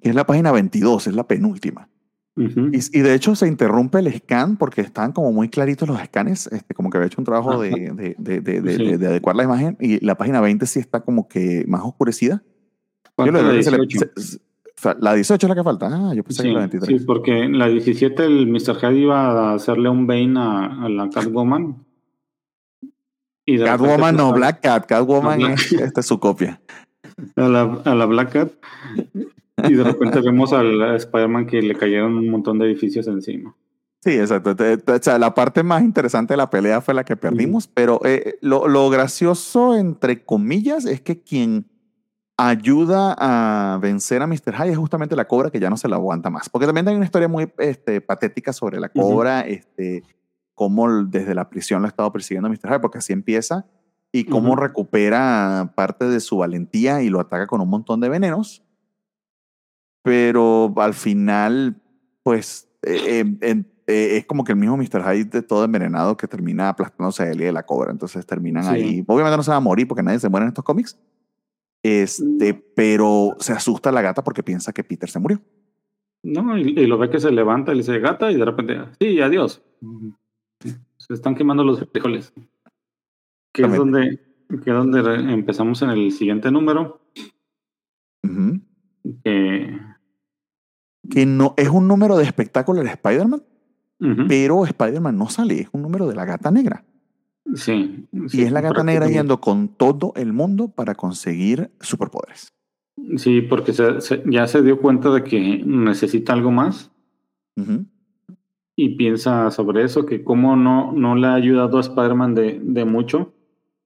A: Que es la página 22, es la penúltima. Y, y de hecho se interrumpe el scan porque están como muy claritos los escanes, este, como que había hecho un trabajo de, de, de,
B: Sí.
A: adecuar la imagen y la página 20 sí está como que más oscurecida. Yo le
B: la
A: veo que se le-
B: 18.
A: se- se- o sea, la 18 es la que falta. Ah, yo pensé que
B: Sí,
A: la 23.
B: sí, porque en la 17 el Mr. Hyde iba a hacerle un Bane a, a la Catwoman. Y
A: Catwoman no, Black Cat. Catwoman
B: Black-
A: es esta es su copia.
B: a la, a la Black Cat. Y de repente vemos al a Spider-Man que le cayeron un montón de edificios encima.
A: Sí, exacto. O sea, la parte más interesante de la pelea fue la que perdimos, pero eh, lo, lo gracioso, entre comillas, es que quien ayuda a vencer a Mr. Hyde es justamente la cobra que ya no se la aguanta más. Porque también hay una historia muy este, patética sobre la cobra, este, cómo desde la prisión lo ha estado persiguiendo a Mr. Hyde, porque así empieza, y cómo
B: Ujú.
A: recupera parte de su valentía y lo ataca con un montón de venenos. Pero al final, pues, eh, eh, eh, es como que el mismo Mr. Hyde de todo envenenado que termina aplastándose a él y de la cobra. Entonces terminan
B: Sí.
A: ahí. Obviamente no se va a morir porque nadie se muere en estos cómics. Este, pero se asusta la gata porque piensa que Peter se murió.
B: No, y, y lo ve que se levanta y le dice gata y de repente, sí, adiós. Se están quemando los frijoles. Que es donde, que es donde empezamos en el siguiente número. Que,
A: Que no es un número de espectáculo de Spider-Man, pero Spider-Man no sale, es un número de la gata negra.
B: sí,
A: Y
B: sí,
A: es la gata negra yendo con todo el mundo para conseguir superpoderes.
B: Sí, porque se- se- ya se dio cuenta de que necesita algo más y piensa sobre eso, que cómo no, no le ha ayudado a Spider-Man de, de mucho.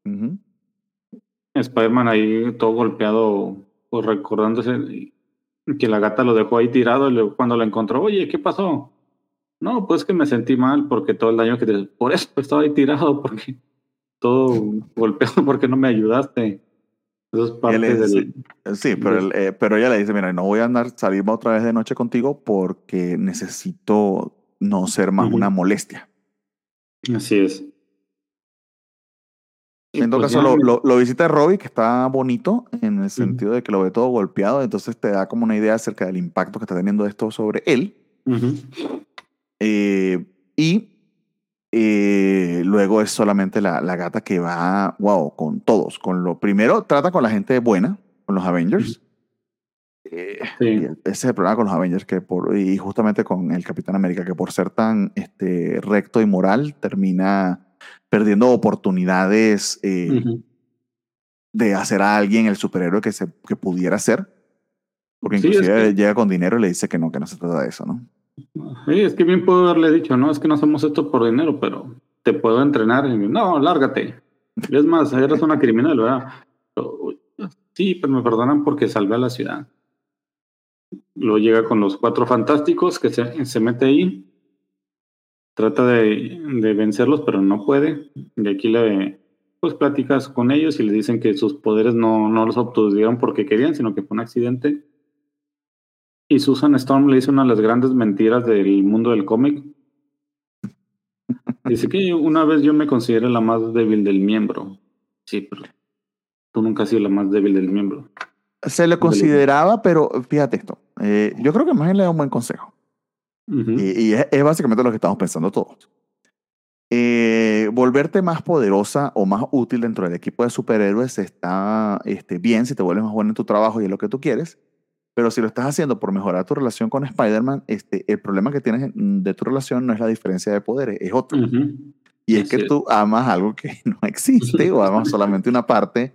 A: Ujú.
B: Spider-Man ahí todo golpeado, pues recordándose que la gata lo dejó ahí tirado y luego cuando la encontró, oye, ¿qué pasó? No, pues que me sentí mal porque todo el daño que te... Por eso estaba ahí tirado, porque todo golpeado porque no me ayudaste. Eso es parte del...
A: Sí, pero, eh, pero ella le dice, mira, no voy a andar, salirme otra vez de noche contigo porque necesito no ser más una molestia.
B: Así es.
A: En todo
B: pues
A: caso, lo, lo, lo visita Robbie, que está bonito en el sentido de que lo ve todo golpeado, entonces te da como una idea acerca del impacto que está teniendo esto sobre él.
B: Ujú.
A: Eh, y eh, luego es solamente la, la gata que va, wow, con todos. Con lo primero, trata con la gente buena, con los Avengers. Eh,
B: Sí.
A: y el- ese es el problema con los Avengers, que por, y justamente con el Capitán América, que por ser tan este, recto y moral, termina perdiendo oportunidades eh, de hacer a alguien el superhéroe que, se, que pudiera ser. Porque
B: Sí, es
A: inclusive
B: que-
A: llega con dinero y le dice que no, que no se trata de eso, ¿no?
B: Sí, es que bien puedo haberle dicho, no, es que no hacemos esto por dinero, pero te puedo entrenar. Y, no, lárgate. Es más, eres una criminal, ¿verdad? Sí, pero me perdonan porque salvé a la ciudad. Luego llega con los cuatro fantásticos que se, se mete ahí. Trata de, de, vencerlos, pero no puede. Y aquí le pues platicas con ellos y le dicen que sus poderes no, no los obtuvieron porque querían, sino que fue un accidente. Y Susan Storm le dice una de las grandes mentiras del mundo del cómic. Dice que una vez yo me consideré la más débil del miembro. Sí, pero tú nunca has sido la más débil del miembro.
A: Se le consideraba, pero fíjate esto. Eh, yo creo que más bien le da un buen consejo. Uh -huh. Y, y es, es, básicamente lo que estamos pensando todos. Eh, volverte más poderosa o más útil dentro del equipo de superhéroes está este, bien si te vuelves más bueno en tu trabajo y es lo que tú quieres. Pero si lo estás haciendo por mejorar tu relación con Spider-Man, este, el problema que tienes de tu relación no es la diferencia de poderes, es otro. Uh -huh. Y es, es que tú amas algo que no existe o amas solamente una parte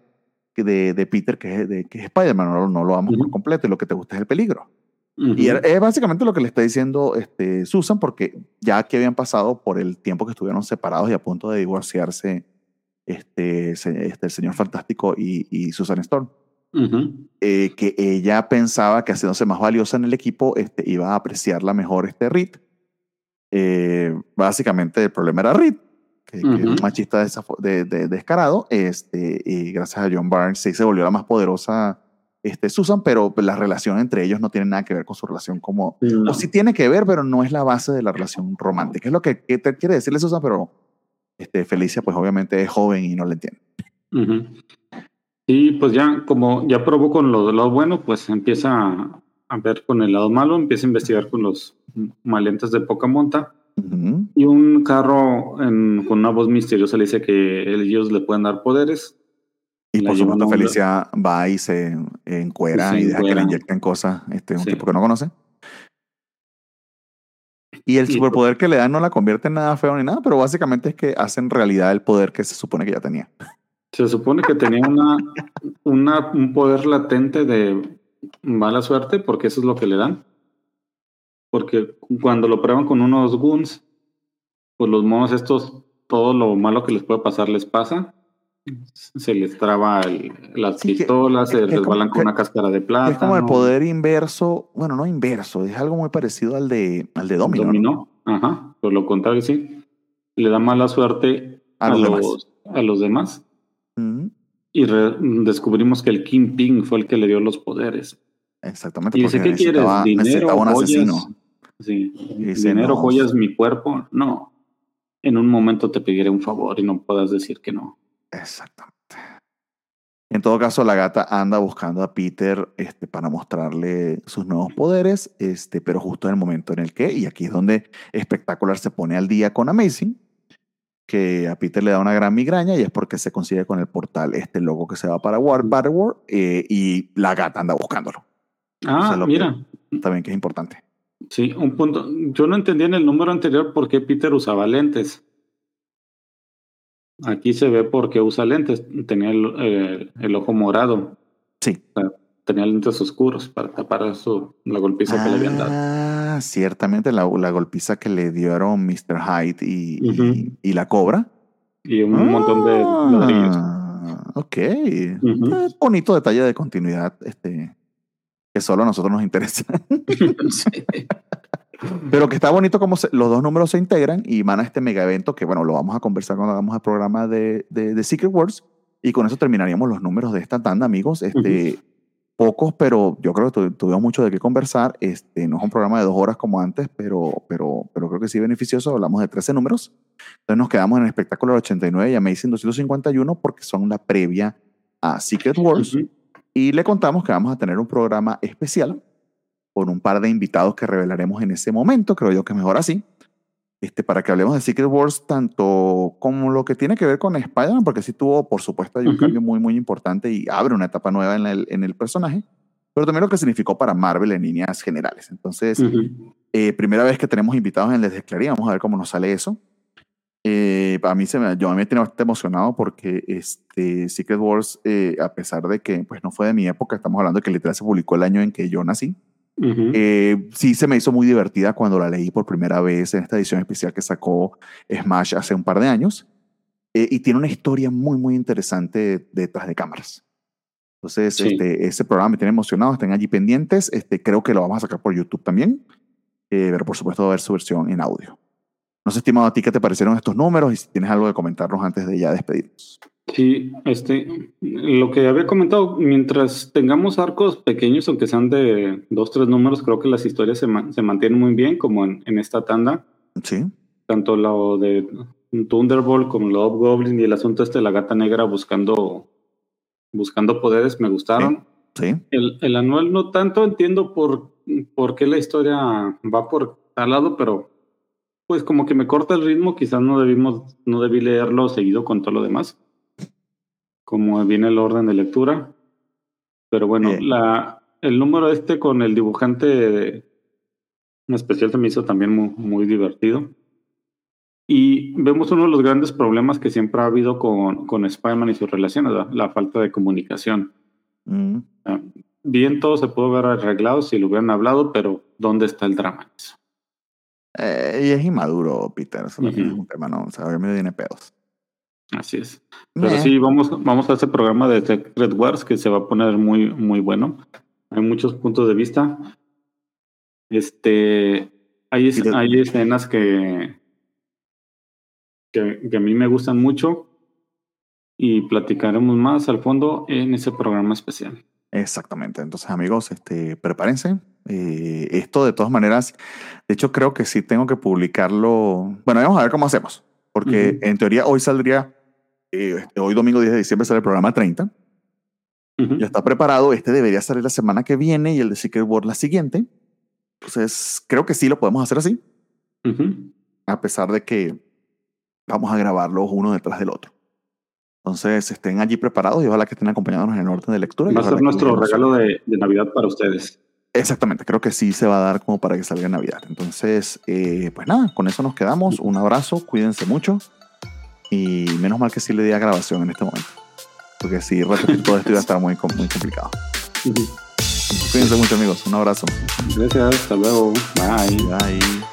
A: de, de Peter que es, de, que es Spider-Man, no, no, lo amas uh -huh. por completo y lo que te gusta es el peligro. Uh -huh. Y es básicamente lo que le está diciendo este, Susan, porque ya que habían pasado por el tiempo que estuvieron separados y a punto de divorciarse este, este, el señor Fantástico y, y Susan Storm. Uh -huh. eh, que ella pensaba que haciéndose más valiosa en el equipo este, iba a apreciarla mejor este Reed. Eh, básicamente el problema era Reed, que, uh -huh. que es un machista de, de, de, descarado, este, y gracias a John Barnes sí se volvió la más poderosa este, Susan, pero la relación entre ellos no tiene nada que ver con su relación como... No. O sí tiene que ver, pero no es la base de la relación romántica. Es lo que, que te quiere decirle Susan, pero este, Felicia pues obviamente es joven y no le entiende.
B: Uh -huh. Y pues ya, como ya probó con lo, lo bueno, pues empieza a, a, ver con el lado malo, empieza a investigar con los maleantes de poca monta. Uh -huh. Y un carro en, con una voz misteriosa le dice que ellos le pueden dar poderes.
A: Y por supuesto, Felicia va y se encuera y, se y deja encuera. que le inyecten cosas, este, un sí. tipo que no conoce. Y el y superpoder pues, que le dan no la convierte en nada feo ni nada, pero básicamente es que hacen realidad el poder que se supone que ya tenía.
B: Se supone que tenía una, una, un poder latente de mala suerte, porque eso es lo que le dan. Porque cuando lo prueban con unos guns, pues los monos estos, todo lo malo que les puede pasar les pasa. Se les traba el, las sí, pistolas, que, se resbalan con una cáscara de plata.
A: Es como el poder inverso, bueno, no inverso, es algo muy parecido al de, al de Domino.
B: Dominó, ¿no? ajá, por lo contrario, sí. Le da mala suerte a, a los, los, a los demás. Y descubrimos que el Kingpin fue el que le dio los poderes.
A: Exactamente.
B: Y dice, ¿qué quieres? ¿Dinero, un joyas? asesino? Sí. Dice, ¿Dinero, no. joyas, mi cuerpo? No. En un momento te pediré un favor y no puedas decir que no.
A: Exactamente. En todo caso, la gata anda buscando a Peter este, para mostrarle sus nuevos poderes, este, pero justo en el momento en el que, y aquí es donde Espectacular se pone al día con Amazing, que a Peter le da una gran migraña y es porque se consigue con el portal este logo que se va para War, War eh, y la gata anda buscándolo.
B: Ah, mira.
A: Que, también que es importante.
B: Sí, un punto. Yo no entendía en el número anterior por qué Peter usaba lentes. Aquí se ve por qué usa lentes. Tenía el, el ojo morado.
A: Sí.
B: O sea, tenía lentes oscuros para tapar su, la golpiza
A: ah,
B: que le habían dado.
A: Ah, ciertamente la, la, golpiza que le dieron Mr. Hyde y, uh -huh. y, y, la cobra.
B: Y un ah, montón de ladrillos.
A: Ok. Uh -huh. Bonito detalle de continuidad este, que solo a nosotros nos interesa. sí. Pero que está bonito como se, los dos números se integran y van a este mega evento que, bueno, lo vamos a conversar cuando hagamos el programa de, de, de Secret Wars. Y con eso terminaríamos los números de esta tanda, amigos. Este, uh -huh pocos, pero yo creo que tuvimos mucho de qué conversar. Este, no es un programa de dos horas como antes, pero, pero, pero creo que sí beneficioso. Hablamos de 13 números. Entonces nos quedamos en el espectáculo 89 y Amazing 251 porque son la previa a Secret Wars. Uh -huh. Y le contamos que vamos a tener un programa especial con un par de invitados que revelaremos en ese momento. Creo yo que mejor así. Este, para que hablemos de Secret Wars, tanto como lo que tiene que ver con Spider-Man, porque sí tuvo, por supuesto, hay un uh -huh. cambio muy, muy importante y abre una etapa nueva en el, en el, personaje, pero también lo que significó para Marvel en líneas generales. Entonces, uh -huh. eh, primera vez que tenemos invitados en Les Desclaría, vamos a ver cómo nos sale eso. Eh, a mí se me, yo a mí me tiene bastante emocionado porque este Secret Wars, eh, a pesar de que pues, no fue de mi época, estamos hablando de que literal se publicó el año en que yo nací.
B: Ujú.
A: Eh, sí se me hizo muy divertida cuando la leí por primera vez en esta edición especial que sacó Smash hace un par de años. Eh, y tiene una historia muy, muy interesante detrás de cámaras. Entonces,
B: Sí.
A: este, ese programa me tiene emocionado, estén allí pendientes. Este, creo que lo vamos a sacar por YouTube también, eh, pero por supuesto va a haber su versión en audio. No sé, estimado, a ti qué te parecieron estos números y si tienes algo que comentarnos antes de ya despedirnos.
B: Sí, este, lo que había comentado, mientras tengamos arcos pequeños, aunque sean de dos, tres números, creo que las historias se, ma- se mantienen muy bien, como en, en esta tanda,
A: Sí,
B: tanto lo de Thunderbolt como lo de Goblin y el asunto este de la gata negra buscando, buscando poderes, me gustaron.
A: sí,
B: El, el anual no tanto entiendo por, por qué la historia va por tal lado, pero pues como que me corta el ritmo, quizás no debimos, no debí leerlo seguido con todo lo demás, como viene el orden de lectura. Pero bueno, la, el número este con el dibujante en especial se me hizo también muy, muy divertido. Y vemos uno de los grandes problemas que siempre ha habido con, con Spider-Man y sus relaciones, la- la falta de comunicación.
A: Mm,
B: Ah, Bien, todo se pudo haber arreglado si lo hubieran hablado, pero ¿dónde está el drama?
A: Eh, y es inmaduro, Peter. Eso también
B: Ujú.
A: es un tema, ¿no? O sea, tiene pedos.
B: Así es. Pero sí, vamos, vamos a ese programa de Secret Wars que se va a poner muy, muy bueno. Hay muchos puntos de vista. Este, hay, es- hay escenas que, que, que a mí me gustan mucho y platicaremos más al fondo en ese programa especial.
A: Exactamente. Entonces, amigos, este, prepárense. Eh, esto, de todas maneras, de hecho, creo que sí tengo que publicarlo. Bueno, vamos a ver cómo hacemos. Porque en teoría hoy saldría, eh, hoy domingo 10 de diciembre sale el programa 30.
B: Ujú.
A: Ya está preparado. Este debería salir la semana que viene y el de Secret World la siguiente. Entonces, creo que sí lo podemos hacer así, a pesar de que vamos a grabarlos uno detrás del otro. Entonces, estén allí preparados y ojalá que estén acompañándonos en el orden de lectura.
B: Va a ser nuestro regalo de, de Navidad para ustedes.
A: Exactamente, creo que sí se va a dar como para que salga Navidad. Entonces, eh, pues nada, con eso nos quedamos. Un abrazo, cuídense mucho. Y menos mal que sí le di a grabación en este momento. Porque si repetir todo esto iba a estar muy, muy complicado.
B: Ujú.
A: Cuídense mucho, amigos. Un abrazo.
B: Gracias, hasta luego. Bye.
A: Bye.